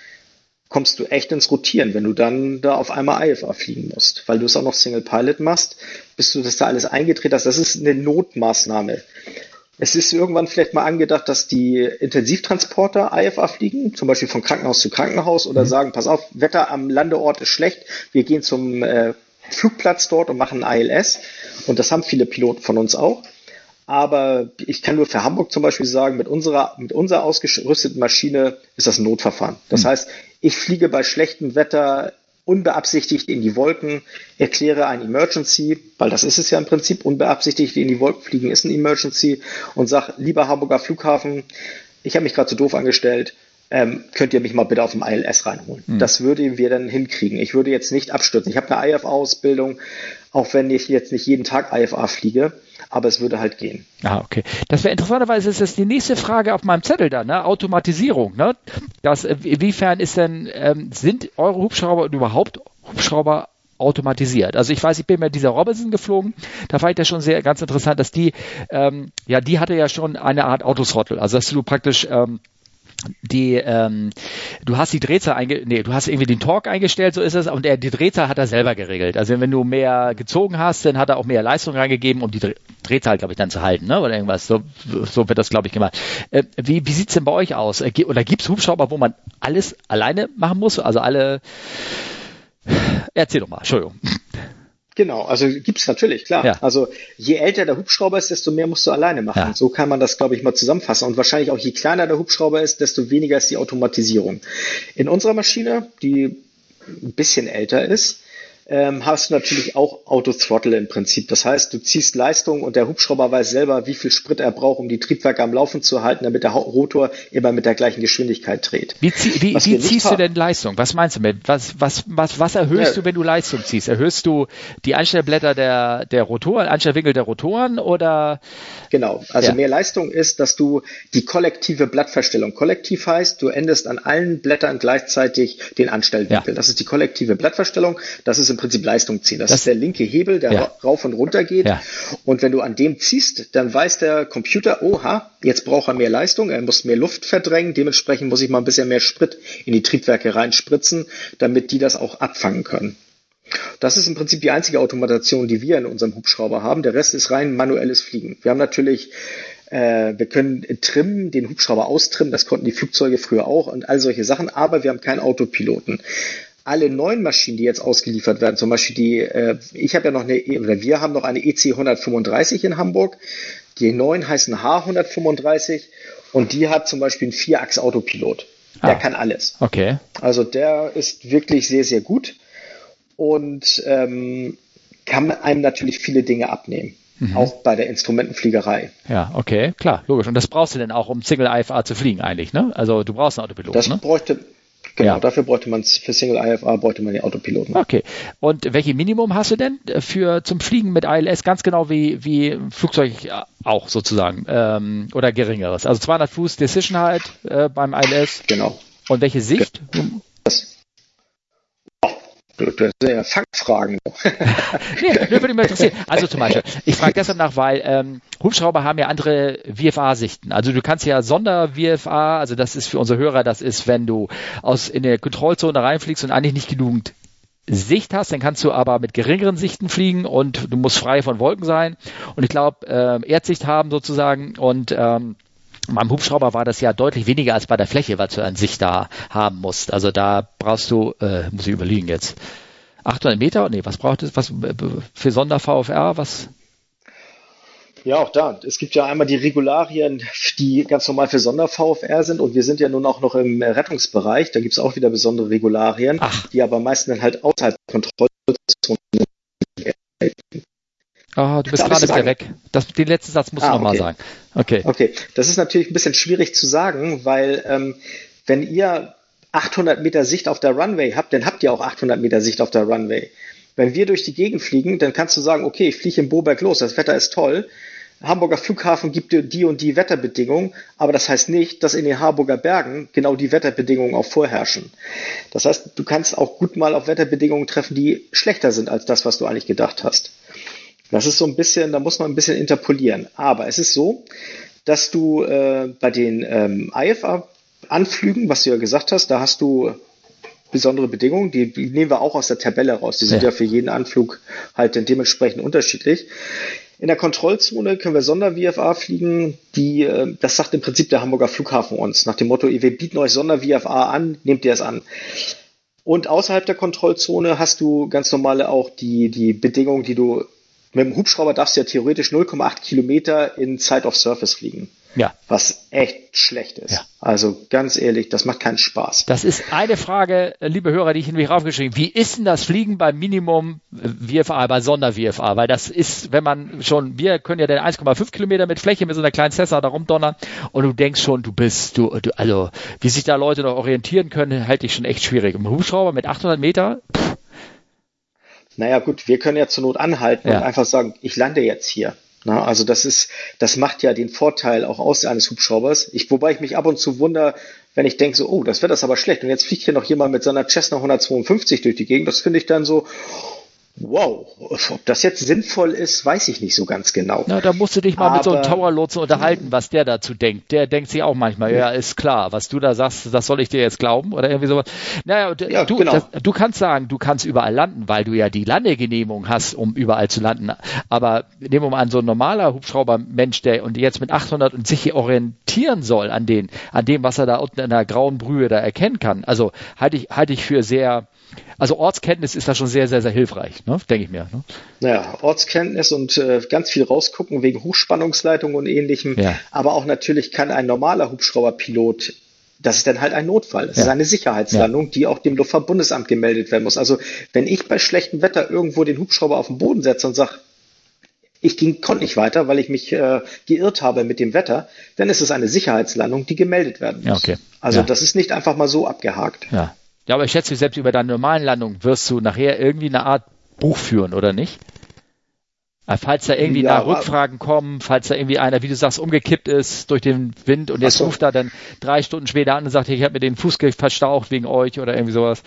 kommst du echt ins Rotieren, wenn du dann da auf einmal IFA fliegen musst, weil du es auch noch Single Pilot machst, bis du das da alles eingedreht hast. Das ist eine Notmaßnahme. Es ist irgendwann vielleicht mal angedacht, dass die Intensivtransporter IFA fliegen, zum Beispiel von Krankenhaus zu Krankenhaus oder mhm. sagen, pass auf, Wetter am Landeort ist schlecht, wir gehen zum äh, Flugplatz dort und machen ILS. Und das haben viele Piloten von uns auch. Aber ich kann nur für Hamburg zum Beispiel sagen, mit unserer, mit unserer ausgerüsteten Maschine ist das ein Notverfahren. Das mhm. heißt, ich fliege bei schlechtem Wetter unbeabsichtigt in die Wolken, erkläre ein Emergency, weil das ist es ja im Prinzip, unbeabsichtigt in die Wolken fliegen ist ein Emergency und sag, lieber Hamburger Flughafen, ich habe mich gerade zu doof angestellt, ähm, könnt ihr mich mal bitte auf dem ILS reinholen. Mhm. Das würden wir dann hinkriegen. Ich würde jetzt nicht abstürzen. Ich habe eine IFA-Ausbildung, auch wenn ich jetzt nicht jeden Tag IFA fliege aber es würde halt gehen. Ah, okay. Das wäre interessanterweise ist das die nächste Frage auf meinem Zettel da, ne? Automatisierung, ne? Das, äh, inwiefern ist denn, ähm, sind eure Hubschrauber überhaupt Hubschrauber automatisiert. Also ich weiß, ich bin mit dieser Robinson geflogen, da fand ich das schon sehr ganz interessant, dass die, ähm, ja, die hatte ja schon eine Art Autothrottle, also dass du praktisch ähm, die ähm, du hast die Drehzahl einge nee, du hast irgendwie den Torque eingestellt, so ist es, und der, die Drehzahl hat er selber geregelt. Also wenn du mehr gezogen hast, dann hat er auch mehr Leistung reingegeben, um die Drehzahl, glaube ich, dann zu halten, ne? Oder irgendwas. So, so wird das, glaube ich, gemacht. Äh, wie wie sieht's denn bei euch aus? Äh, oder gibt's Hubschrauber, wo man alles alleine machen muss? Also alle Erzähl doch mal, Entschuldigung. Genau, also gibt's natürlich, klar. Ja. Also je älter der Hubschrauber ist, desto mehr musst du alleine machen. Ja. So kann man das, glaube ich, mal zusammenfassen. Und wahrscheinlich auch je kleiner der Hubschrauber ist, desto weniger ist die Automatisierung. In unserer Maschine, die ein bisschen älter ist, ähm, hast du natürlich auch Auto-Throttle im Prinzip. Das heißt, du ziehst Leistung und der Hubschrauber weiß selber, wie viel Sprit er braucht, um die Triebwerke am Laufen zu halten, damit der Rotor immer mit der gleichen Geschwindigkeit dreht. Wie, zieh, wie, wie ziehst du denn Leistung? Was meinst du mit? Was, was, was, was erhöhst ja. du, wenn du Leistung ziehst? Erhöhst du die Einstellblätter der, der Rotoren, Einstellwinkel der Rotoren oder? Genau. Also ja. mehr Leistung ist, dass du die kollektive Blattverstellung, kollektiv heißt, du endest an allen Blättern gleichzeitig den Anstellwinkel. Ja. Das ist die kollektive Blattverstellung. Das ist im Prinzip Leistung ziehen. Das, das ist der linke Hebel, der ja. rauf und runter geht. Ja. Und wenn du an dem ziehst, dann weiß der Computer, oha, jetzt braucht er mehr Leistung, er muss mehr Luft verdrängen, dementsprechend muss ich mal ein bisschen mehr Sprit in die Triebwerke reinspritzen, damit die das auch abfangen können. Das ist im Prinzip die einzige Automation, die wir in unserem Hubschrauber haben. Der Rest ist rein manuelles Fliegen. Wir haben natürlich äh, wir können trimmen, den Hubschrauber austrimmen, das konnten die Flugzeuge früher auch und all solche Sachen, aber wir haben keinen Autopiloten alle neuen Maschinen, die jetzt ausgeliefert werden, zum Beispiel die, äh, ich habe ja noch eine, oder wir haben noch eine EC 135 in Hamburg, die neuen heißen H135 und die hat zum Beispiel einen Vierachs-Autopilot. Der ah, kann alles. Okay. Also der ist wirklich sehr, sehr gut und ähm, kann einem natürlich viele Dinge abnehmen. Mhm. Auch bei der Instrumentenfliegerei. Ja, okay, klar, logisch. Und das brauchst du denn auch, um Single IFA zu fliegen eigentlich, ne? Also du brauchst einen Autopilot. Das ne? bräuchte, Genau, ja. dafür bräuchte man für Single IFA bräuchte man den Autopiloten. Okay. Und welche Minimum hast du denn für zum Fliegen mit ILS ganz genau wie wie Flugzeug auch sozusagen ähm, oder geringeres? Also 200 Fuß Decision halt äh, beim ILS. Genau. Und welche Sicht? Das, das sind ja Fangfragen. nee, würde mich interessieren. Also zum Beispiel, ich frage deshalb nach, weil ähm, Hubschrauber haben ja andere VFA-Sichten. Also du kannst ja Sonder-VFA, also das ist für unsere Hörer, das ist, wenn du aus in der Kontrollzone reinfliegst und eigentlich nicht genügend Sicht hast, dann kannst du aber mit geringeren Sichten fliegen und du musst frei von Wolken sein. Und ich glaube, äh, Erdsicht haben sozusagen und ähm, beim Hubschrauber war das ja deutlich weniger als bei der Fläche, was du an Sicht da haben musst. Also da brauchst du, äh, muss ich überlegen jetzt, 800 Meter? Nee, was braucht es? Was für Sonder-VFR? Was? Ja, auch da. Es gibt ja einmal die Regularien, die ganz normal für Sonder-VFR sind und wir sind ja nun auch noch im Rettungsbereich. Da gibt es auch wieder besondere Regularien, Ach. die aber meistens dann halt außerhalb der Kontrollzone Oh, du bist gerade wieder weg. Das, den letzten Satz musst ah, du nochmal okay. sagen. Okay. Okay, das ist natürlich ein bisschen schwierig zu sagen, weil ähm, wenn ihr 800 Meter Sicht auf der Runway habt, dann habt ihr auch 800 Meter Sicht auf der Runway. Wenn wir durch die Gegend fliegen, dann kannst du sagen, okay, ich fliege in Boberg los, das Wetter ist toll. Hamburger Flughafen gibt dir die und die Wetterbedingungen, aber das heißt nicht, dass in den Harburger Bergen genau die Wetterbedingungen auch vorherrschen. Das heißt, du kannst auch gut mal auf Wetterbedingungen treffen, die schlechter sind als das, was du eigentlich gedacht hast. Das ist so ein bisschen, da muss man ein bisschen interpolieren. Aber es ist so, dass du äh, bei den ähm, IFA-Anflügen, was du ja gesagt hast, da hast du besondere Bedingungen, die, die nehmen wir auch aus der Tabelle raus. Die sind ja, ja für jeden Anflug halt dementsprechend unterschiedlich. In der Kontrollzone können wir Sonder-VFA fliegen, die, äh, das sagt im Prinzip der Hamburger Flughafen uns, nach dem Motto, wir bieten euch Sonder-VFA an, nehmt ihr es an. Und außerhalb der Kontrollzone hast du ganz normale auch die, die Bedingungen, die du mit dem Hubschrauber darfst du ja theoretisch 0,8 Kilometer in Zeit of Surface fliegen. Ja. Was echt schlecht ist. Ja. Also ganz ehrlich, das macht keinen Spaß. Das ist eine Frage, liebe Hörer, die ich in mich raufgeschrieben Wie ist denn das Fliegen beim Minimum VFA, bei Sonder-VFA? Weil das ist, wenn man schon, wir können ja den 1,5 Kilometer mit Fläche mit so einer kleinen Cessna da rumdonnern und du denkst schon, du bist, du, du also, wie sich da Leute noch orientieren können, halte ich schon echt schwierig. Im Hubschrauber mit 800 Meter, pff, naja gut, wir können ja zur Not anhalten ja. und einfach sagen, ich lande jetzt hier. Na, also das ist, das macht ja den Vorteil auch aus eines Hubschraubers. Ich, wobei ich mich ab und zu wundere, wenn ich denke so, oh, das wird das aber schlecht. Und jetzt fliegt hier noch jemand mit seiner Cessna 152 durch die Gegend. Das finde ich dann so, Wow, ob das jetzt sinnvoll ist, weiß ich nicht so ganz genau. Na, da musst du dich mal Aber, mit so einem Tower-Lotsen unterhalten, was der dazu denkt. Der denkt sich auch manchmal, ja, ist klar, was du da sagst, das soll ich dir jetzt glauben oder irgendwie sowas. Naja, ja, du, genau. das, du kannst sagen, du kannst überall landen, weil du ja die Landegenehmigung hast, um überall zu landen. Aber nehmen wir mal an, so ein normaler Hubschrauber-Mensch, der und jetzt mit 800 und sich hier orientieren soll an den, an dem, was er da unten in der grauen Brühe da erkennen kann. Also halte ich, halte ich für sehr, also Ortskenntnis ist da schon sehr, sehr, sehr hilfreich, ne? denke ich mir. Ne? Naja, Ortskenntnis und äh, ganz viel rausgucken wegen Hochspannungsleitung und ähnlichem. Ja. Aber auch natürlich kann ein normaler Hubschrauberpilot das ist dann halt ein Notfall. Das ja. ist eine Sicherheitslandung, ja. die auch dem Luftfahrtbundesamt gemeldet werden muss. Also wenn ich bei schlechtem Wetter irgendwo den Hubschrauber auf den Boden setze und sage, ich ging, konnte nicht weiter, weil ich mich äh, geirrt habe mit dem Wetter, dann ist es eine Sicherheitslandung, die gemeldet werden muss. Ja, okay. Also das ist nicht einfach mal so abgehakt. Ja. Ja, aber ich schätze, selbst über deine normalen Landungen wirst du nachher irgendwie eine Art Buch führen, oder nicht? Äh, falls da irgendwie ja, Rückfragen kommen, falls da irgendwie einer, wie du sagst, umgekippt ist durch den Wind und jetzt so. ruft er dann drei Stunden später an und sagt, ich habe mir den Fuß verstaucht wegen euch oder irgendwie sowas.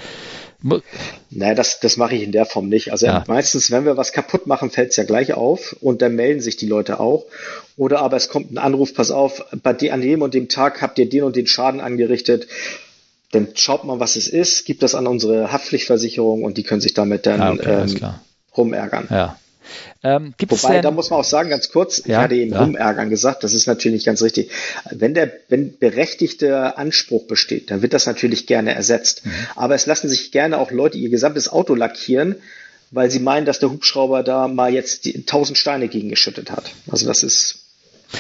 Naja, das, das mache ich in der Form nicht. Also ja. meistens, wenn wir was kaputt machen, fällt es ja gleich auf und dann melden sich die Leute auch. Oder aber es kommt ein Anruf, pass auf, bei de, an dem und dem Tag habt ihr den und den Schaden angerichtet dann schaut mal, was es ist, gibt das an unsere Haftpflichtversicherung und die können sich damit dann ah, okay, ähm, rumärgern. Ja. Ähm, Wobei, denn, da muss man auch sagen, ganz kurz, ja, ich hatte eben ja. rumärgern gesagt, das ist natürlich nicht ganz richtig. Wenn der, wenn berechtigter Anspruch besteht, dann wird das natürlich gerne ersetzt. Mhm. Aber es lassen sich gerne auch Leute ihr gesamtes Auto lackieren, weil sie meinen, dass der Hubschrauber da mal jetzt die, tausend Steine gegengeschüttet hat. Also das ist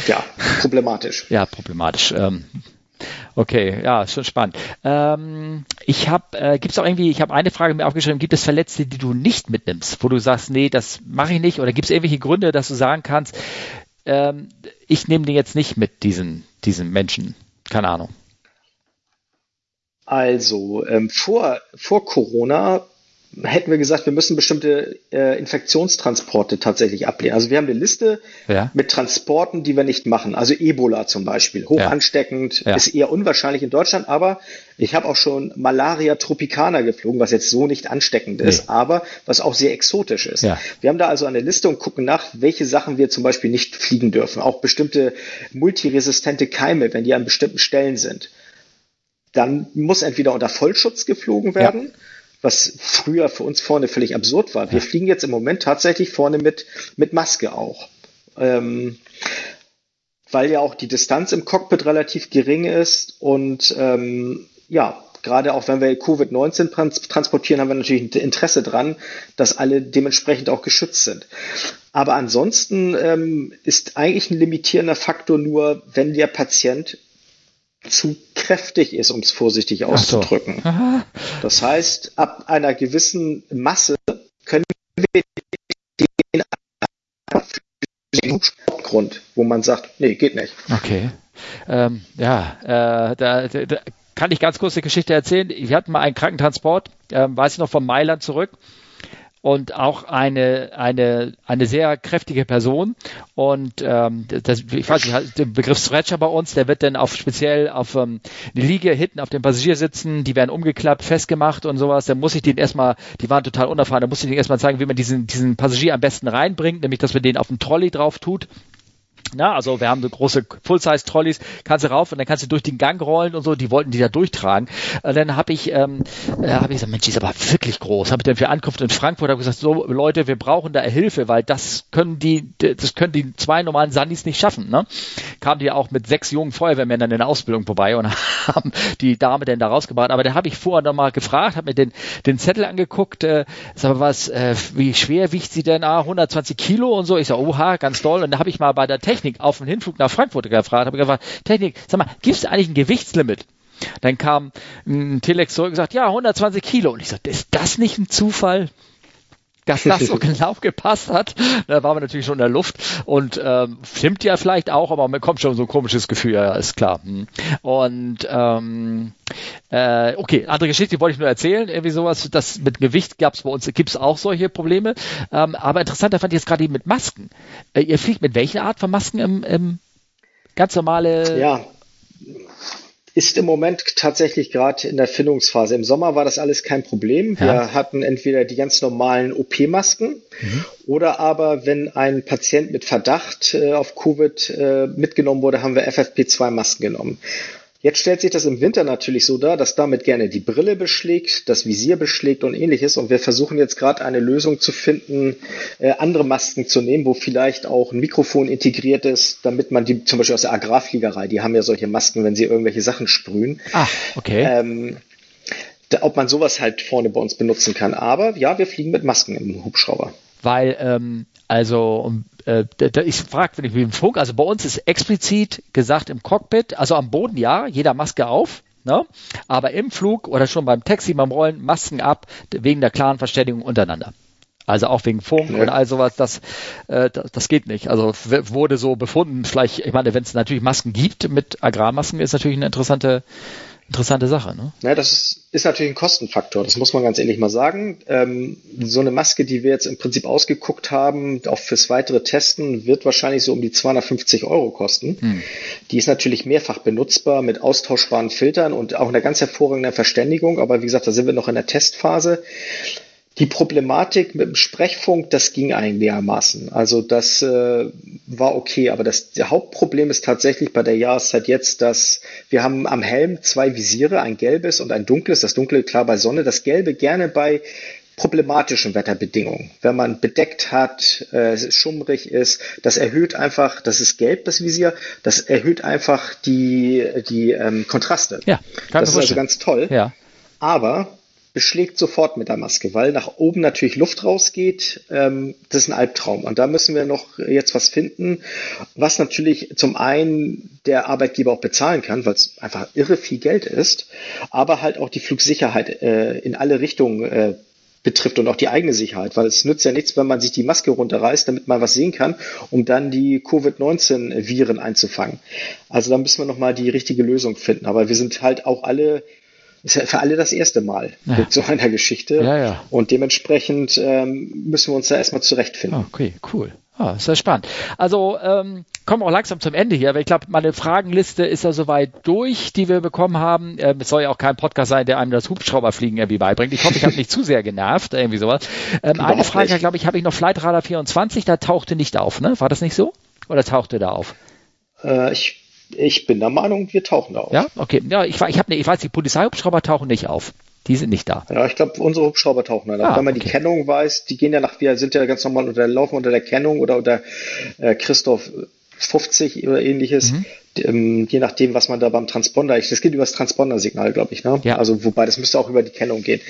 ja problematisch. Ja, problematisch. Ähm, Okay, ja, schon spannend. Ähm, ich habe, äh, gibt es auch irgendwie, ich habe eine Frage mir aufgeschrieben, gibt es Verletzte, die du nicht mitnimmst, wo du sagst, nee, das mache ich nicht, oder gibt es irgendwelche Gründe, dass du sagen kannst, ähm, ich nehme den jetzt nicht mit, diesen, diesen Menschen? Keine Ahnung. Also, ähm, vor, vor Corona hätten wir gesagt, wir müssen bestimmte äh, Infektionstransporte tatsächlich ablehnen. Also wir haben eine Liste ja. mit Transporten, die wir nicht machen. Also Ebola zum Beispiel, hoch ja. ansteckend, ja. ist eher unwahrscheinlich in Deutschland, aber ich habe auch schon Malaria tropicana geflogen, was jetzt so nicht ansteckend ist, nee. aber was auch sehr exotisch ist. Wir haben da also eine Liste und gucken nach, welche Sachen wir zum Beispiel nicht fliegen dürfen. Auch bestimmte multiresistente Keime, wenn die an bestimmten Stellen sind. Dann muss entweder unter Vollschutz geflogen werden was früher für uns vorne völlig absurd war. Wir fliegen jetzt im Moment tatsächlich vorne mit, mit Maske auch. Ähm, weil ja auch die Distanz im Cockpit relativ gering ist und ähm, ja, gerade auch wenn wir Covid-19 trans transportieren, haben wir natürlich ein Interesse dran, dass alle dementsprechend auch geschützt sind. Aber ansonsten ähm, ist eigentlich ein limitierender Faktor nur, wenn der Patient zu kräftig ist, um es vorsichtig auszudrücken. So. Das heißt, ab einer gewissen Masse können wir den Grund, wo man sagt, nee, geht nicht. Okay. Ähm, ja, äh, da, da, kann ich ganz kurz eine Geschichte erzählen. Wir hatten mal einen Krankentransport, äh, weiß ich noch, von Mailand zurück und auch eine, eine, eine sehr kräftige Person. Und ähm, das, ich weiß nicht, der Begriff Stretcher bei uns, der wird dann auf speziell auf ähm, eine Liege hinten auf dem Passagier sitzen, die werden umgeklappt, festgemacht und sowas. Dann muss ich den erstmal, die waren total unerfahren, da muss ich den erstmal zeigen, wie man diesen, diesen Passagier am besten reinbringt, nämlich dass man den auf den Trolley drauf tut. Na, also wir haben so große Full-Size-Trolleys, kannst du rauf und dann kannst du durch den Gang rollen und so, die wollten die da durchtragen. Und dann habe ich, ähm, äh, hab ich gesagt, Mensch, die ist aber wirklich groß. Habe ich dann für Ankunft in Frankfurt hab gesagt, so Leute, wir brauchen da Hilfe, weil das können die, das können die zwei normalen Sandys nicht schaffen. Ne? Kamen die auch mit sechs jungen Feuerwehrmännern in der Ausbildung vorbei und haben die Dame denn da rausgebracht. Aber da habe ich vorher nochmal gefragt, habe mir den, den Zettel angeguckt, äh, sag mal was, äh, wie schwer wiegt sie denn? Ah, 120 Kilo und so. Ich sag, oha, ganz toll. Und da habe ich mal bei der Technik Technik auf dem Hinflug nach Frankfurt gefragt, habe gefragt, Technik, sag mal, gibt es eigentlich ein Gewichtslimit? Dann kam ein Telex zurück und gesagt, ja, 120 Kilo. Und ich sagte, ist das nicht ein Zufall? Dass das so genau gepasst hat. Da waren wir natürlich schon in der Luft und ähm, stimmt ja vielleicht auch, aber mir kommt schon so ein komisches Gefühl, ja, ist klar. Hm. Und ähm, äh, okay, andere Geschichte, wollte ich nur erzählen, irgendwie sowas, das mit Gewicht gab es bei uns, gibt es auch solche Probleme. Ähm, aber interessanter fand ich jetzt gerade mit Masken. Äh, ihr fliegt mit welcher Art von Masken im, im ganz normale ja ist im Moment tatsächlich gerade in der Findungsphase. Im Sommer war das alles kein Problem. Wir ja. hatten entweder die ganz normalen OP-Masken mhm. oder aber, wenn ein Patient mit Verdacht äh, auf Covid äh, mitgenommen wurde, haben wir FFP2-Masken genommen. Jetzt stellt sich das im Winter natürlich so dar, dass damit gerne die Brille beschlägt, das Visier beschlägt und ähnliches. Und wir versuchen jetzt gerade eine Lösung zu finden, äh, andere Masken zu nehmen, wo vielleicht auch ein Mikrofon integriert ist, damit man die zum Beispiel aus der Agrarfliegerei, die haben ja solche Masken, wenn sie irgendwelche Sachen sprühen. Ah, okay. Ähm, da, ob man sowas halt vorne bei uns benutzen kann. Aber ja, wir fliegen mit Masken im Hubschrauber. Weil ähm, also äh, ich frage, wenn ich mit dem Funk, also bei uns ist explizit gesagt im Cockpit, also am Boden ja, jeder Maske auf, ne? aber im Flug oder schon beim Taxi, beim Rollen, Masken ab, wegen der klaren Verständigung untereinander. Also auch wegen Funk ja. und all sowas, das, äh, das, das geht nicht. Also wurde so befunden, vielleicht, ich meine, wenn es natürlich Masken gibt mit Agrarmasken, ist natürlich eine interessante interessante Sache. Ne? Ja, das ist, ist natürlich ein Kostenfaktor, das muss man ganz ehrlich mal sagen. Ähm, so eine Maske, die wir jetzt im Prinzip ausgeguckt haben, auch fürs weitere Testen, wird wahrscheinlich so um die 250 Euro kosten. Hm. Die ist natürlich mehrfach benutzbar mit austauschbaren Filtern und auch einer ganz hervorragenden Verständigung, aber wie gesagt, da sind wir noch in der Testphase. Die Problematik mit dem Sprechfunk, das ging einigermaßen. Also das äh, war okay, aber das Hauptproblem ist tatsächlich bei der Jahreszeit jetzt, dass wir haben am Helm zwei Visiere, ein gelbes und ein dunkles. Das dunkle klar bei Sonne, das gelbe gerne bei problematischen Wetterbedingungen. Wenn man bedeckt hat, äh, es schummrig ist, das erhöht einfach, das ist gelb, das Visier, das erhöht einfach die, die ähm, Kontraste. Ja, das ist also ganz toll. Ja. Aber beschlägt sofort mit der Maske, weil nach oben natürlich Luft rausgeht. Ähm, das ist ein Albtraum. Und da müssen wir noch jetzt was finden, was natürlich zum einen der Arbeitgeber auch bezahlen kann, weil es einfach irre viel Geld ist, aber halt auch die Flugsicherheit äh, in alle Richtungen äh, betrifft und auch die eigene Sicherheit, weil es nützt ja nichts, wenn man sich die Maske runterreißt, damit man was sehen kann, um dann die Covid-19-Viren einzufangen. Also da müssen wir nochmal die richtige Lösung finden. Aber wir sind halt auch alle ist ja für alle das erste Mal ja. mit so einer Geschichte. Ja, ja. Und dementsprechend ähm, müssen wir uns da erstmal zurechtfinden. Ah, okay, cool. Ah, sehr spannend. Also ähm, kommen wir auch langsam zum Ende hier, aber ich glaube, meine Fragenliste ist ja soweit durch, die wir bekommen haben. Ähm, es soll ja auch kein Podcast sein, der einem das Hubschrauberfliegen irgendwie beibringt. Ich hoffe, ich habe nicht zu sehr genervt, irgendwie sowas. Ähm, eine Frage, glaube ich, habe ich noch Flightradar 24, da tauchte nicht auf, ne? War das nicht so? Oder tauchte da auf? Äh, ich ich bin der Meinung, wir tauchen da auf. Ja, okay. Ja, ich, ich, hab, ne, ich weiß, die Polizeihubschrauber tauchen nicht auf. Die sind nicht da. Ja, ich glaube, unsere Hubschrauber tauchen dann ah, Wenn man okay. die Kennung weiß, die gehen ja nach, wir sind ja ganz normal unter, laufen unter der Kennung oder unter äh, Christoph 50 oder ähnliches. Mhm. Ähm, je nachdem, was man da beim Transponder, das geht über das Transponder-Signal, glaube ich, ne? Ja. Also, wobei, das müsste auch über die Kennung gehen.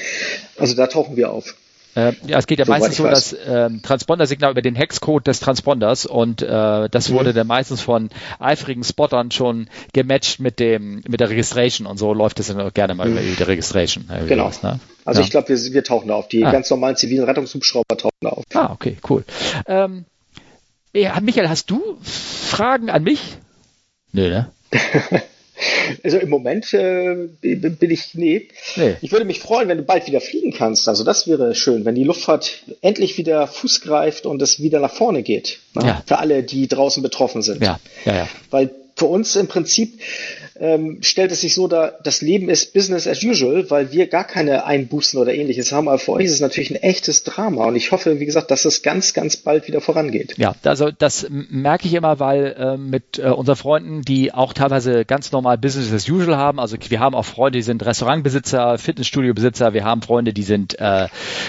Also, da tauchen wir auf. Äh, ja, es geht ja so, meistens so, das äh, Transponder-Signal über den Hexcode des Transponders und äh, das wurde mhm. dann meistens von eifrigen Spottern schon gematcht mit dem mit der Registration und so läuft es dann gerne mal mhm. über die Registration. Genau. Was, ne? Also ja. ich glaube, wir, wir tauchen da auf. Die ah. ganz normalen zivilen Rettungshubschrauber tauchen da auf. Ah, okay, cool. Ähm, ja, Michael, hast du Fragen an mich? Nö, ne? Also im Moment äh, bin ich, nee. nee. Ich würde mich freuen, wenn du bald wieder fliegen kannst. Also das wäre schön, wenn die Luftfahrt endlich wieder Fuß greift und es wieder nach vorne geht. Ne? Ja. Für alle, die draußen betroffen sind. Ja, ja, ja. Weil für uns im Prinzip ähm, stellt es sich so dar, das Leben ist Business as usual, weil wir gar keine Einbußen oder ähnliches haben. Aber für euch ist es natürlich ein echtes Drama. Und ich hoffe, wie gesagt, dass es ganz, ganz bald wieder vorangeht. Ja, also das merke ich immer, weil äh, mit äh, unseren Freunden, die auch teilweise ganz normal Business as usual haben, also wir haben auch Freunde, die sind Restaurantbesitzer, Fitnessstudiobesitzer, wir haben Freunde, die sind äh,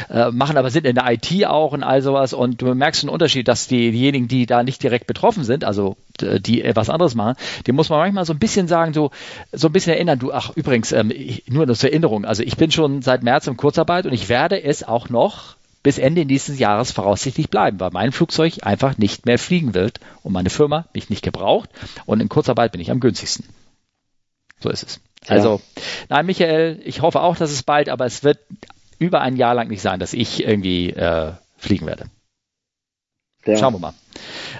äh, machen aber sind in der IT auch und all sowas. Und du merkst einen Unterschied, dass die, diejenigen, die da nicht direkt betroffen sind, also die etwas anderes machen, die muss man manchmal so ein bisschen sagen, so, so ein bisschen erinnern. Du, ach, übrigens, ähm, ich, nur zur Erinnerung. Also ich bin schon seit März in Kurzarbeit und ich werde es auch noch bis Ende nächsten Jahres voraussichtlich bleiben, weil mein Flugzeug einfach nicht mehr fliegen wird und meine Firma mich nicht gebraucht und in Kurzarbeit bin ich am günstigsten. So ist es. Also, ja. nein, Michael, ich hoffe auch, dass es bald, aber es wird über ein Jahr lang nicht sein, dass ich irgendwie äh, fliegen werde. Ja. Schauen wir mal.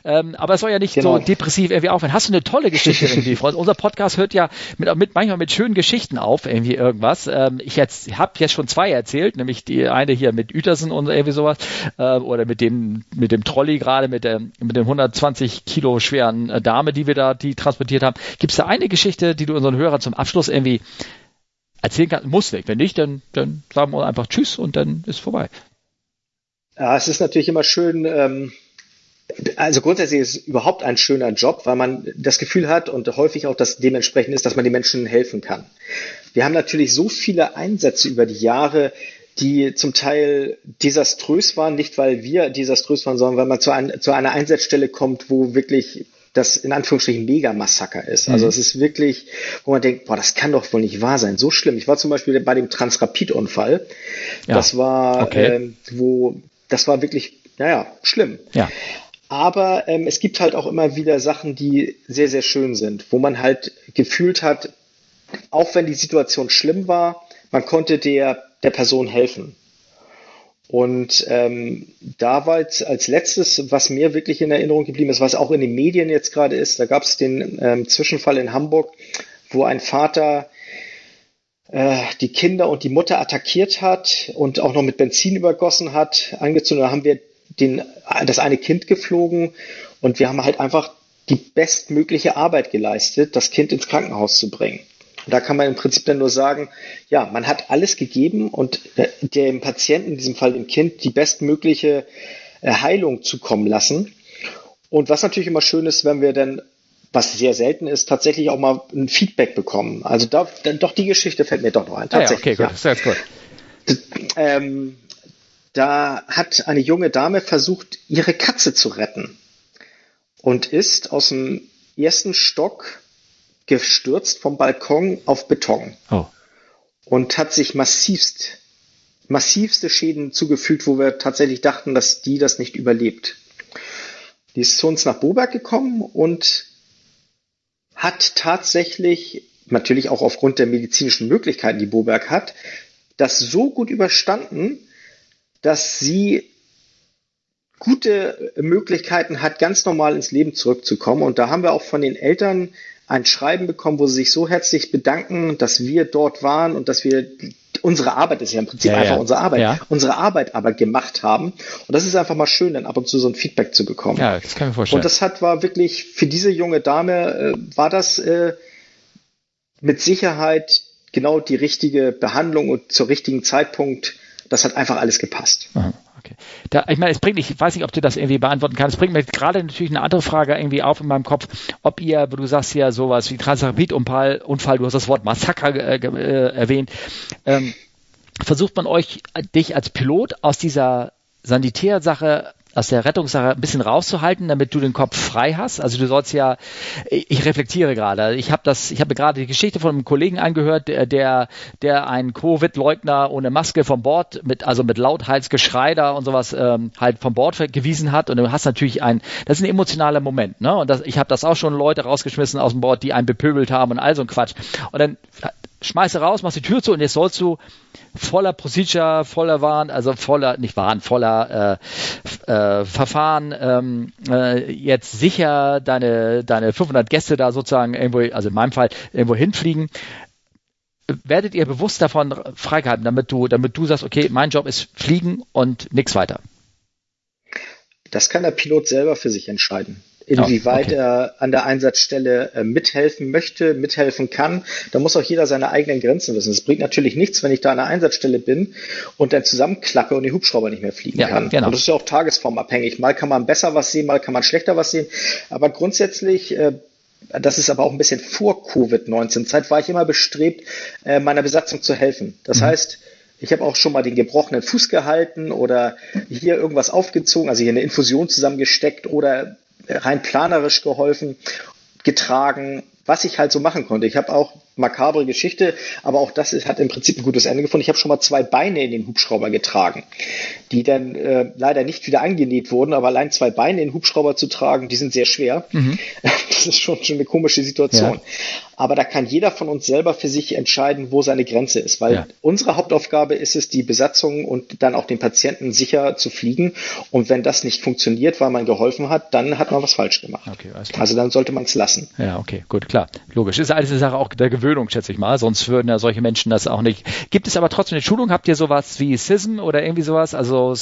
Ähm, aber es soll ja nicht genau. so depressiv irgendwie aufhören. Hast du eine tolle Geschichte irgendwie, Freund? Unser Podcast hört ja mit, mit, manchmal mit schönen Geschichten auf, irgendwie irgendwas. Ähm, ich jetzt habe jetzt schon zwei erzählt, nämlich die eine hier mit Utersen und irgendwie sowas äh, oder mit dem mit dem Trolley gerade mit der mit dem 120 Kilo schweren äh, Dame, die wir da die transportiert haben. Gibt es da eine Geschichte, die du unseren Hörern zum Abschluss irgendwie erzählen kannst? Muss nicht. Wenn nicht, dann dann sagen wir einfach Tschüss und dann ist vorbei. Ja, es ist natürlich immer schön. Ähm also grundsätzlich ist es überhaupt ein schöner Job, weil man das Gefühl hat und häufig auch das dementsprechend ist, dass man den Menschen helfen kann. Wir haben natürlich so viele Einsätze über die Jahre, die zum Teil desaströs waren, nicht weil wir desaströs waren, sondern weil man zu, ein, zu einer Einsatzstelle kommt, wo wirklich das in Anführungsstrichen Mega-Massaker ist. Also mhm. es ist wirklich, wo man denkt, boah, das kann doch wohl nicht wahr sein. So schlimm. Ich war zum Beispiel bei dem Transrapid-Unfall. Ja. Das war, okay. ähm, wo, das war wirklich, naja, schlimm. Ja. Aber ähm, es gibt halt auch immer wieder Sachen, die sehr, sehr schön sind, wo man halt gefühlt hat, auch wenn die Situation schlimm war, man konnte der, der Person helfen. Und ähm, da war jetzt als letztes, was mir wirklich in Erinnerung geblieben ist, was auch in den Medien jetzt gerade ist, da gab es den ähm, Zwischenfall in Hamburg, wo ein Vater äh, die Kinder und die Mutter attackiert hat und auch noch mit Benzin übergossen hat, angezündet. Da haben wir den, das eine Kind geflogen und wir haben halt einfach die bestmögliche Arbeit geleistet, das Kind ins Krankenhaus zu bringen. Und da kann man im Prinzip dann nur sagen, ja, man hat alles gegeben und dem Patienten, in diesem Fall dem Kind, die bestmögliche äh, Heilung zukommen lassen. Und was natürlich immer schön ist, wenn wir dann, was sehr selten ist, tatsächlich auch mal ein Feedback bekommen. Also da, dann doch die Geschichte fällt mir doch noch ein. Tatsächlich. Ah ja, okay, gut. Ja. Sehr gut. Ähm, da hat eine junge Dame versucht, ihre Katze zu retten und ist aus dem ersten Stock gestürzt vom Balkon auf Beton oh. und hat sich massivst, massivste Schäden zugefügt, wo wir tatsächlich dachten, dass die das nicht überlebt. Die ist zu uns nach Boberg gekommen und hat tatsächlich, natürlich auch aufgrund der medizinischen Möglichkeiten, die Boberg hat, das so gut überstanden, dass sie gute Möglichkeiten hat, ganz normal ins Leben zurückzukommen. Und da haben wir auch von den Eltern ein Schreiben bekommen, wo sie sich so herzlich bedanken, dass wir dort waren und dass wir unsere Arbeit ist ja im Prinzip ja, einfach ja. unsere Arbeit, ja. unsere Arbeit aber gemacht haben. Und das ist einfach mal schön, dann ab und zu so ein Feedback zu bekommen. Ja, das kann ich mir vorstellen. Und das hat war wirklich für diese junge Dame äh, war das äh, mit Sicherheit genau die richtige Behandlung und zur richtigen Zeitpunkt das hat einfach alles gepasst. Okay. Da, ich meine, es bringt, ich weiß nicht, ob du das irgendwie beantworten kannst. Es bringt mir gerade natürlich eine andere Frage irgendwie auf in meinem Kopf, ob ihr, du sagst ja sowas wie Transrapid-Unfall, Unfall, du hast das Wort Massaker äh, äh, erwähnt. Ähm, versucht man euch, dich als Pilot aus dieser Sanitärsache aus der Rettungssache ein bisschen rauszuhalten, damit du den Kopf frei hast. Also du sollst ja, ich reflektiere gerade. Ich habe das, ich habe gerade die Geschichte von einem Kollegen angehört, der, der, der einen Covid-Leugner ohne Maske vom Bord mit, also mit Lautheitsgeschrei da und sowas ähm, halt vom Bord gewiesen hat. Und du hast natürlich ein, das ist ein emotionaler Moment. Ne? Und das, ich habe das auch schon Leute rausgeschmissen aus dem Bord, die einen bepöbelt haben und all so ein Quatsch. Und dann schmeiße raus, machst die Tür zu und jetzt sollst du voller Procedure, voller Wahn, also voller, nicht Wahn, voller äh, äh, Verfahren ähm, äh, jetzt sicher deine, deine 500 Gäste da sozusagen irgendwo, also in meinem Fall, irgendwo hinfliegen. Werdet ihr bewusst davon freigehalten, damit du, damit du sagst, okay, mein Job ist fliegen und nichts weiter? Das kann der Pilot selber für sich entscheiden inwieweit okay. er an der Einsatzstelle äh, mithelfen möchte, mithelfen kann. Da muss auch jeder seine eigenen Grenzen wissen. Es bringt natürlich nichts, wenn ich da an der Einsatzstelle bin und dann zusammenklappe und die Hubschrauber nicht mehr fliegen ja, kann. Genau. Und das ist ja auch tagesformabhängig. Mal kann man besser was sehen, mal kann man schlechter was sehen. Aber grundsätzlich äh, das ist aber auch ein bisschen vor Covid-19-Zeit, war ich immer bestrebt, äh, meiner Besatzung zu helfen. Das mhm. heißt, ich habe auch schon mal den gebrochenen Fuß gehalten oder hier irgendwas aufgezogen, also hier eine Infusion zusammengesteckt oder rein planerisch geholfen, getragen, was ich halt so machen konnte. Ich habe auch makabre Geschichte, aber auch das ist, hat im Prinzip ein gutes Ende gefunden. Ich habe schon mal zwei Beine in den Hubschrauber getragen, die dann äh, leider nicht wieder angenäht wurden, aber allein zwei Beine in den Hubschrauber zu tragen, die sind sehr schwer. Mhm. Das ist schon, schon eine komische Situation. Ja. Aber da kann jeder von uns selber für sich entscheiden, wo seine Grenze ist, weil ja. unsere Hauptaufgabe ist es, die Besatzung und dann auch den Patienten sicher zu fliegen. Und wenn das nicht funktioniert, weil man geholfen hat, dann hat man was falsch gemacht. Okay, also dann sollte man es lassen. Ja, okay, gut, klar, logisch. Ist alles eine Sache auch der Gewöhnung, schätze ich mal. Sonst würden ja solche Menschen das auch nicht. Gibt es aber trotzdem eine Schulung? Habt ihr sowas wie SISM oder irgendwie sowas? Also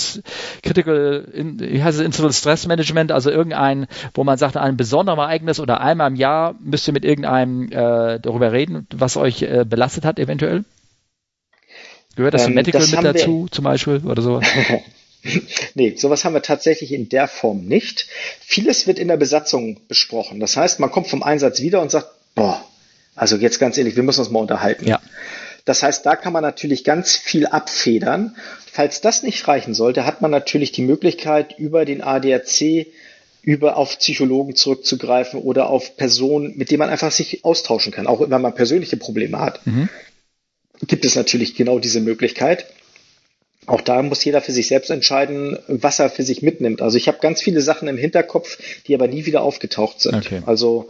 Critical, wie heißt es, Incident Stress Management? Also irgendein, wo man sagt, ein besonderes Ereignis oder einmal im Jahr müsst ihr mit irgendeinem äh, darüber reden, was euch äh, belastet hat eventuell? Gehört das ähm, Medical das mit dazu zum Beispiel oder sowas? nee, sowas haben wir tatsächlich in der Form nicht. Vieles wird in der Besatzung besprochen. Das heißt, man kommt vom Einsatz wieder und sagt, boah, also jetzt ganz ehrlich, wir müssen uns mal unterhalten. Ja. Das heißt, da kann man natürlich ganz viel abfedern. Falls das nicht reichen sollte, hat man natürlich die Möglichkeit, über den ADAC über auf Psychologen zurückzugreifen oder auf Personen, mit denen man einfach sich austauschen kann, auch wenn man persönliche Probleme hat. Mhm. Gibt es natürlich genau diese Möglichkeit. Auch da muss jeder für sich selbst entscheiden, was er für sich mitnimmt. Also ich habe ganz viele Sachen im Hinterkopf, die aber nie wieder aufgetaucht sind. Okay. Also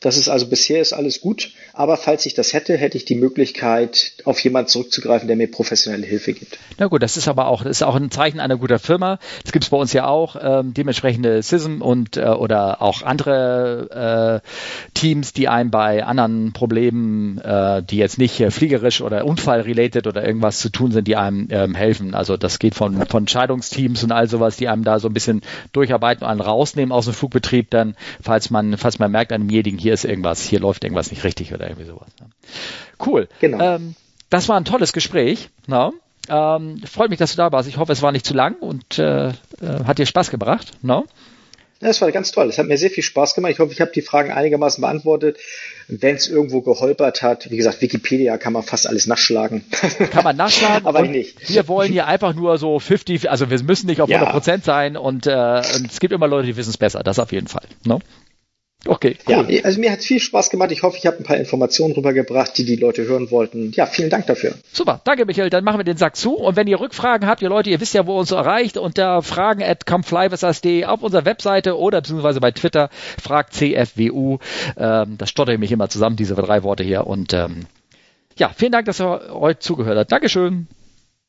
das ist also bisher ist alles gut, aber falls ich das hätte, hätte ich die Möglichkeit, auf jemanden zurückzugreifen, der mir professionelle Hilfe gibt. Na gut, das ist aber auch, das ist auch ein Zeichen einer guten Firma. Das gibt es bei uns ja auch, ähm, dementsprechende SISM und äh, oder auch andere äh, Teams, die einem bei anderen Problemen, äh, die jetzt nicht fliegerisch oder unfallrelated oder irgendwas zu tun sind, die einem ähm, helfen. Also das geht von, von Scheidungsteams und all sowas, die einem da so ein bisschen durcharbeiten und einen rausnehmen aus dem Flugbetrieb, dann, falls man, falls man merkt, einem jenigen hier hier ist irgendwas, hier läuft irgendwas nicht richtig oder irgendwie sowas. Ne? Cool. Genau. Ähm, das war ein tolles Gespräch. No? Ähm, freut mich, dass du da warst. Ich hoffe, es war nicht zu lang und äh, äh, hat dir Spaß gebracht. No? Ja, das war ganz toll. Es hat mir sehr viel Spaß gemacht. Ich hoffe, ich habe die Fragen einigermaßen beantwortet. Wenn es irgendwo geholpert hat, wie gesagt, Wikipedia kann man fast alles nachschlagen. Kann man nachschlagen, aber nicht. Wir wollen hier einfach nur so 50, also wir müssen nicht auf 100 Prozent sein und, äh, und, es gibt immer Leute, die wissen es besser. Das auf jeden Fall. No? Okay, cool. Ja, also mir hat es viel Spaß gemacht. Ich hoffe, ich habe ein paar Informationen rübergebracht, die die Leute hören wollten. Ja, vielen Dank dafür. Super, danke Michael. Dann machen wir den Sack zu. Und wenn ihr Rückfragen habt, ihr Leute, ihr wisst ja, wo uns erreicht, unter fragen at comeflyvers.de auf unserer Webseite oder beziehungsweise bei Twitter, fragt CFWU. Ähm, das stotter ich mich immer zusammen, diese drei Worte hier. Und ähm, ja, vielen Dank, dass ihr heute zugehört habt. Dankeschön.